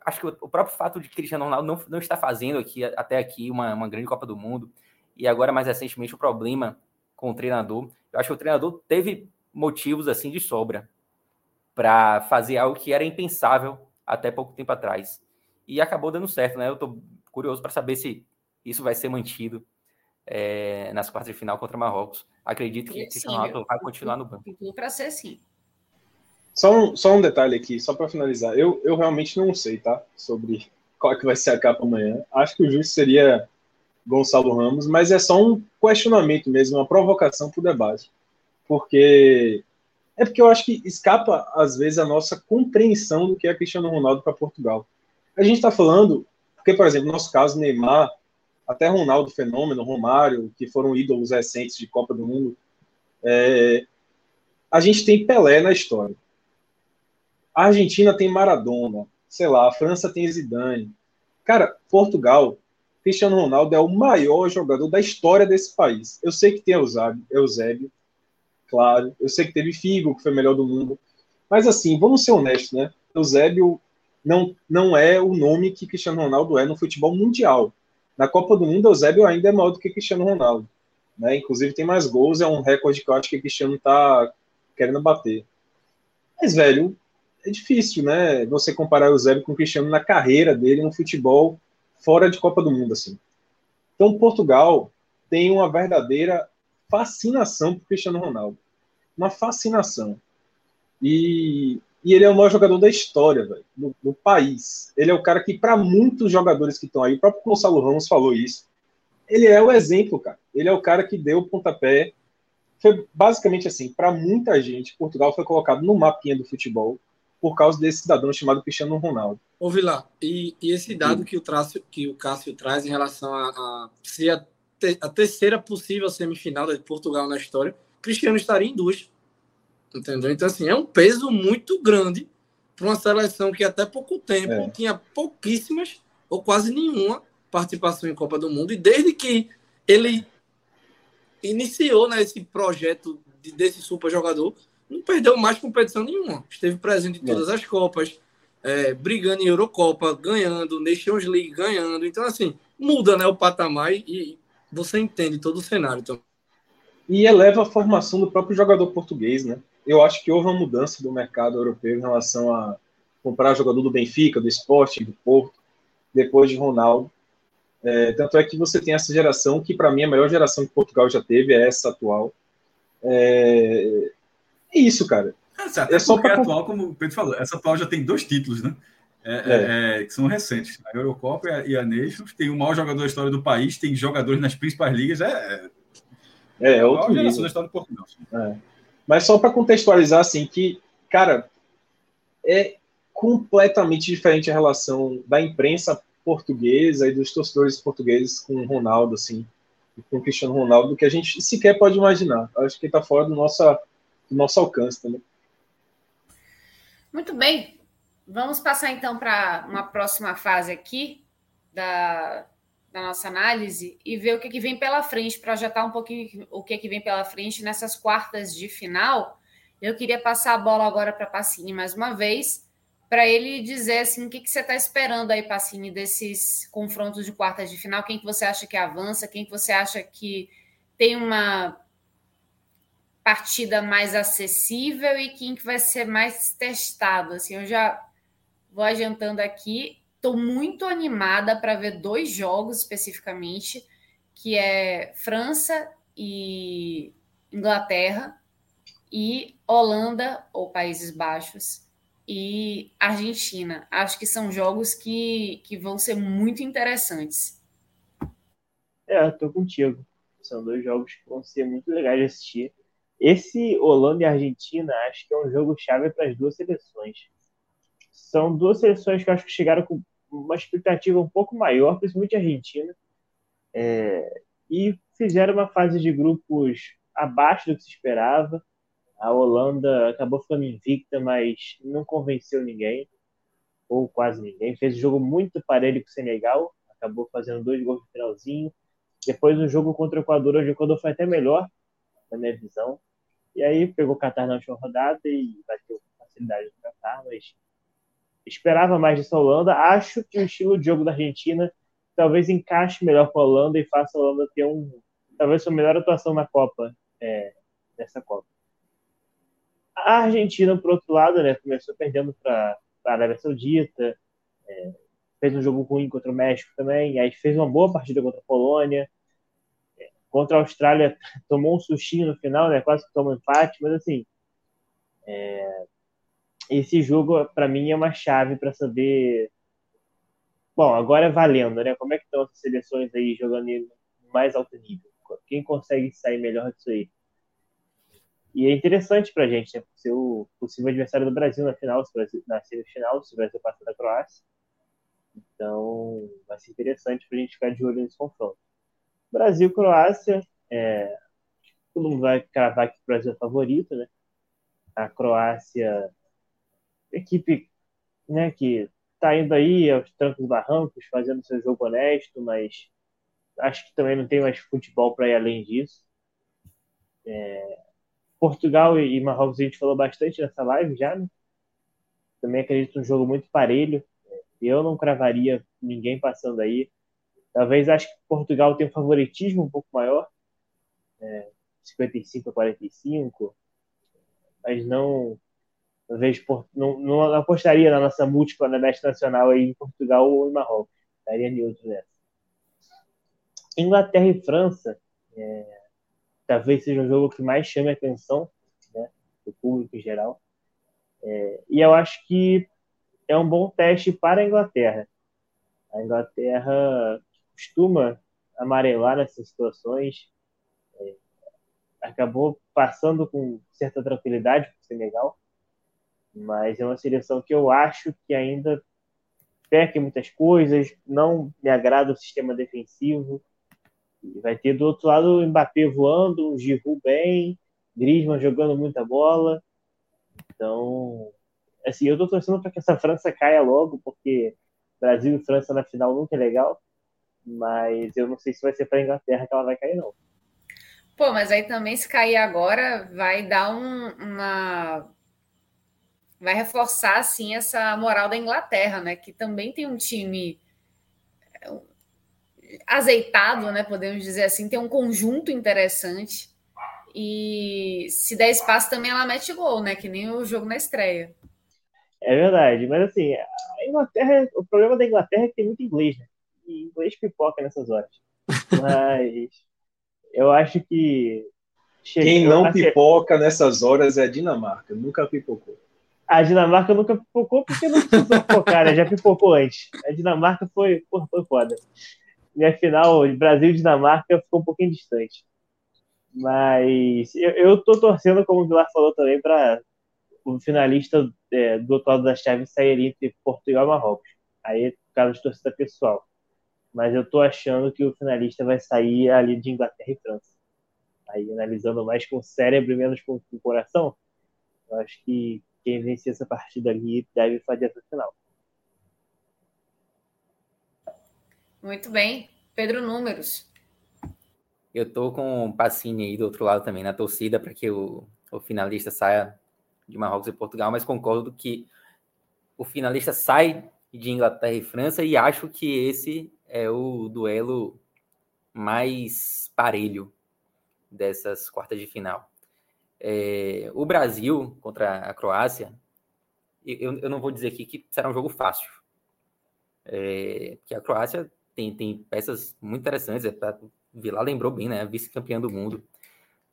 acho que o próprio fato de Cristiano Ronaldo não, não está fazendo aqui até aqui uma, uma grande Copa do Mundo e agora mais recentemente o problema com o treinador. Eu acho que o treinador teve motivos assim de sobra para fazer algo que era impensável até pouco tempo atrás. E acabou dando certo, né? Eu estou curioso para saber se isso vai ser mantido é, nas quartas de final contra Marrocos. Acredito que o Ronaldo vai continuar no banco. Para ser sim. Só um, só um detalhe aqui, só para finalizar. Eu, eu realmente não sei, tá? Sobre qual é que vai ser a capa amanhã. Acho que o justo seria Gonçalo Ramos, mas é só um questionamento mesmo, uma provocação para o debate. Porque é porque eu acho que escapa, às vezes, a nossa compreensão do que é Cristiano Ronaldo para Portugal. A gente está falando, porque, por exemplo, no nosso caso, Neymar, até Ronaldo Fenômeno, Romário, que foram ídolos recentes de Copa do Mundo, é, a gente tem Pelé na história. A Argentina tem Maradona, sei lá, a França tem Zidane. Cara, Portugal Cristiano Ronaldo é o maior jogador da história desse país. Eu sei que tem Eusébio, Eusébio claro. Eu sei que teve Figo, que foi o melhor do mundo. Mas assim, vamos ser honestos, né? Eusébio não, não é o nome que Cristiano Ronaldo é no futebol mundial. Na Copa do Mundo, Eusébio ainda é maior do que Cristiano Ronaldo. Né? Inclusive tem mais gols, é um recorde que eu acho que Cristiano tá querendo bater. Mas, velho, é difícil, né? Você comparar o Eusébio com o Cristiano na carreira dele no futebol fora de Copa do Mundo, assim. Então, Portugal tem uma verdadeira fascinação por Cristiano Ronaldo. Uma fascinação. E, e ele é o maior jogador da história, velho, no, país. Ele é o cara que, para muitos jogadores que estão aí, o próprio Gonçalo Ramos falou isso, ele é o exemplo, cara. Ele é o cara que deu o pontapé. Foi basicamente assim, para muita gente, Portugal foi colocado no mapinha do futebol por causa desse cidadão chamado Cristiano Ronaldo. Ô Vila, e, e esse dado que o, traço, que o Cássio traz em relação a, a ser a, te, a, terceira possível semifinal de Portugal na história, Cristiano estaria em duas. Entendeu? Então, assim, é um peso muito grande para uma seleção que até pouco tempo é. tinha pouquíssimas ou quase nenhuma participação em Copa do Mundo. E desde que ele iniciou né, esse projeto de, desse super jogador, não perdeu mais competição nenhuma. Esteve presente em todas as Copas, é, brigando em Eurocopa, ganhando, Nations League ganhando. Então, assim, muda né, o patamar e você entende todo o cenário. Então. E eleva a formação do próprio jogador português, né? Eu acho que houve uma mudança do mercado europeu em relação a comprar jogador do Benfica, do Sporting, do Porto, depois de Ronaldo. É, tanto é que você tem essa geração, que para mim a maior geração que Portugal já teve é essa atual. É, é isso, cara. É, é só para atual, como o Pedro falou, essa atual já tem dois títulos, né? É, é. é, que são recentes. A Eurocopa e a, e a, Nations tem o maior jogador da história do país, tem jogadores nas principais ligas. É, é, é outro geração da história do Portugal. Mas só para contextualizar, assim, que, cara, é completamente diferente a relação da imprensa portuguesa e dos torcedores portugueses com o Ronaldo, assim, com o Cristiano Ronaldo, do que a gente sequer pode imaginar. Acho que está fora do nossa do nosso alcance também. Muito bem. Vamos passar então para uma próxima fase aqui da, da nossa análise e ver o que, que vem pela frente, projetar um pouquinho o que, que vem pela frente nessas quartas de final. Eu queria passar a bola agora para Pacini mais uma vez, para ele dizer assim, o que, que você está esperando aí, Pacini, desses confrontos de quartas de final? Quem que você acha que avança? Quem que você acha que tem uma partida mais acessível e quem que vai ser mais testado? Assim, eu já vou adiantando aqui. Estou muito animada para ver dois jogos especificamente, que é França e Inglaterra e Holanda ou Países Baixos e Argentina. Acho que são jogos que, que vão ser muito interessantes. É, eu tô contigo. São dois jogos que vão ser muito legais de assistir. Esse Holanda e Argentina acho que é um jogo chave para as duas seleções. São duas seleções que acho que chegaram com uma expectativa um pouco maior, principalmente a Argentina, é, e fizeram uma fase de grupos abaixo do que se esperava. A Holanda acabou ficando invicta, mas não convenceu ninguém, ou quase ninguém. Fez um jogo muito parelho com o Senegal, acabou fazendo dois gols no finalzinho. Depois, o jogo contra o Equador, o Equador foi até melhor, na minha visão. E aí pegou o Qatar na última rodada e bateu facilidade no Qatar, mas esperava mais dessa Holanda. Acho que o estilo de jogo da Argentina talvez encaixe melhor com a Holanda e faça a Holanda ter um talvez sua melhor atuação na Copa é, dessa Copa. A Argentina, por outro lado, né, começou perdendo para a Arábia Saudita, é, fez um jogo ruim contra o México também, aí fez uma boa partida contra a Polônia, é, contra a Austrália tomou um sustinho no final, né, quase que tomou empate, mas assim, é, esse jogo para mim é uma chave para saber, bom, agora é valendo, né, como é que estão as seleções aí jogando no mais alto nível, quem consegue sair melhor disso aí? E é interessante para a gente, né? Ser o possível adversário do Brasil na final, na semifinal, se o Brasil passar da Croácia. Então, vai ser interessante para a gente ficar de olho nesse confronto. Brasil-Croácia, é, todo mundo vai cravar que o Brasil é favorito, né? A Croácia, equipe né, que está indo aí aos trancos e barrancos, fazendo seu jogo honesto, mas acho que também não tem mais futebol para ir além disso. É, Portugal e Marrocos a gente falou bastante nessa live já, né? Também acredito um jogo muito parelho. Eu não cravaria ninguém passando aí. Talvez acho que Portugal tem um favoritismo um pouco maior, é, 55 a 45, mas não, talvez não, não apostaria na nossa múltipla na Best Nacional aí em Portugal ou em Marrocos. Daria neutro nessa. Inglaterra e França, é, talvez seja o jogo que mais chame a atenção né, do público em geral. É, e eu acho que é um bom teste para a Inglaterra. A Inglaterra costuma amarelar nessas situações, é, acabou passando com certa tranquilidade para o Senegal, mas é uma seleção que eu acho que ainda peca em muitas coisas, não me agrada o sistema defensivo, vai ter do outro lado o Mbappé voando, o Giroud bem, Griezmann jogando muita bola. Então, assim, eu tô torcendo para que essa França caia logo, porque Brasil e França na final nunca é legal, mas eu não sei se vai ser para a Inglaterra que ela vai cair, não. Pô, mas aí também se cair agora vai dar um, uma. Vai reforçar, assim, essa moral da Inglaterra, né? Que também tem um time azeitado, né? Podemos dizer assim, tem um conjunto interessante. E se der espaço também ela mete gol, né? Que nem o jogo na estreia. É verdade, mas assim, a Inglaterra, o problema da Inglaterra é que tem muito inglês, né? E inglês pipoca nessas horas. Mas eu acho que. Quem não pipoca nessas horas é a Dinamarca, nunca pipocou. A Dinamarca nunca pipocou porque não precisou pipocar, né? Já pipocou antes. A Dinamarca foi, foi foda minha final Brasil e Dinamarca ficou um pouquinho distante. Mas eu, eu tô torcendo, como o Vilar falou também, para o finalista é, do outro lado da chave sair entre Portugal e Marrocos. Aí, por causa de torcida pessoal. Mas eu tô achando que o finalista vai sair ali de Inglaterra e França. Aí, analisando mais com o cérebro e menos com, com o coração, eu acho que quem vencer essa partida ali deve fazer essa final. Muito bem. Pedro Números. Eu tô com o Pacini aí do outro lado também, na torcida, para que o, o finalista saia de Marrocos e Portugal, mas concordo que o finalista sai de Inglaterra e França e acho que esse é o duelo mais parelho dessas quartas de final. É, o Brasil contra a Croácia, eu, eu não vou dizer aqui que será um jogo fácil, é, porque a Croácia tem, tem peças muito interessantes, é, Vila lembrou bem, né? Vice-campeã do mundo.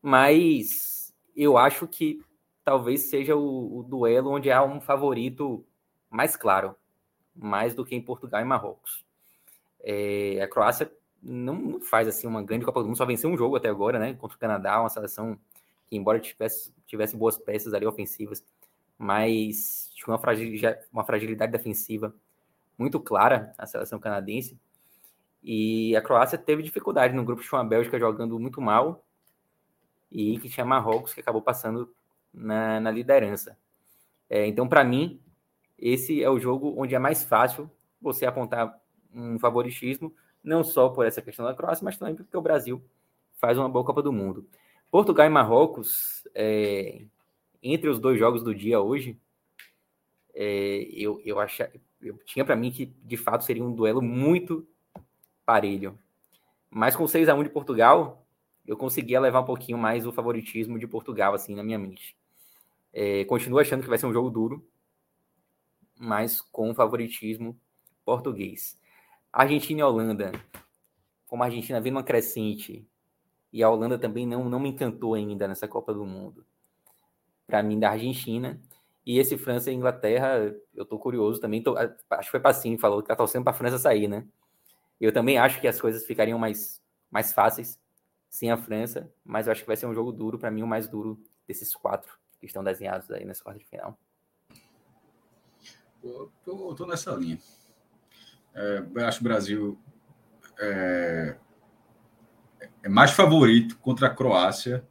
Mas eu acho que talvez seja o, o, duelo onde há um favorito mais claro, mais do que em Portugal e Marrocos. É, a Croácia não, não, faz assim uma grande Copa do Mundo, só venceu um jogo até agora, né? Contra o Canadá, uma seleção que, embora tivesse, tivesse boas peças ali ofensivas, mas tinha uma fragilidade, uma fragilidade defensiva muito clara, a seleção canadense. E a Croácia teve dificuldade no grupo, tinha uma Bélgica jogando muito mal e que tinha Marrocos que acabou passando na, na liderança. É, então, para mim, esse é o jogo onde é mais fácil você apontar um favoritismo, não só por essa questão da Croácia, mas também porque o Brasil faz uma boa Copa do Mundo. Portugal e Marrocos, é, entre os dois jogos do dia hoje, é, eu, eu, achava, eu tinha para mim que de fato seria um duelo muito parelho. Mas com 6 a 1 de Portugal, eu conseguia levar um pouquinho mais o favoritismo de Portugal, assim, na minha mente. É, continuo achando que vai ser um jogo duro, mas com favoritismo português. Argentina e Holanda. Como a Argentina vem numa crescente, e a Holanda também não, não me encantou ainda nessa Copa do Mundo. Para mim, da Argentina. E esse França e Inglaterra, eu tô curioso também. Tô, acho que foi Passinho que falou que tá torcendo para a França sair, né? Eu também acho que as coisas ficariam mais, mais fáceis sem a França, mas eu acho que vai ser um jogo duro, para mim, o mais duro desses quatro que estão desenhados aí nessa quarta de final. Eu tô, tô nessa linha. É, acho que o Brasil é, é, mais favorito contra a Croácia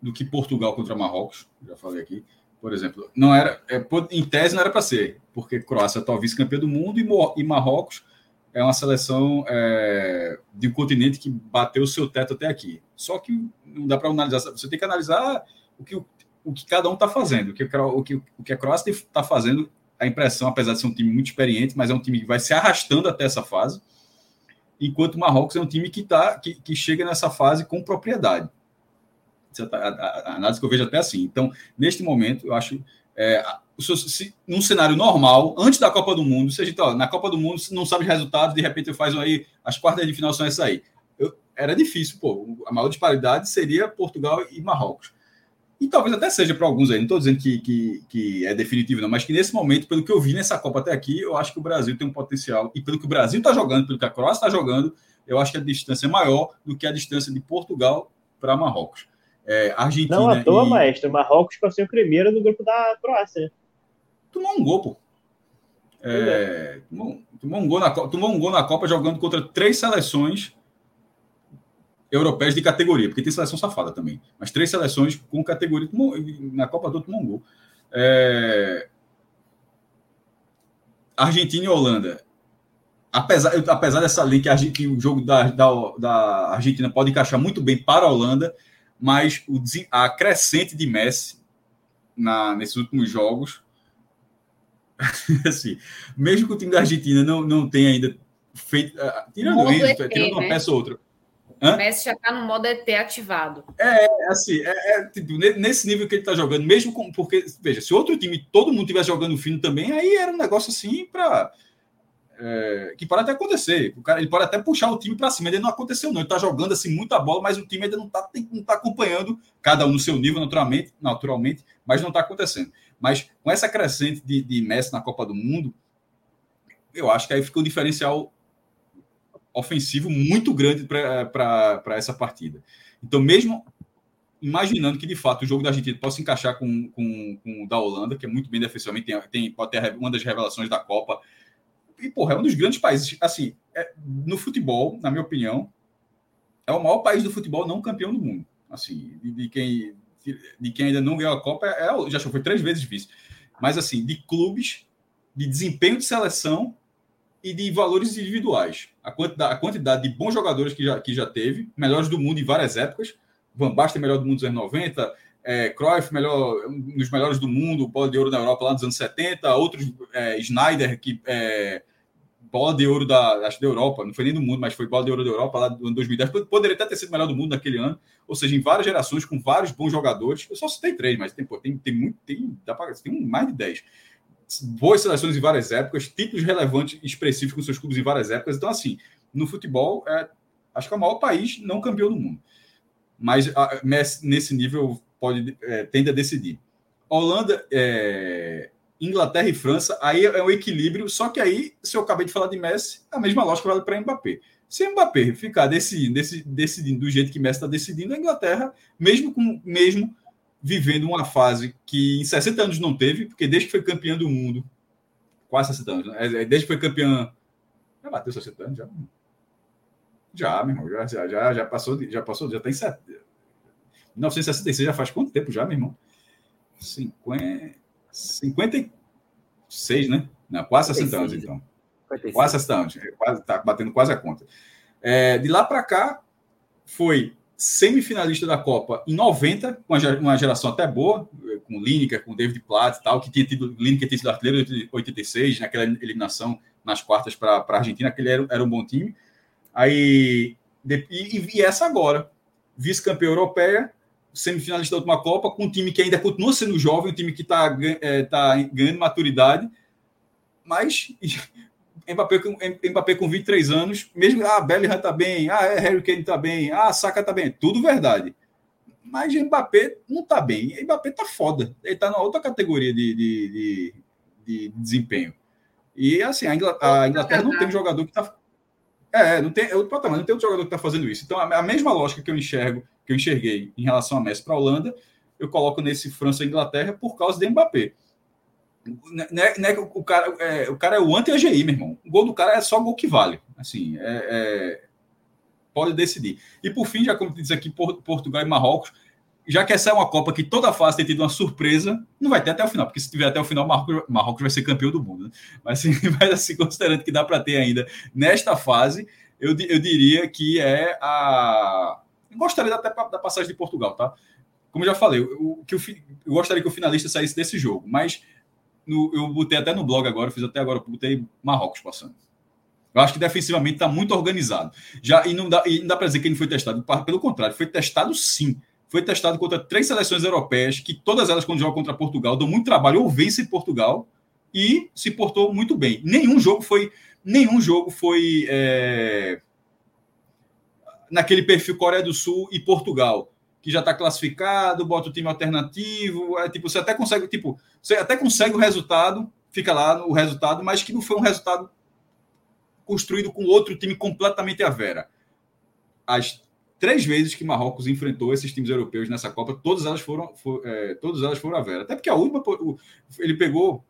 do que Portugal contra Marrocos. Já falei aqui. Por exemplo, não era, é, em tese não era para ser, porque Croácia é vice-campeã do mundo e, Marrocos é uma seleção é, de um continente que bateu o seu teto até aqui. Só que não dá para analisar, você tem que analisar o que, o, o que cada um está fazendo, o que, o, que, o que a Croácia está fazendo. A impressão, apesar de ser um time muito experiente, mas é um time que vai se arrastando até essa fase, enquanto o Marrocos é um time que, tá, que, que chega nessa fase com propriedade. Tá, a, a, a análise que eu vejo até assim. Então, neste momento, eu acho é, se, num cenário normal, antes da Copa do Mundo, se a gente, ó, na Copa do Mundo, não sabe os resultados, de repente faz aí, as quartas de final são essa aí. Eu, era difícil, pô. A maior disparidade seria Portugal e Marrocos. E talvez até seja para alguns aí, não estou dizendo que, que, que, é definitivo, não, mas que nesse momento, pelo que eu vi nessa Copa até aqui, eu acho que o Brasil tem um potencial. E pelo que o Brasil está jogando, pelo que a Croácia está jogando, eu acho que a distância é maior do que a distância de Portugal para Marrocos. É, Argentina não à toa, e... maestro. Marrocos passou em primeiro no grupo da Croácia tomou um gol, pô. É, tomou, tomou, um gol na, tomou um gol na Copa jogando contra três seleções europeias de categoria, porque tem seleção safada também. Mas três seleções com categoria. Na Copa tomou um gol. É, Argentina e Holanda. Apesar, apesar dessa linha que, que o jogo da, da, da, Argentina pode encaixar muito bem para a Holanda, mas o, a crescente de Messi na, nesses últimos jogos assim, mesmo que o time da Argentina não, não tenha ainda feito. Uh, tirando isso, ET, tirando uma né? peça ou outra. Hã? O Messi já está no modo ET ativado. É, assim, é, é tipo, nesse nível que ele está jogando, mesmo com. Porque, veja, se outro time, todo mundo estivesse jogando fino também, aí era um negócio assim para. É, que pode até acontecer. O cara, ele pode até puxar o time para cima. Ele não aconteceu, não. Ele está jogando assim muita bola, mas o time ainda não está não tá acompanhando, cada um no seu nível, naturalmente, naturalmente mas não está acontecendo. Mas com essa crescente de, de Messi na Copa do Mundo, eu acho que aí fica um diferencial ofensivo muito grande para essa partida. Então, mesmo imaginando que de fato o jogo da Argentina possa encaixar com, com, com o da Holanda, que é muito bem defensivamente, tem, tem, pode ter uma das revelações da Copa. E, porra, é um dos grandes países. Assim, é, no futebol, na minha opinião, é o maior país do futebol não campeão do mundo. Assim, de, de quem de quem ainda não ganhou a Copa, é, é já foi três vezes difícil. Mas, assim, de clubes, de desempenho de seleção e de valores individuais. A quantidade, a quantidade de bons jogadores que já, que já teve, melhores do mundo em várias épocas. Van Basten, melhor do mundo dos anos 90, é, Cruyff, melhor, um dos melhores do mundo, bola de ouro na Europa lá nos anos 70, outros, é, Schneider, que é, bola de ouro da, acho, da Europa, não foi nem do mundo, mas foi bola de ouro da Europa lá em 2010, poderia até ter sido melhor do mundo naquele ano, ou seja, em várias gerações, com vários bons jogadores, eu só citei três, mas tem, pô, tem, tem muito, tem, dá pra, tem mais de dez. Boas seleções em várias épocas, títulos relevantes expressivos com seus clubes em várias épocas, então assim, no futebol, é, acho que é o maior país não campeão do mundo. Mas a, nesse nível pode é, tende a decidir. Holanda, é, Inglaterra e França, aí é um equilíbrio, só que aí, se eu acabei de falar de Messi, a mesma lógica vale para Mbappé. Se Mbappé ficar decidindo, decidindo do jeito que Messi está decidindo, a Inglaterra, mesmo com mesmo vivendo uma fase que em 60 anos não teve, porque desde que foi campeã do mundo, quase 60 anos, né? É, desde que foi campeã. Já bateu 60 anos? Já, já meu irmão, já, já, já passou, já passou, já tem 1966 já faz quanto tempo já, meu irmão? 50, 56, né? Não, quase 60 anos, então. 56. Quase 60 anos. É, quase, tá batendo quase a conta. É, de lá para cá, foi semifinalista da Copa em 90, com uma geração até boa, com Lineker, com David Platt e tal, que tinha tido, Lineker tinha sido artilheiro em 86, naquela eliminação nas quartas para a Argentina, aquele era, era um bom time. Aí, de, e, e essa agora, vice-campeã europeia, semifinalista da última Copa, com um time que ainda continua sendo jovem, um time que está é, tá ganhando maturidade, mas Mbappé, Mbappé com 23 anos, mesmo, ah, Bellingham está bem, ah, é, Harry Kane está bem, ah, Saka está bem, tudo verdade. Mas Mbappé não está bem, Mbappé está foda, ele está na outra categoria de, de, de, de, desempenho. E assim, a Inglaterra, a Inglaterra não tem um jogador que está é, não tem, é outro patamar, não tem outro jogador que está fazendo isso. Então, a, mesma lógica que eu enxergo, que eu enxerguei em relação a Messi para a Holanda, eu coloco nesse França e Inglaterra por causa de Mbappé. Né, né, o, cara, é, o cara é o anti-AGI, meu irmão. O gol do cara é só gol que vale. Assim, é, é, pode decidir. E por fim, já como diz aqui, Portugal e Marrocos, já que essa é uma Copa que toda fase tem tido uma surpresa, não vai ter até o final, porque se tiver até o final, Marrocos, Marrocos vai ser campeão do mundo. Né? Mas, assim, mas assim, considerando que dá para ter ainda nesta fase, eu, eu diria que é a. Eu gostaria até da passagem de Portugal, tá? Como eu já falei, eu, que eu, eu gostaria que o finalista saísse desse jogo, mas no, eu botei até no blog agora, fiz até agora, botei Marrocos passando. Eu acho que defensivamente está muito organizado. Já, e não dá, e não dá para dizer que ele foi testado. Pelo contrário, foi testado sim foi testado contra três seleções europeias, que todas elas, quando jogam contra Portugal, dão muito trabalho ou vencem Portugal e se portou muito bem. Nenhum jogo foi. Nenhum jogo foi é, naquele perfil Coreia do Sul e Portugal, que já está classificado, bota o time alternativo, é, tipo, você até consegue, tipo, você até consegue o resultado, fica lá o resultado, mas que não foi um resultado construído com outro time completamente à vera. As três vezes que Marrocos enfrentou esses times europeus nessa Copa, todas elas foram, for, é, todas elas foram a Vera. Até porque a última, ele pegou.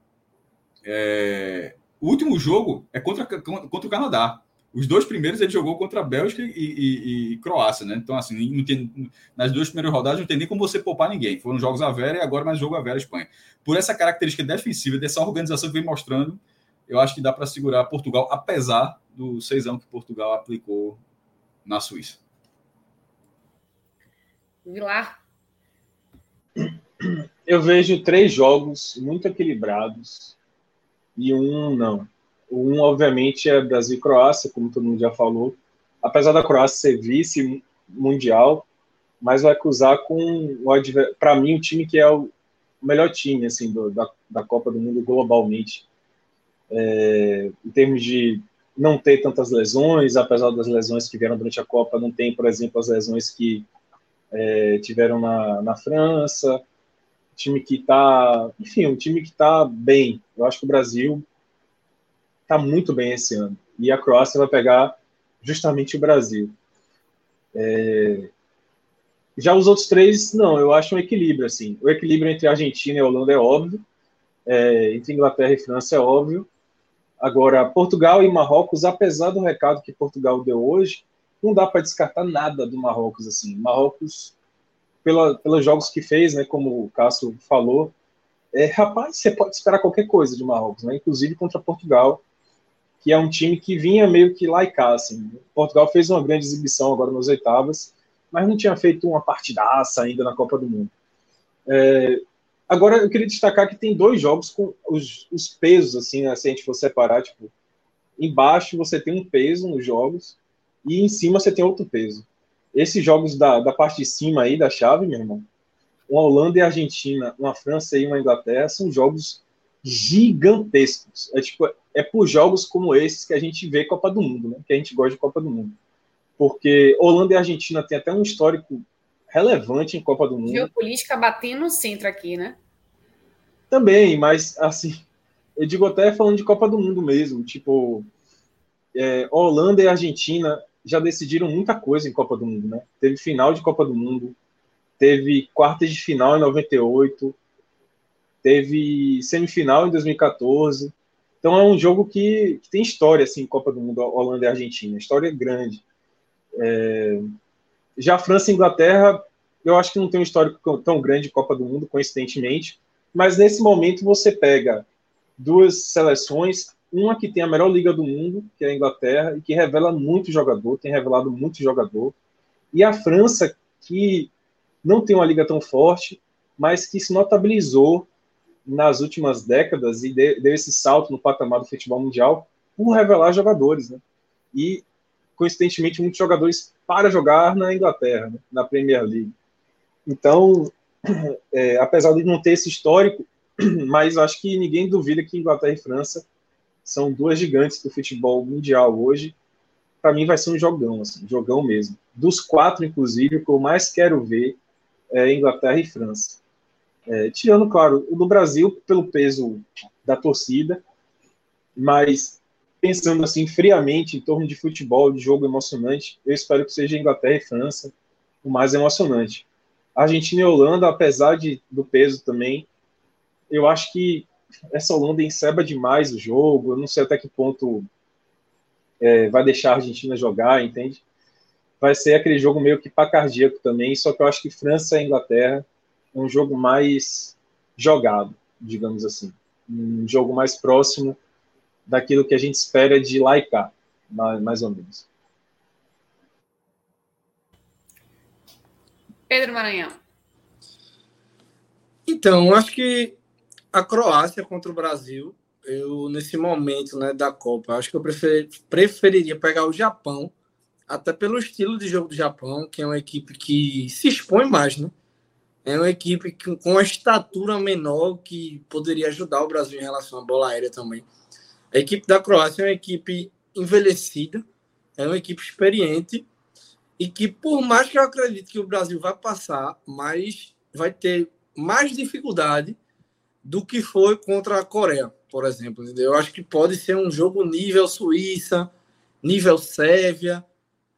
É, o último jogo é contra, contra o Canadá. Os dois primeiros ele jogou contra a Bélgica e, e, e Croácia, né? Então, assim, não tem, nas duas primeiras rodadas não tem nem como você poupar ninguém. Foram jogos a Vera e agora mais jogo a Vera Espanha. Por essa característica defensiva, dessa organização que vem mostrando, eu acho que dá para segurar Portugal, apesar do 6 que Portugal aplicou na Suíça. Vilar? Eu vejo três jogos muito equilibrados e um não. Um, obviamente, é Brasil e Croácia, como todo mundo já falou. Apesar da Croácia ser vice mundial, mas vai cruzar com, para mim, o time que é o melhor time assim, do, da, da Copa do Mundo globalmente. É, em termos de não ter tantas lesões, apesar das lesões que vieram durante a Copa, não tem, por exemplo, as lesões que é, tiveram na, na França, time que está, enfim, um time que está bem. Eu acho que o Brasil está muito bem esse ano. E a Croácia vai pegar justamente o Brasil. É... Já os outros três, não, eu acho um equilíbrio, assim. O equilíbrio entre Argentina e Holanda é óbvio, é, entre Inglaterra e França é óbvio. Agora, Portugal e Marrocos, apesar do recado que Portugal deu hoje, não dá para descartar nada do Marrocos assim. Marrocos, pela, pelos jogos que fez, né, como o Cássio falou, é, rapaz, você pode esperar qualquer coisa de Marrocos, né, inclusive contra Portugal, que é um time que vinha meio que lá e cá. Assim. Portugal fez uma grande exibição agora nas oitavas, mas não tinha feito uma partidaça ainda na Copa do Mundo. É, agora, eu queria destacar que tem dois jogos com os, os pesos, assim, né, se a gente for separar, tipo, embaixo você tem um peso nos jogos e em cima você tem outro peso. Esses jogos da, da parte de cima aí da chave, meu irmão, uma Holanda e Argentina, uma França e uma Inglaterra, são jogos gigantescos. É tipo, é por jogos como esses que a gente vê Copa do Mundo, né? Que a gente gosta de Copa do Mundo. Porque Holanda e Argentina tem até um histórico relevante em Copa do Mundo. Geopolítica batendo no centro aqui, né? Também, mas assim, eu digo até falando de Copa do Mundo mesmo, tipo, é, Holanda e Argentina já decidiram muita coisa em Copa do Mundo, né? Teve final de Copa do Mundo, teve quartas de final em 98, teve semifinal em 2014. Então é um jogo que, que tem história, assim, Copa do Mundo, Holanda e Argentina. História grande. É... Já França e Inglaterra, eu acho que não tem um histórico tão grande Copa do Mundo, coincidentemente. Mas nesse momento você pega duas seleções, uma que tem a melhor liga do mundo, que é a Inglaterra, e que revela muito jogador, tem revelado muito jogador, e a França, que não tem uma liga tão forte, mas que se notabilizou nas últimas décadas e deu esse salto no patamar do futebol mundial por revelar jogadores, né? E coincidentemente muitos jogadores para jogar na Inglaterra, né? na Premier League. Então, é, apesar de não ter esse histórico, mas acho que ninguém duvida que Inglaterra e França são duas gigantes do futebol mundial hoje. Para mim vai ser um jogão, assim, jogão mesmo. Dos quatro, inclusive, o que eu mais quero ver é Inglaterra e França. É, tirando, claro, o do Brasil pelo peso da torcida, mas pensando assim friamente em torno de futebol, de jogo emocionante, eu espero que seja Inglaterra e França o mais emocionante. Argentina e Holanda, apesar de, do peso também, eu acho que essa Holanda enceba demais o jogo. Eu não sei até que ponto é, vai deixar a Argentina jogar, entende? Vai ser aquele jogo meio que para cardíaco também, só que eu acho que França e Inglaterra um jogo mais jogado, digamos assim. Um jogo mais próximo daquilo que a gente espera de laicar, mais ou menos. Pedro Maranhão. Então, acho que a Croácia contra o Brasil, eu nesse momento né, da Copa, acho que eu prefer, preferiria pegar o Japão, até pelo estilo de jogo do Japão, que é uma equipe que se expõe mais, né? É uma equipe com uma estatura menor que poderia ajudar o Brasil em relação à bola aérea também. A equipe da Croácia é uma equipe envelhecida, é uma equipe experiente e que, por mais que eu acredite que o Brasil vai passar, mas vai ter mais dificuldade do que foi contra a Coreia, por exemplo. Eu acho que pode ser um jogo nível Suíça, nível Sérvia,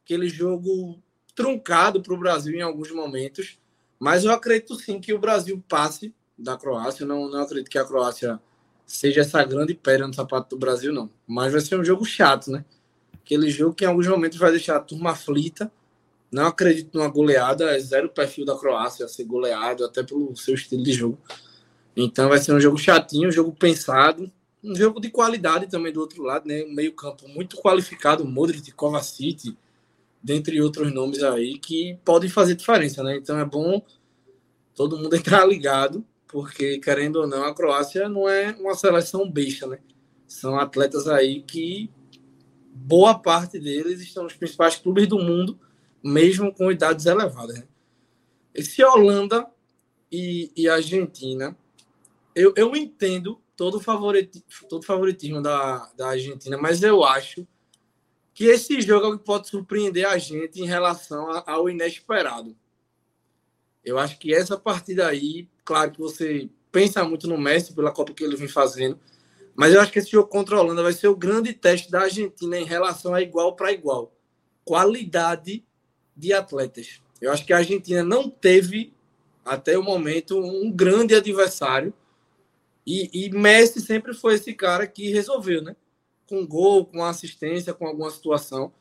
aquele jogo truncado para o Brasil em alguns momentos mas eu acredito sim que o Brasil passe da Croácia. Não, não acredito que a Croácia seja essa grande pedra no sapato do Brasil, não. Mas vai ser um jogo chato, né? Aquele jogo que em alguns momentos vai deixar a turma aflita. Não acredito numa goleada, é zero perfil da Croácia ser goleado, até pelo seu estilo de jogo. Então vai ser um jogo chatinho, um jogo pensado, um jogo de qualidade também do outro lado, né? Um meio-campo muito qualificado, Modric, Kovacic, dentre outros nomes aí, que podem fazer diferença, né? Então é bom todo mundo entrar ligado, porque, querendo ou não, a Croácia não é uma seleção besta, né? São atletas aí que boa parte deles estão nos principais clubes do mundo, mesmo com idades elevadas. Né? Esse Holanda e, e Argentina, eu, eu entendo todo o favoritismo, todo favoritismo da, da Argentina, mas eu acho que esse jogo é o que pode surpreender a gente em relação ao inesperado. Eu acho que essa partida aí, claro que você pensa muito no Messi pela Copa que ele vem fazendo, mas eu acho que esse jogo contra a Holanda vai ser o grande teste da Argentina em relação a igual para igual. Qualidade de atletas. Eu acho que a Argentina não teve, até o momento, um grande adversário. E, e Messi sempre foi esse cara que resolveu, né? Com gol, com assistência, com alguma situação.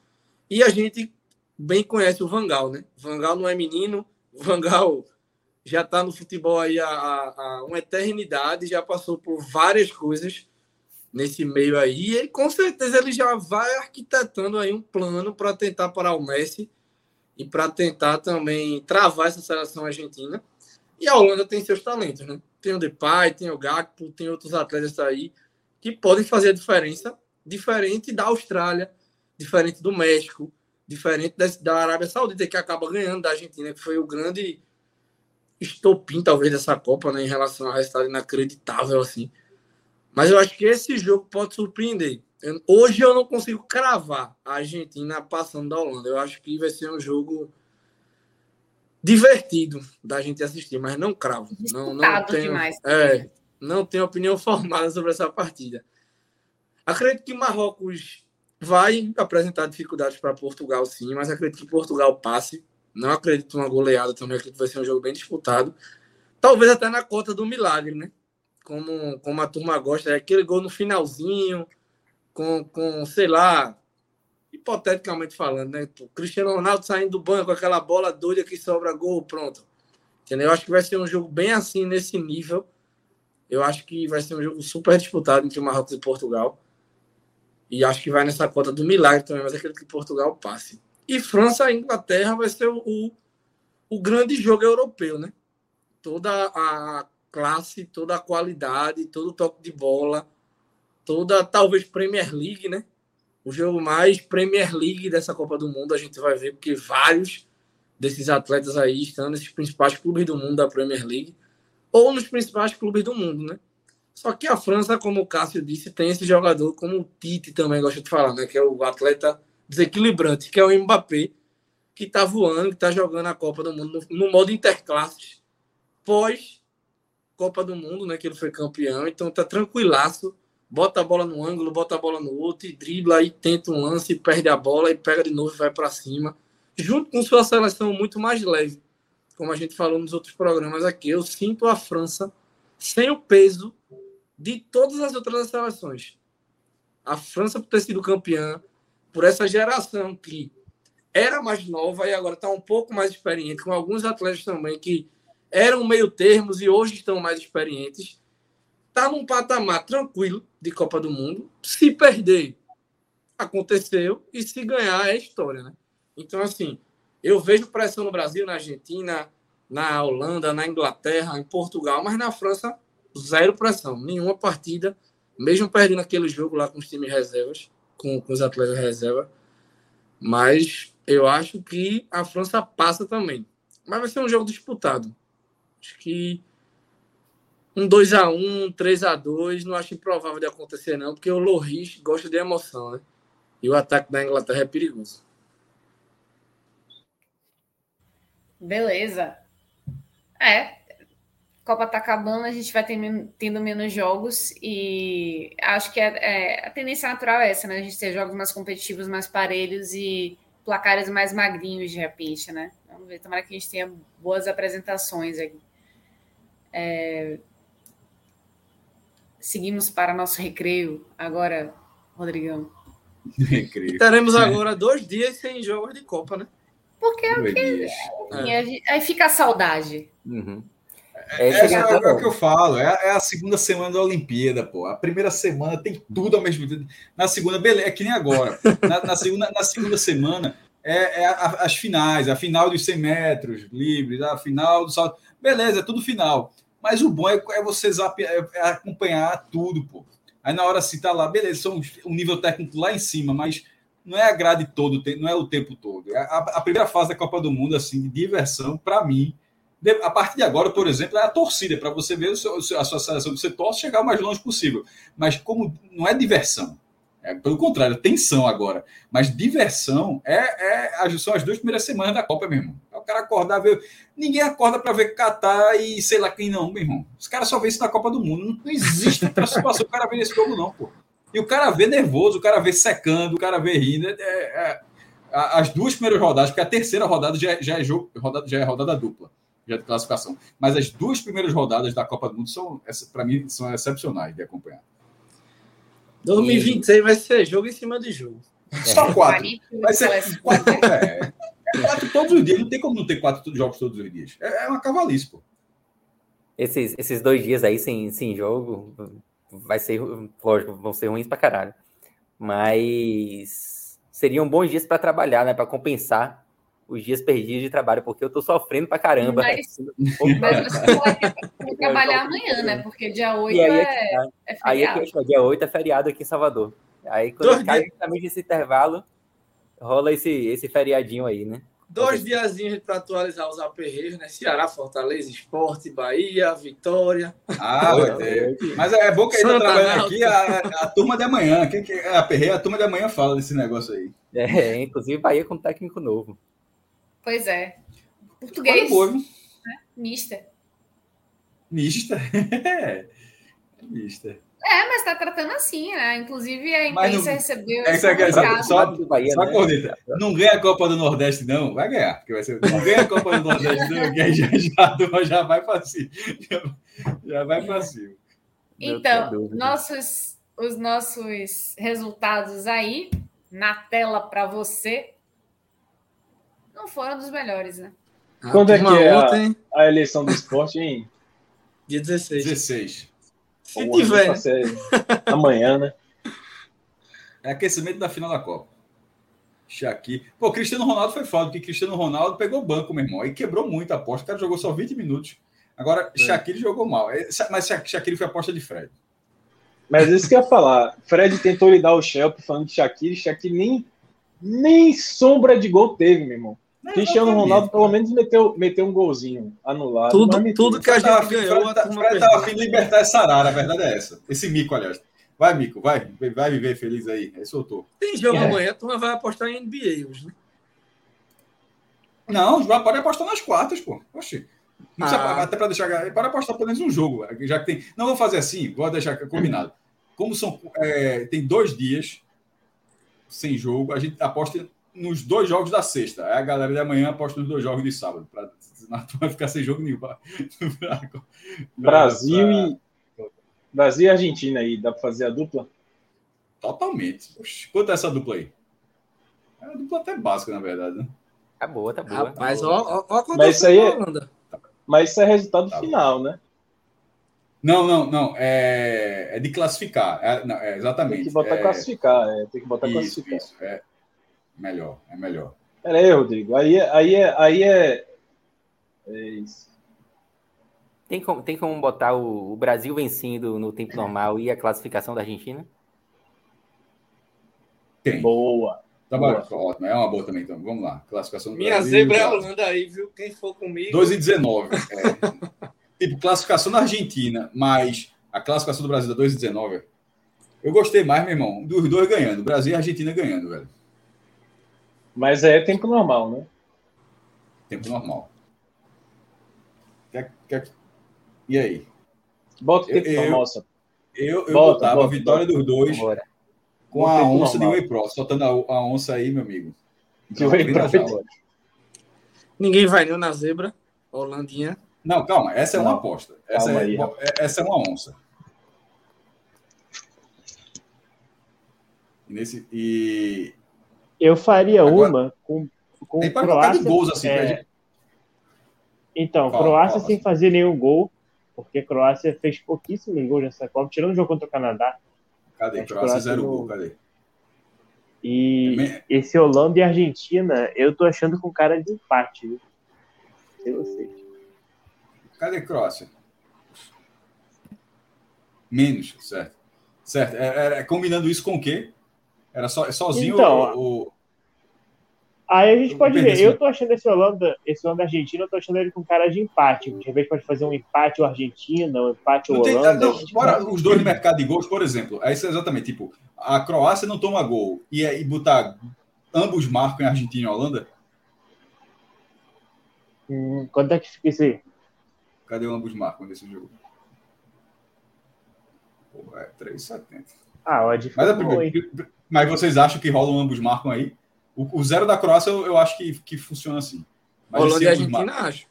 E a gente bem conhece o Vangal, né? Vangal não é menino, Vangal já está no futebol aí há, há, uma eternidade, já passou por várias coisas nesse meio aí, e com certeza ele já vai arquitetando aí um plano para tentar parar o Messi e para tentar também travar essa seleção argentina. E a Holanda tem seus talentos, né? Tem o Depay, tem o Gakpo, tem outros atletas aí que podem fazer a diferença, diferente da Austrália, diferente do México, diferente da, Arábia Saudita, que acaba ganhando da Argentina, que foi o grande estopim, talvez, dessa Copa, né, em relação a resultado inacreditável, assim. Mas eu acho que esse jogo pode surpreender. Eu, hoje eu não consigo cravar a Argentina passando da Holanda. Eu acho que vai ser um jogo divertido da gente assistir, mas não cravo. Não, não tenho, demais. É, não tenho opinião formada sobre essa partida. Acredito que Marrocos vai apresentar dificuldades para Portugal, sim, mas acredito que Portugal passe. Não acredito uma goleada também, acredito que vai ser um jogo bem disputado. Talvez até na conta do milagre, né? Como, como a turma gosta, é aquele gol no finalzinho, com, com sei lá, hipoteticamente falando, né? O Cristiano Ronaldo saindo do banco, aquela bola doida que sobra gol, pronto. Entendeu? Eu acho que vai ser um jogo bem assim, nesse nível. Eu acho que vai ser um jogo super disputado entre Marrocos e Portugal. E acho que vai nessa conta do milagre também, mas acredito que Portugal passe. E França e Inglaterra vai ser o, o grande jogo europeu, né? Toda a classe, toda a qualidade, todo o toque de bola, toda, talvez, Premier League, né? O jogo mais Premier League dessa Copa do Mundo a gente vai ver, porque vários desses atletas aí estão nesses principais clubes do mundo da Premier League, ou nos principais clubes do mundo, né? Só que a França, como o Cássio disse, tem esse jogador, como o Tite também gosta de falar, né? Que é o atleta desequilibrante, que é o Mbappé, que tá voando, que tá jogando a Copa do Mundo no, modo interclasses, pós Copa do Mundo, né? Que ele foi campeão, então tá tranquilaço. Bota a bola no ângulo, bota a bola no outro, e dribla, e tenta um lance, e perde a bola, e pega de novo e vai para cima. Junto com sua seleção muito mais leve. Como a gente falou nos outros programas aqui, eu sinto a França sem o peso de todas as outras seleções. A França, por ter sido campeã, por essa geração que era mais nova e agora está um pouco mais experiente, com alguns atletas também que eram meio termos e hoje estão mais experientes, está num patamar tranquilo de Copa do Mundo. Se perder, aconteceu, e se ganhar, é história, né? Então, assim, eu vejo pressão no Brasil, na Argentina, na Holanda, na Inglaterra, em Portugal, mas na França zero pressão, nenhuma partida, mesmo perdendo aquele jogo lá com os times reservas, com, com os atletas reserva. Mas eu acho que a França passa também. Mas vai ser um jogo disputado. Acho que um 2x1, um 3x2, não acho improvável de acontecer, não, porque o Loris gosta de emoção, né? E o ataque da Inglaterra é perigoso. Beleza. É, Copa tá acabando, a gente vai tendo, tendo menos jogos e acho que é, é, a tendência natural é essa, né? A gente ter jogos mais competitivos, mais parelhos e placares mais magrinhos de repente, né? Vamos ver, tomara que a gente tenha boas apresentações aí. É... Seguimos para nosso recreio agora, Rodrigão. Recreio. Teremos agora dois dias sem jogos de Copa, né? Porque, é porque é. aí fica a saudade. Uhum. É, é, é, o que eu falo, é, é, a segunda semana da Olimpíada, pô. A primeira semana tem tudo ao mesmo tempo. Na segunda, beleza, é que nem agora. Na, na segunda, na segunda semana é, é a, as finais, a final dos 100 metros livres, a final do salto. Beleza, é tudo final. Mas o bom é, é você zap, é, é acompanhar tudo, pô. Aí na hora se tá lá, beleza, são um nível técnico lá em cima, mas não é a grade todo, não é o tempo todo. A, a primeira fase da Copa do Mundo, assim, de diversão, para mim, a partir de agora, por exemplo, é a torcida, para você ver a sua seleção que você torce chegar o mais longe possível. Mas como não é diversão, é, pelo contrário, é tensão agora. Mas diversão é, é, são as duas primeiras semanas da Copa, meu irmão. É o cara acordar, ver. Ninguém acorda para ver Catar e sei lá quem não, meu irmão. Os caras só vê isso na Copa do Mundo. Não, existe outra situação o cara ver nesse jogo, não, pô. E o cara vê nervoso, o cara vê secando, o cara vê rindo. É, é, as duas primeiras rodadas, porque a terceira rodada já, já, é, jogo, rodada, já é rodada dupla já de classificação. Mas as duas primeiras rodadas da Copa do Mundo são, para mim, são excepcionais de acompanhar. 2026 e... vai ser jogo em cima de jogo. É. Só quatro. Vai ser quatro, é, quatro todos os dias. Não tem como não ter quatro jogos todos os dias. É, é uma cavalice, pô. Esses, esses dois dias aí sem, sem jogo vai ser, lógico, vão ser ruins pra caralho. Mas seriam bons dias para trabalhar, né? Para compensar os dias perdidos de trabalho, porque eu tô sofrendo pra caramba. Mas, mas você vai trabalhar amanhã, né? Porque dia 8 é, é, tá. é, feriado. Aí é que, dia 8 é feriado aqui em Salvador. Aí quando cai justamente esse intervalo, rola esse, esse feriadinho aí, né? Dois diazinhos para atualizar os aperreios, né? Ceará, Fortaleza, Esporte, Bahia, Vitória. Ah, vai ter. Mas é bom que ainda trabalhando aqui a, a, turma de amanhã. Quem que é aperreio? A turma de amanhã fala desse negócio aí. É, inclusive Bahia com técnico novo. Pois é. Português. Boa, né? Mista. Mista? Mista. É, mas tá tratando assim, né? Inclusive a imprensa não... recebeu. É, só, só, só, Bahia, só né? Não ganha a Copa do Nordeste, não. Vai ganhar. Porque vai ser... Não ganha a Copa do Nordeste, não. Que aí já, já, já vai para cima. Já, já vai para cima. Então, nossos, os nossos resultados aí na tela para você não foram dos melhores, né? Quando é que é a, a eleição do esporte, hein? Dia 16. 16. Se Pô, tiver. Amanhã, né? É aquecimento da final da Copa. Shaqui. Pô, Cristiano Ronaldo foi foda, porque Cristiano Ronaldo pegou o banco, meu irmão, e quebrou muito a aposta. O cara jogou só 20 minutos. Agora, é. Shaqiri jogou mal. É, mas Shaqiri foi a aposta de Fred. Mas isso que eu ia falar. Fred tentou lhe dar o Shelp falando de Shaqiri. Shaqiri nem, nem sombra de gol teve, meu irmão. Não, Cristiano Ronaldo pelo menos meteu, meteu um golzinho anulado. Tudo, tudo que a gente ganhou. O Fred estava afim de libertar essa arara, a verdade é essa. Esse mico, aliás. Vai, Mico, vai, vai viver feliz aí. Aí soltou. Tem jogo é. amanhã, tu vai apostar em NBA hoje, né? Não, pode apostar nas quartas, pô. Oxi. Ah. Até para deixar. Para apostar pelo menos um jogo. Já que tem. Não vou fazer assim, vou deixar combinado. Como são. É, tem dois dias sem jogo, a gente aposta nos dois jogos da sexta. Aí a galera de amanhã aposta nos dois jogos de sábado, para não vai ficar sem jogo nenhum. Brasil pra... e Brasil e Argentina aí, dá para fazer a dupla? Totalmente. Oxe, quanto é essa dupla aí? É uma dupla até básica, na verdade, né? Tá boa, tá boa. Rapaz, ó, ó, ó Mas isso aí é... Mas isso é resultado tá final, bom. né? Não, não, não. É, é de classificar. É, não, é, exatamente. Tem que botar é... classificar, é. Tem que botar isso, classificar. Isso, é. Melhor, é melhor. Pera aí, Rodrigo. Aí, é, aí, é, aí é. É isso. Tem como, tem como botar o, o Brasil vencendo no tempo normal e a classificação da Argentina? Tem. Boa. Tá bom, ótimo. É uma boa também, então. Vamos lá. Classificação do Minha Brasil. zebra é a Holanda aí, viu? Quem for comigo. 2 e 19. É. tipo, classificação da Argentina, mas a classificação do Brasil da 2 e 19. Eu gostei mais, meu irmão, dos dois ganhando. Brasil e Argentina ganhando, velho. Mas é tempo normal, né? Tempo normal. E aí? Bota o tempo eu, normal, Eu, eu bota, botava bota, a vitória bota. dos dois Bora. com a onça normal. de Whey Pro. Soltando a, a, onça aí, meu amigo. De Whey Pro. Ninguém vai nem na zebra. Holandinha. Não, calma. Essa é uma aposta. Essa, é, aí, é, essa é uma onça. Nesse, e eu faria Agora, uma com, com tem Croácia. gols assim, é... gente... Então, fala, Croácia fala, sem assim. fazer nenhum gol, porque Croácia fez pouquíssimos gols nessa Copa, tirando o jogo contra o Canadá. Cadê? Croácia, Croácia zero no... gol, cadê? E é esse Holanda e Argentina, eu tô achando com cara de empate, viu? Sei vocês. Cadê Croácia? Menos, certo. Certo. É, é, combinando isso com o quê? Era só, é sozinho então, ou, Aí a gente pode ver. Eu tô achando esse Holanda, esse Holanda Argentina, eu tô achando ele com cara de empate. De repente pode fazer um empate o Argentina, um empate o Holanda. Não, bora, os dois no mercado de gols, por exemplo. É isso exatamente. Tipo, a Croácia não toma gol e, e botar ambos marcam em Argentina e Holanda? Hum, quanto é que fica isso aí? Cadê o ambos marcam nesse jogo? Pô, é 3,70. Ah, odd Mas, primeira, mas vocês acham que rolam ambos marcam aí? O, o zero da Croácia eu, eu, acho que, que funciona assim. Mas Holanda e Argentina, marcam, acho.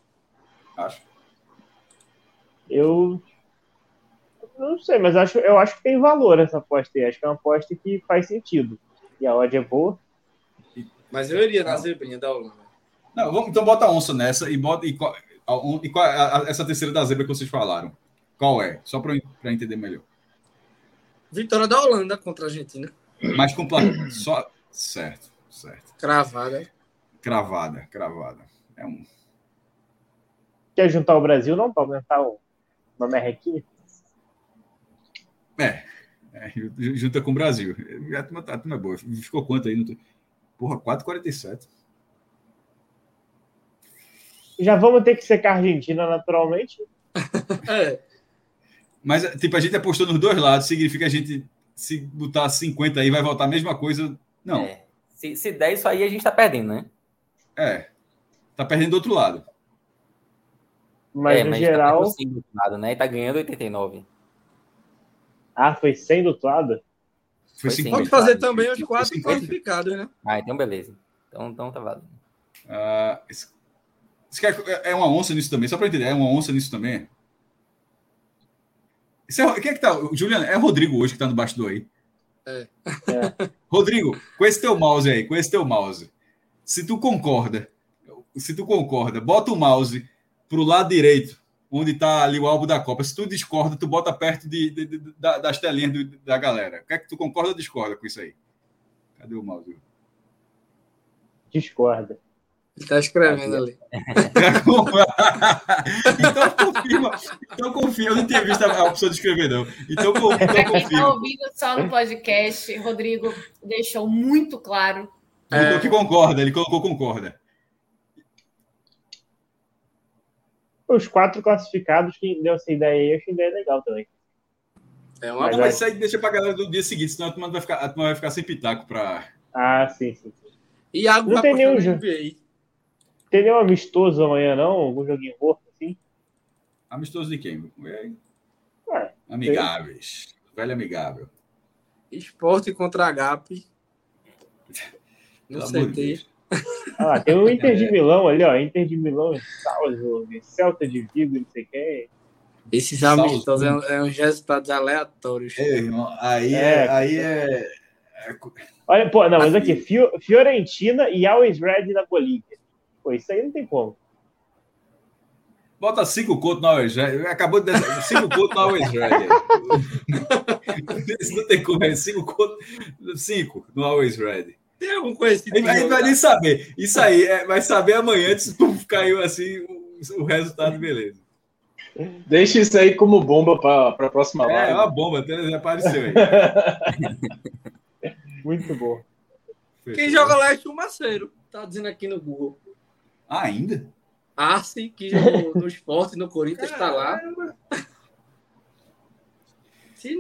Acho. Eu não sei, mas acho, eu acho que tem valor essa aposta aí. Acho que é uma aposta que faz sentido. E a odd é boa. Mas eu iria na zebrinha da Holanda. Não, vamos, então bota a onça nessa e bota. E qual, e qual a, a, essa terceira da zebra que vocês falaram? Qual é? Só para entender melhor. Vitória da Holanda contra a Argentina. Mas com só certo, certo. Cravada. cravada, cravada. É um. Quer juntar o Brasil, não? Para aumentar uma merrequinha? É, é, junta com o Brasil. A turma, a turma é boa. Ficou quanto aí? Tô... Porra, 4,47. Já vamos ter que secar a Argentina naturalmente. é. Mas, tipo, a gente apostou nos dois lados, significa a gente, se botar 50 aí, vai voltar a mesma coisa. Não. É. Se, se der isso aí, a gente tá perdendo, né? É. Tá perdendo do outro lado. Mas, é, no mas geral. Tá do lado, né? E tá ganhando 89. Ah, foi 100 do lado? Foi 50. Pode fazer também os quatro classificados, né? Ah, então beleza. Então, então tá valendo. Uh, esse, esse é uma onça nisso também, só para entender, é uma onça nisso também? É, quem é que tá? Juliano, é o Rodrigo hoje que tá no bastidor aí. É. é. Rodrigo, com esse teu mouse aí, com esse teu mouse, se tu concorda, se tu concorda, bota o mouse pro lado direito onde está ali o álbum da Copa. Se tu discorda, tu bota perto de, de, de, das telinhas do, da galera. Quer que tu concorda ou discorda com isso aí? Cadê o mouse? Discorda. Ele está escrevendo ali. então confirma. Então confirma. Eu não tinha visto a opção de escrever, não. Então, então Para quem está ouvindo só no podcast, Rodrigo deixou muito claro. É... que concorda, ele colocou concorda. os quatro classificados, que deu essa ideia aí, eu achei ideia legal também. É uma mas, isso aí deixa pra galera do dia seguinte, senão a turma vai ficar, a turma vai ficar sem pitaco pra. Ah, sim, sim. sim. E água não tem nenhum jogo. Tem nenhum amistoso amanhã, não? Algum joguinho morto assim? Amistoso de quem? Ué, Amigáveis. Sei. Velho amigável. Esporte contra Agape. Não sei. Ah, tem o Inter de Milão ali, ó. Inter de Milão, Salzburg, Celta de Vigo, não sei quem. Esses amistosos é, um, é uns resultados aleatórios. É, irmão, aí é, é aí é... é... Olha, pô, não, mas aqui, Fiorentina e Always Red na Bolívia. Pô, isso aí não tem como. Bota cinco contos na Always Red. Acabou de dizer cinco contos na Always Red. não tem como, é cinco contos. Cinco no Always Red. Tem algum conhecido? Ele vai, vai nem saber. Isso aí, é, vai saber amanhã se caiu assim o, o, resultado, beleza. Deixa isso aí como bomba para a próxima é, live. É, uma bomba, até apareceu aí. Muito bom. Quem joga lá é Chumaceiro, tá dizendo aqui no Google. Ah, ainda? Arce, que jogou no esporte no Corinthians, está lá.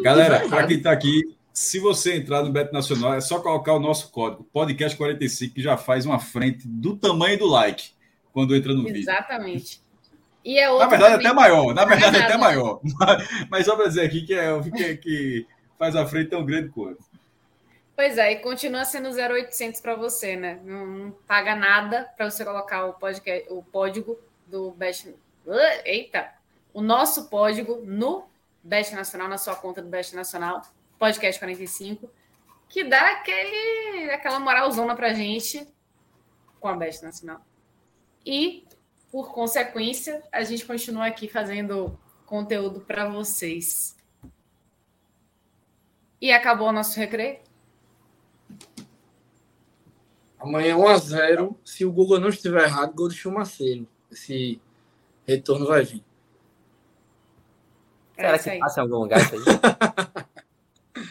Galera, para quem está aqui, se você entrar no Beto Nacional, é só colocar o nosso código, podcast45, que já faz uma frente do tamanho do like quando entra no vídeo. Exatamente. E é na verdade, também... até maior. Na verdade, é até maior. Mas só para dizer aqui que, é, que, que faz a frente tão grande quanto. Pois é, e continua sendo 0,800 para você, né? Não, não, paga nada para você colocar o, podcast, o código do Best. Eita! O nosso código no Best Nacional, na sua conta do Best Nacional Podcast 45, que dá aquele, aquela moralzona pra gente com a Best Nacional. E, por consequência, a gente continua aqui fazendo conteúdo para vocês. E acabou o nosso recreio? Amanhã 1x0. Se o Google não estiver errado, gol de Chumaceiro. Esse retorno vai vir. Será é que passa em algum lugar isso aí?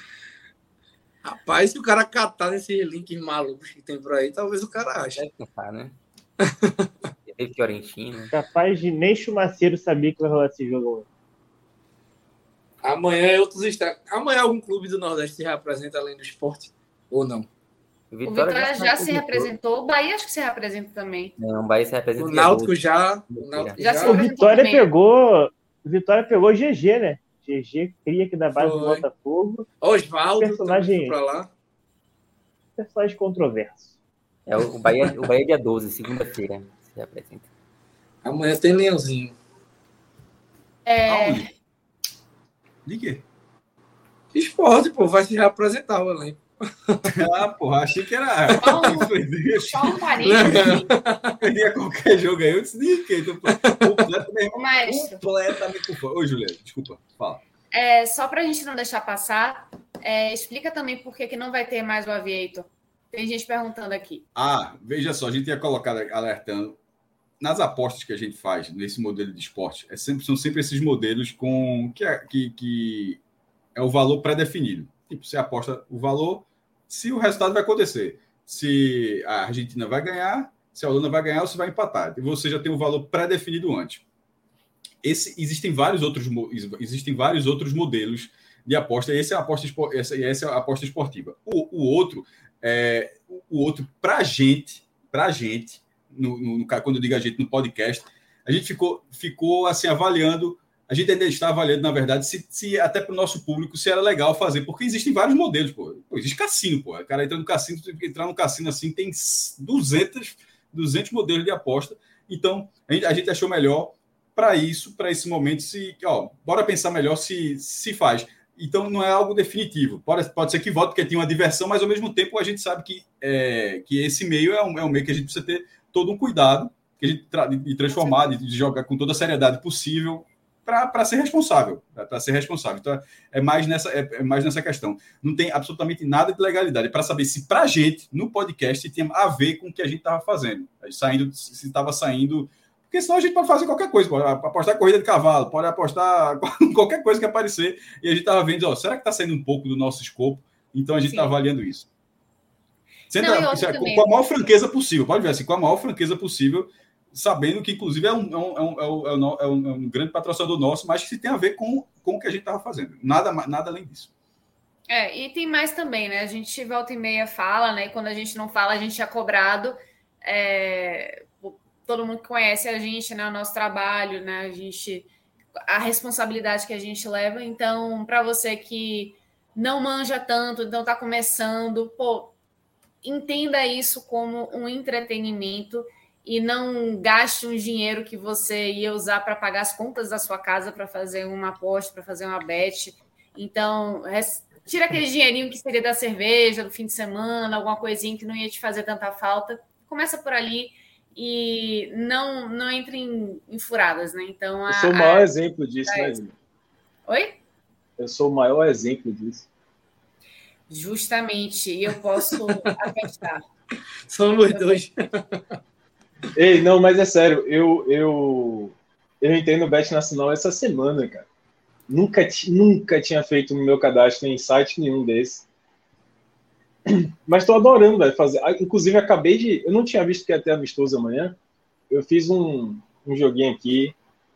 Rapaz, se o cara catar nesses links malucos que tem por aí, talvez o cara ache. Deve tentar, né? Teve Fiorentina. Capaz de nem Chumaceiro sabia que vai rolar esse jogo. Amanhã é outros estados. Amanhã algum clube do Nordeste se representa além do esporte? Ou não? O Vitória, Vitória já, já se representou. O Bahia acho que se representa também. Não, o Bahia se representa. O Náutico já. O Náutico já, O Vitória pegou. O Vitória pegou GG, né? GG cria que da base Foi. do Botafogo. Osvaldo, personagem para lá. Personagem controverso. É o Bahia, o Bahia é dia 12, segunda-feira. Se apresenta. Amanhã tem Leãozinho. É. De quê? Esporte, pô, vai se reapresentar o elenco. Ah, porra, achei que era. Só um parênteses. Perdia qualquer jogo aí. Eu disse, de quê? Completamente. Completamente. Oi, Juliana, desculpa, fala. É, só para a gente não deixar passar, é, explica também por que, que não vai ter mais o Aviator. Tem gente perguntando aqui. Ah, veja só, a gente ia colocar alertando. Nas apostas que a gente faz nesse modelo de esporte, é sempre, são sempre esses modelos com que, é, que, que é o valor pré-definido. Tipo, você aposta o valor, se o resultado vai acontecer. Se a Argentina vai ganhar, se a Holanda vai ganhar ou se vai empatar. E você já tem o valor pré-definido antes. Esse, existem vários outros existem vários outros modelos de aposta. Esse é a aposta, essa, essa é a aposta esportiva. O, o outro é, o outro, para a gente, para a gente, no, no, quando eu digo a gente no podcast, a gente ficou, ficou assim avaliando, a gente ainda está avaliando, na verdade, se, se até para o nosso público se era legal fazer, porque existem vários modelos, pô. pô existe cassino, pô. O cara entra no cassino, entrar no cassino assim, tem 200, 200 modelos de aposta. Então, a gente, a gente achou melhor para isso, para esse momento, se, ó, bora pensar melhor se se faz. Então não é algo definitivo. Pode, pode ser que volte porque tem uma diversão, mas ao mesmo tempo a gente sabe que, é, que esse meio é um, é um meio que a gente precisa ter todo um cuidado que a gente tra de transformar, de, de, jogar com toda a seriedade possível para ser responsável, para ser responsável. Então é mais nessa é, é, mais nessa questão. Não tem absolutamente nada de legalidade para saber se para a gente no podcast tinha a ver com o que a gente estava fazendo, saindo se estava saindo porque senão a gente pode fazer qualquer coisa, pode apostar corrida de cavalo, pode apostar qualquer coisa que aparecer. E a gente estava vendo, ó, será que está saindo um pouco do nosso escopo? Então a gente está avaliando isso. Não, com, a maior franqueza possível, pode ver assim, com a maior franqueza possível, sabendo que, inclusive, é um, é um, é um, é um, é um é grande patrocinador nosso, mas que tem a ver com, com o que a gente estava fazendo. Nada, nada além disso. É, e tem mais também, né? A gente volta e meia fala, né? Quando a gente não fala, a gente é cobrado. É, todo mundo que conhece a gente, né, o nosso trabalho, né, a gente a responsabilidade que a gente leva. Então, para você que não manja tanto, então está começando, pô, entenda isso como um entretenimento e não gaste um dinheiro que você ia usar para pagar as contas da sua casa para fazer uma aposta, para fazer uma bet. Então, tira aquele dinheirinho que seria da cerveja, do fim de semana, alguma coisinha que não ia te fazer tanta falta. Começa por ali e não não entra em, em furadas, né? Então a, eu sou o maior a... exemplo disso, né? Júlia? Oi? Eu sou o maior exemplo disso. Justamente, e eu posso atestar. Somos dois. Ei, não, mas é sério, eu eu eu entrei no Bet Nacional essa semana, cara. Nunca, nunca tinha feito no meu cadastro em site nenhum desse. Mas estou adorando, velho, fazer. Ah, inclusive, acabei de. Eu não tinha visto que ia ter amistoso amanhã. Eu fiz um, um joguinho aqui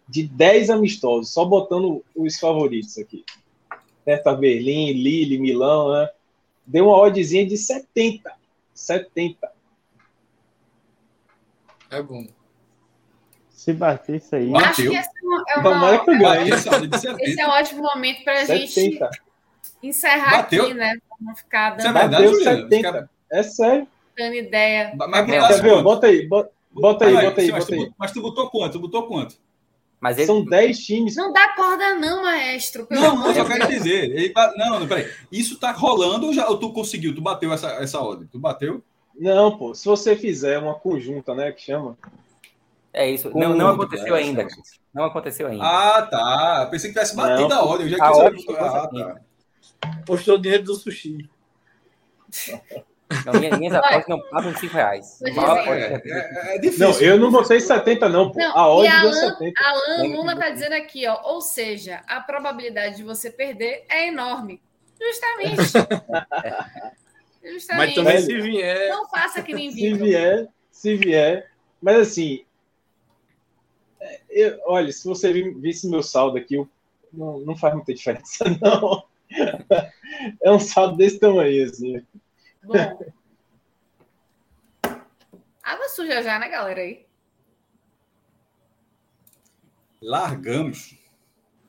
de 10 amistosos, só botando os favoritos aqui. Hertha Berlim, Lille, Milão, né? Deu uma oddzinha de 70. 70. É bom. Se bater isso aí. Acho que esse é, uma, é, uma, esse é um ótimo momento para a gente encerrar Bateu. aqui, né? não ficar dando. Isso é verdade, Bateu 70. É sério. Dando ideia. Mas, mas, quer Bota aí, bota, bota aí, bota aí, mas, bota aí. Tu, mas tu botou quanto? Tu botou quanto? Mas ele... São 10 times. Não dá corda, não, maestro. Não, não, só quero dizer. Ele, não, não, peraí. Isso tá rolando ou, já, ou tu conseguiu? Tu bateu essa, essa ordem? Tu bateu? Não, pô. Se você fizer uma conjunta, né? Que chama. É isso. não, não aconteceu é, ainda. Não aconteceu ainda. Ah, tá. Pensei que tivesse batido não, a ordem. Eu já a ordem ah, tá. Postou o dinheiro do sushi. Não, minhas, minhas apostas não pagam 5 reais. É, é, é, difícil. Não, eu não botei 70, não. Pô. não a odd deu 70. Alan Luna está dizendo aqui, ó. Ou seja, a probabilidade de você perder é enorme. Justamente. Justamente. Mas também se vier. Não faça que nem Se vier, se vier. Mas assim. Eu, olha, se você visse meu saldo aqui, eu, não, não faz muita diferença, não é um saldo desse tamanho, assim. Bom. Água suja já, né, galera? Aí. Largamos.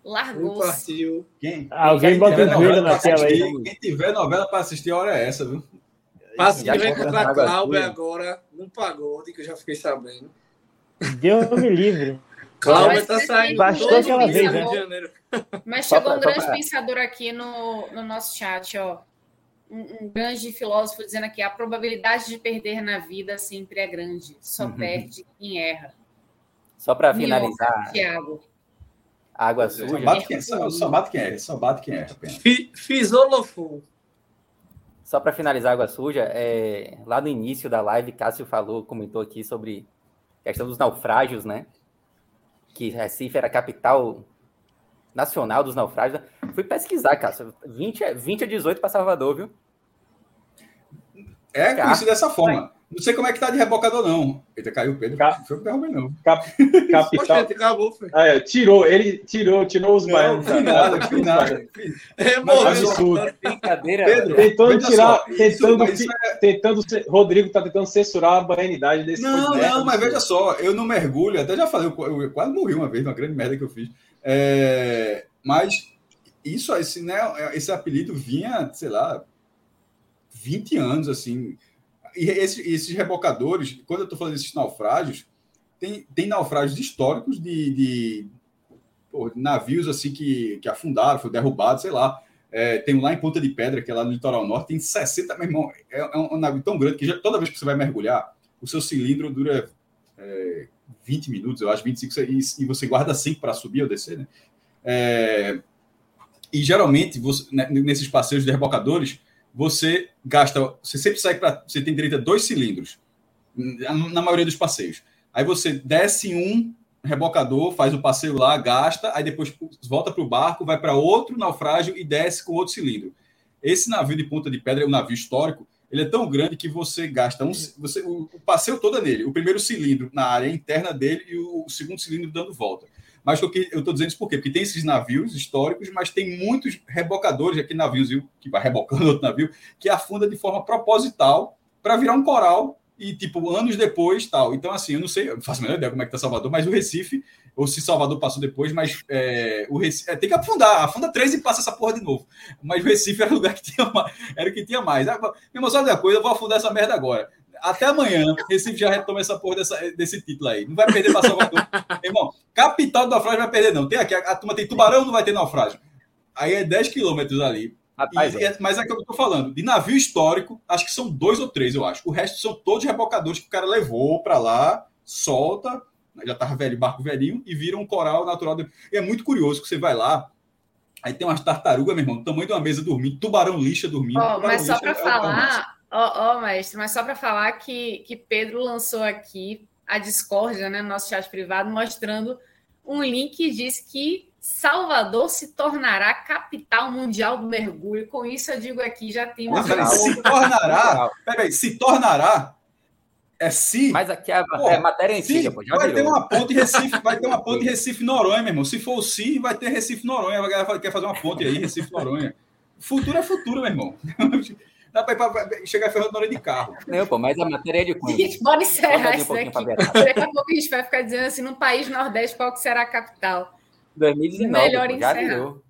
Largou. Partiu. Quem? Alguém bota o joelho na tela aí. Quem tiver novela para assistir, a hora é essa, viu? Passa que vem contra a Cláudia agora num pagode, que eu já fiquei sabendo. Deus me livre. Cláudia tá saindo. Bastou aquela vez, né? Mas chegou um grande pensador aqui no, no nosso chat, ó. Um, um, grande filósofo dizendo aqui: a probabilidade de perder na vida sempre é grande, só uhum. perde quem erra. Só para finalizar. Tiago. Água suja. Só bate quem, só, só bate quem erra, só bate quem erra. Só para finalizar Água Suja, é, lá no início da live, Cássio falou, comentou aqui sobre a questão dos naufrágios, né? Que Recife era a capital nacional dos naufrágios. Fui pesquisar, Cássio. 20, 20 a 18 para Salvador, viu? É conhecido dessa forma. Não sei como é que tá de rebocador, não. Eita, caiu o Pedro. Cap... Foi derrubei, não. Cap... Capital. acabou, foi. Ah, é, tirou, ele tirou, tirou os baianos. Não, nada, não nada. É, absurdo. Brincadeira. Pedro, tentando tirar, só, tentando, isso, é... tentando, Rodrigo tá tentando censurar a baianidade desse Não, podcast. não, mas veja só, eu não mergulho, até já falei, eu, eu quase morri uma vez, uma grande merda que eu fiz. É, mas isso, esse, né, esse apelido vinha, sei lá, 20 anos, assim. E esse, esses rebocadores, quando eu estou falando desses naufrágios, tem, tem naufrágios históricos de, de navios assim que, que afundaram, foi derrubado, sei lá. É, tem lá em Ponta de Pedra, que é lá no litoral norte, tem 60, meu irmão, é, é um, navio tão grande que já, toda vez que você vai mergulhar, o seu cilindro dura é, 20 minutos, eu acho, 25, e, e você guarda 5 para subir ou descer, né? É, e geralmente, você, né, nesses passeios de rebocadores, você gasta, você sempre sai para, você tem direito a dois cilindros na maioria dos passeios. Aí você desce um rebocador, faz o passeio lá, gasta, aí depois volta para o barco, vai para outro naufrágio e desce com outro cilindro. Esse navio de Ponta de Pedra é um navio histórico, ele é tão grande que você gasta um, você, o, o passeio todo é nele. O primeiro cilindro na área interna dele e o, o segundo cilindro dando volta. Mas eu estou dizendo isso por quê? Porque tem esses navios históricos, mas tem muitos rebocadores, aqui navios que vai rebocando outro navio, que afunda de forma proposital para virar um coral e, tipo, anos depois tal. Então, assim, eu não sei, eu faço a menor ideia como é que tá Salvador, mas o Recife, ou se Salvador passou depois, mas é, o Recife, é, tem que afundar, afunda três e passa essa porra de novo. Mas o Recife era o lugar que tinha mais, era o que tinha mais. Ah, meu irmão, coisa? Eu vou afundar essa merda agora até amanhã, Recife já retoma essa porra dessa, desse título aí. Não vai perder para Salvador. Irmão, capital do naufrágio vai perder, não. Tem aqui, a, a turma tem tubarão, não vai ter naufrágio. Aí é 10 quilômetros ali. Rapaz, e, é. Mas é que eu tô falando. De navio histórico, acho que são dois ou três, eu acho. O resto são todos rebocadores que o cara levou para lá, solta, já tava velho, barco velhinho, e vira um coral natural. De... E é muito curioso que você vai lá, aí tem umas tartarugas, meu irmão, do tamanho de uma mesa dormindo, tubarão lixa dormindo. Oh, mas só para é falar, Ó, oh, oh, mestre, mas só para falar que, que Pedro lançou aqui a discórdia né, no nosso chat privado, mostrando um link que diz que Salvador se tornará capital mundial do mergulho. Com isso, eu digo aqui, já temos. Mas, se tornará. Peraí, se tornará. É se. Mas aqui é, pô, é matéria antiga, pô, vai virou. ter uma ponte Recife, vai ter uma ponte Recife Noronha, meu irmão. Se for o si, vai ter Recife Noronha. A galera quer fazer uma ponte aí, Recife Noronha. Futuro é futuro, meu irmão. Dá para chegar ferrando na hora de carro. Não, pô, mas a matéria é de quando? Gente, bora encerrar isso daqui. Daqui a pouco a gente vai ficar dizendo assim, no país Nordeste, qual que será a capital? 2019, Melhor virou.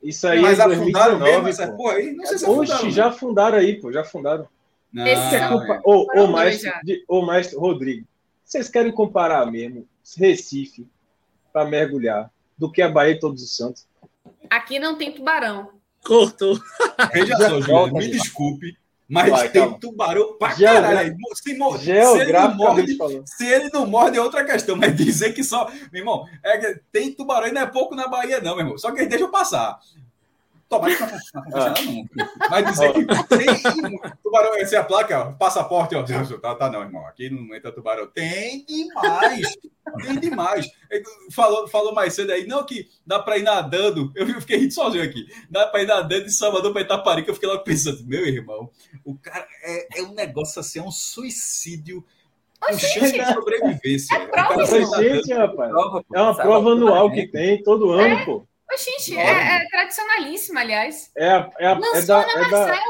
Isso aí mas é 2019, mesmo essa porra aí? Não sei se Oxe, afundaram. já afundaram aí, pô, já afundaram. Não, Esse é culpa. Ô, ô, mestre, ô, mestre Rodrigo, vocês querem comparar mesmo Recife para mergulhar do que a Bahia e Todos os Santos? Aqui não tem tubarão. Cortou. Veja só, Juliano, me desculpe, mas Vai, tem calma. tubarão pra caralho. Se, se, ele não morde, se ele não morde, é outra questão. Mas dizer que só. Meu irmão, é, tem tubarão e não é pouco na Bahia, não, meu irmão. Só que eles deixam passar. Tomara que não funciona, não. Mas dizer que tem tubarão, essa é a placa, ó, passaporte, ó. Tá, tá, não, irmão. Aqui não entra tubarão. Tem demais. Tem demais. Falou, falou mais cedo aí, não, que dá para ir nadando. Eu fiquei rindo sozinho aqui. Dá para ir nadando de Salvador para Itaparica. Eu fiquei logo pensando, meu irmão, o cara é, é um negócio assim, é um suicídio. Com chance de sobrevivência. É prova, gente, rapaz. É uma prova anual que tem todo ano, é. Pô. Oxente, é, é tradicionalíssima, aliás. É, a, é, a, é da, é da,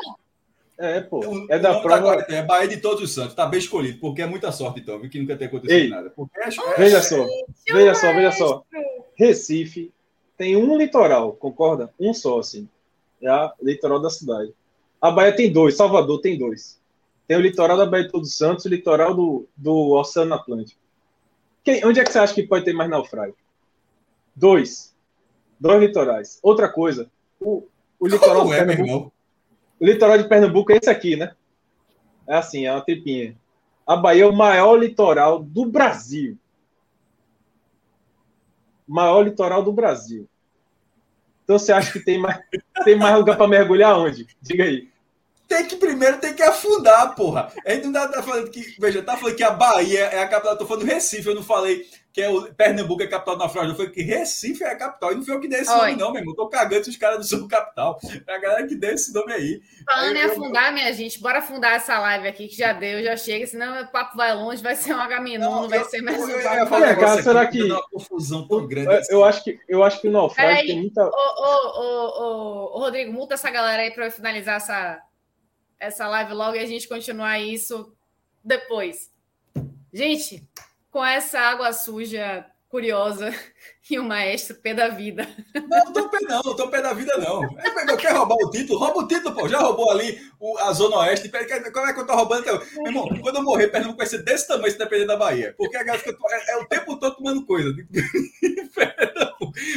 é, pô. É da prova. É Bahia de Todos os Santos. Tá bem escolhido, porque é muita sorte, então, viu? Que nunca tem acontecido Ei, nada. Porque é, é, veja só, veja só, veja só. Recife tem um litoral, concorda? Um só, assim. É a litoral da cidade. A Bahia tem dois, Salvador tem dois. Tem o litoral da Bahia de Todos os Santos e o litoral do, do Oceano Atlântico. Quem, onde é que você acha que pode ter mais naufrágio? Dois. Dois litorais. Outra coisa, o, o litoral de é, Pernambuco. O litoral de Pernambuco é esse aqui, né? É assim, é uma tripinha. A Bahia é o maior litoral do Brasil. Maior litoral do Brasil. Então você acha que tem mais, tem mais lugar para mergulhar onde? Diga aí. tem que primeiro tem que afundar, porra. A gente não tá falando que. Veja, tá falando que a Bahia é a capital. Tô falando Recife, eu não falei que é o Pernambuco é a capital da Flórida. Foi que Recife é a capital. E não foi eu que dei esse nome, não, meu irmão. Tô cagando se os caras do Sul Capital. É a galera que deu esse nome aí. Falando em afundar, eu... minha gente, bora afundar essa live aqui, que já deu, já chega, senão o papo vai longe, vai ser um Agamenon, não vai ser mais um papo. Olha, cara, será que. Uma confusão tão grande. Eu, assim. eu, acho que, eu acho que o naufrágio tem muita. Ô, ô, ô, ô, Rodrigo, multa essa galera aí para finalizar essa, essa live logo e a gente continuar isso depois. Gente, com essa água suja curiosa e o maestro pé da vida. Não, não tô pé não, não tô pé da vida não. É, quer roubar o título? Rouba o título, pô. Já roubou ali o, a Zona Oeste. Como é que eu tô roubando? Meu irmão, quando eu morrer, Pernambuco vai ser desse tamanho se depender da Bahia. Porque a galera é, é, o tempo todo tomando coisa.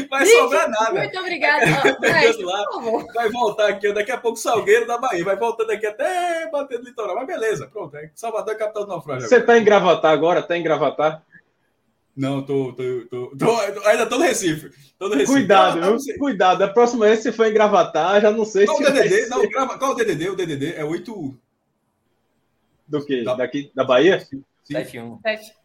Vai Gente, sobrar nada. Muito obrigada. vai voltar aqui, daqui a pouco Salgueiro da Bahia. Vai voltando aqui até bater no litoral. Mas beleza, pronto. É Salvador é capital do naufrágio. Você tá em Gravatar agora? Tá em Gravatar? Não, tô, tô, tô, tô, ainda tô no Recife. Tô no Recife. Cuidado, não cuidado. A próxima vez, se for em Gravatar, já não sei qual se. O DDD? Não, grava, qual o DDD? O DDD é 8. Do quê? Da... Daqui da Bahia? 7-1.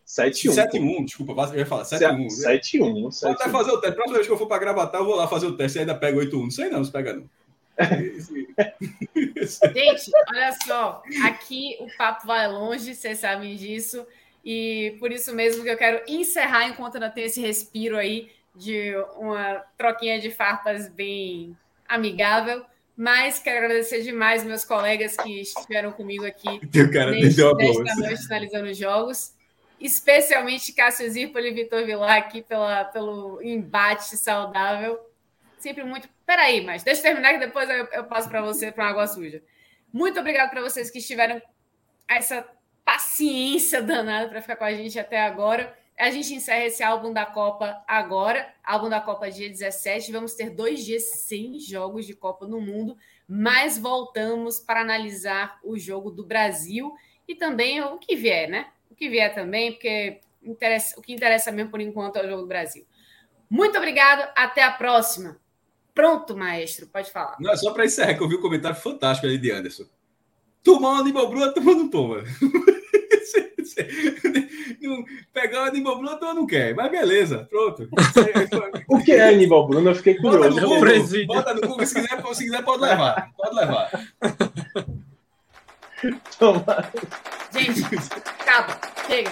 7-1. desculpa, eu ia falar 7-1. 7-1. Vou até fazer o teste. Próxima vez que eu for para Gravatar, eu vou lá fazer o teste e ainda pego 8-1. Não sei não, se pega não. Gente, olha só. Aqui o papo vai longe, vocês sabem disso. E por isso mesmo que eu quero encerrar enquanto ainda tem esse respiro aí de uma troquinha de farpas bem amigável. Mas quero agradecer demais meus colegas que estiveram comigo aqui neste, nesta noite finalizando os jogos. Especialmente Cássio Zirpoli e Vitor Vilar aqui pela, pelo embate saudável. Sempre muito. Peraí, mas deixa eu terminar que depois eu, eu passo para você para uma água suja. Muito obrigado para vocês que estiveram essa paciência danada para ficar com a gente até agora. A gente encerra esse álbum da Copa agora, álbum da Copa dia 17. Vamos ter dois dias sem jogos de Copa no mundo, mas voltamos para analisar o jogo do Brasil e também o que vier, né? O que vier também, porque interessa, o que interessa mesmo por enquanto é o jogo do Brasil. Muito obrigado, até a próxima. Pronto, maestro, pode falar. Não, só para encerrar, que eu vi um comentário fantástico ali de Anderson. Tomar uma Aníbal Bruna, toma não toma. pegar o Aníbal Bruno, tu não quer. Mas beleza, pronto. o que é Aníbal Bruno? Eu fiquei curioso. Bota no Google, bota no Google se, quiser, se quiser, pode levar. Pode levar. Gente, acaba. Chega.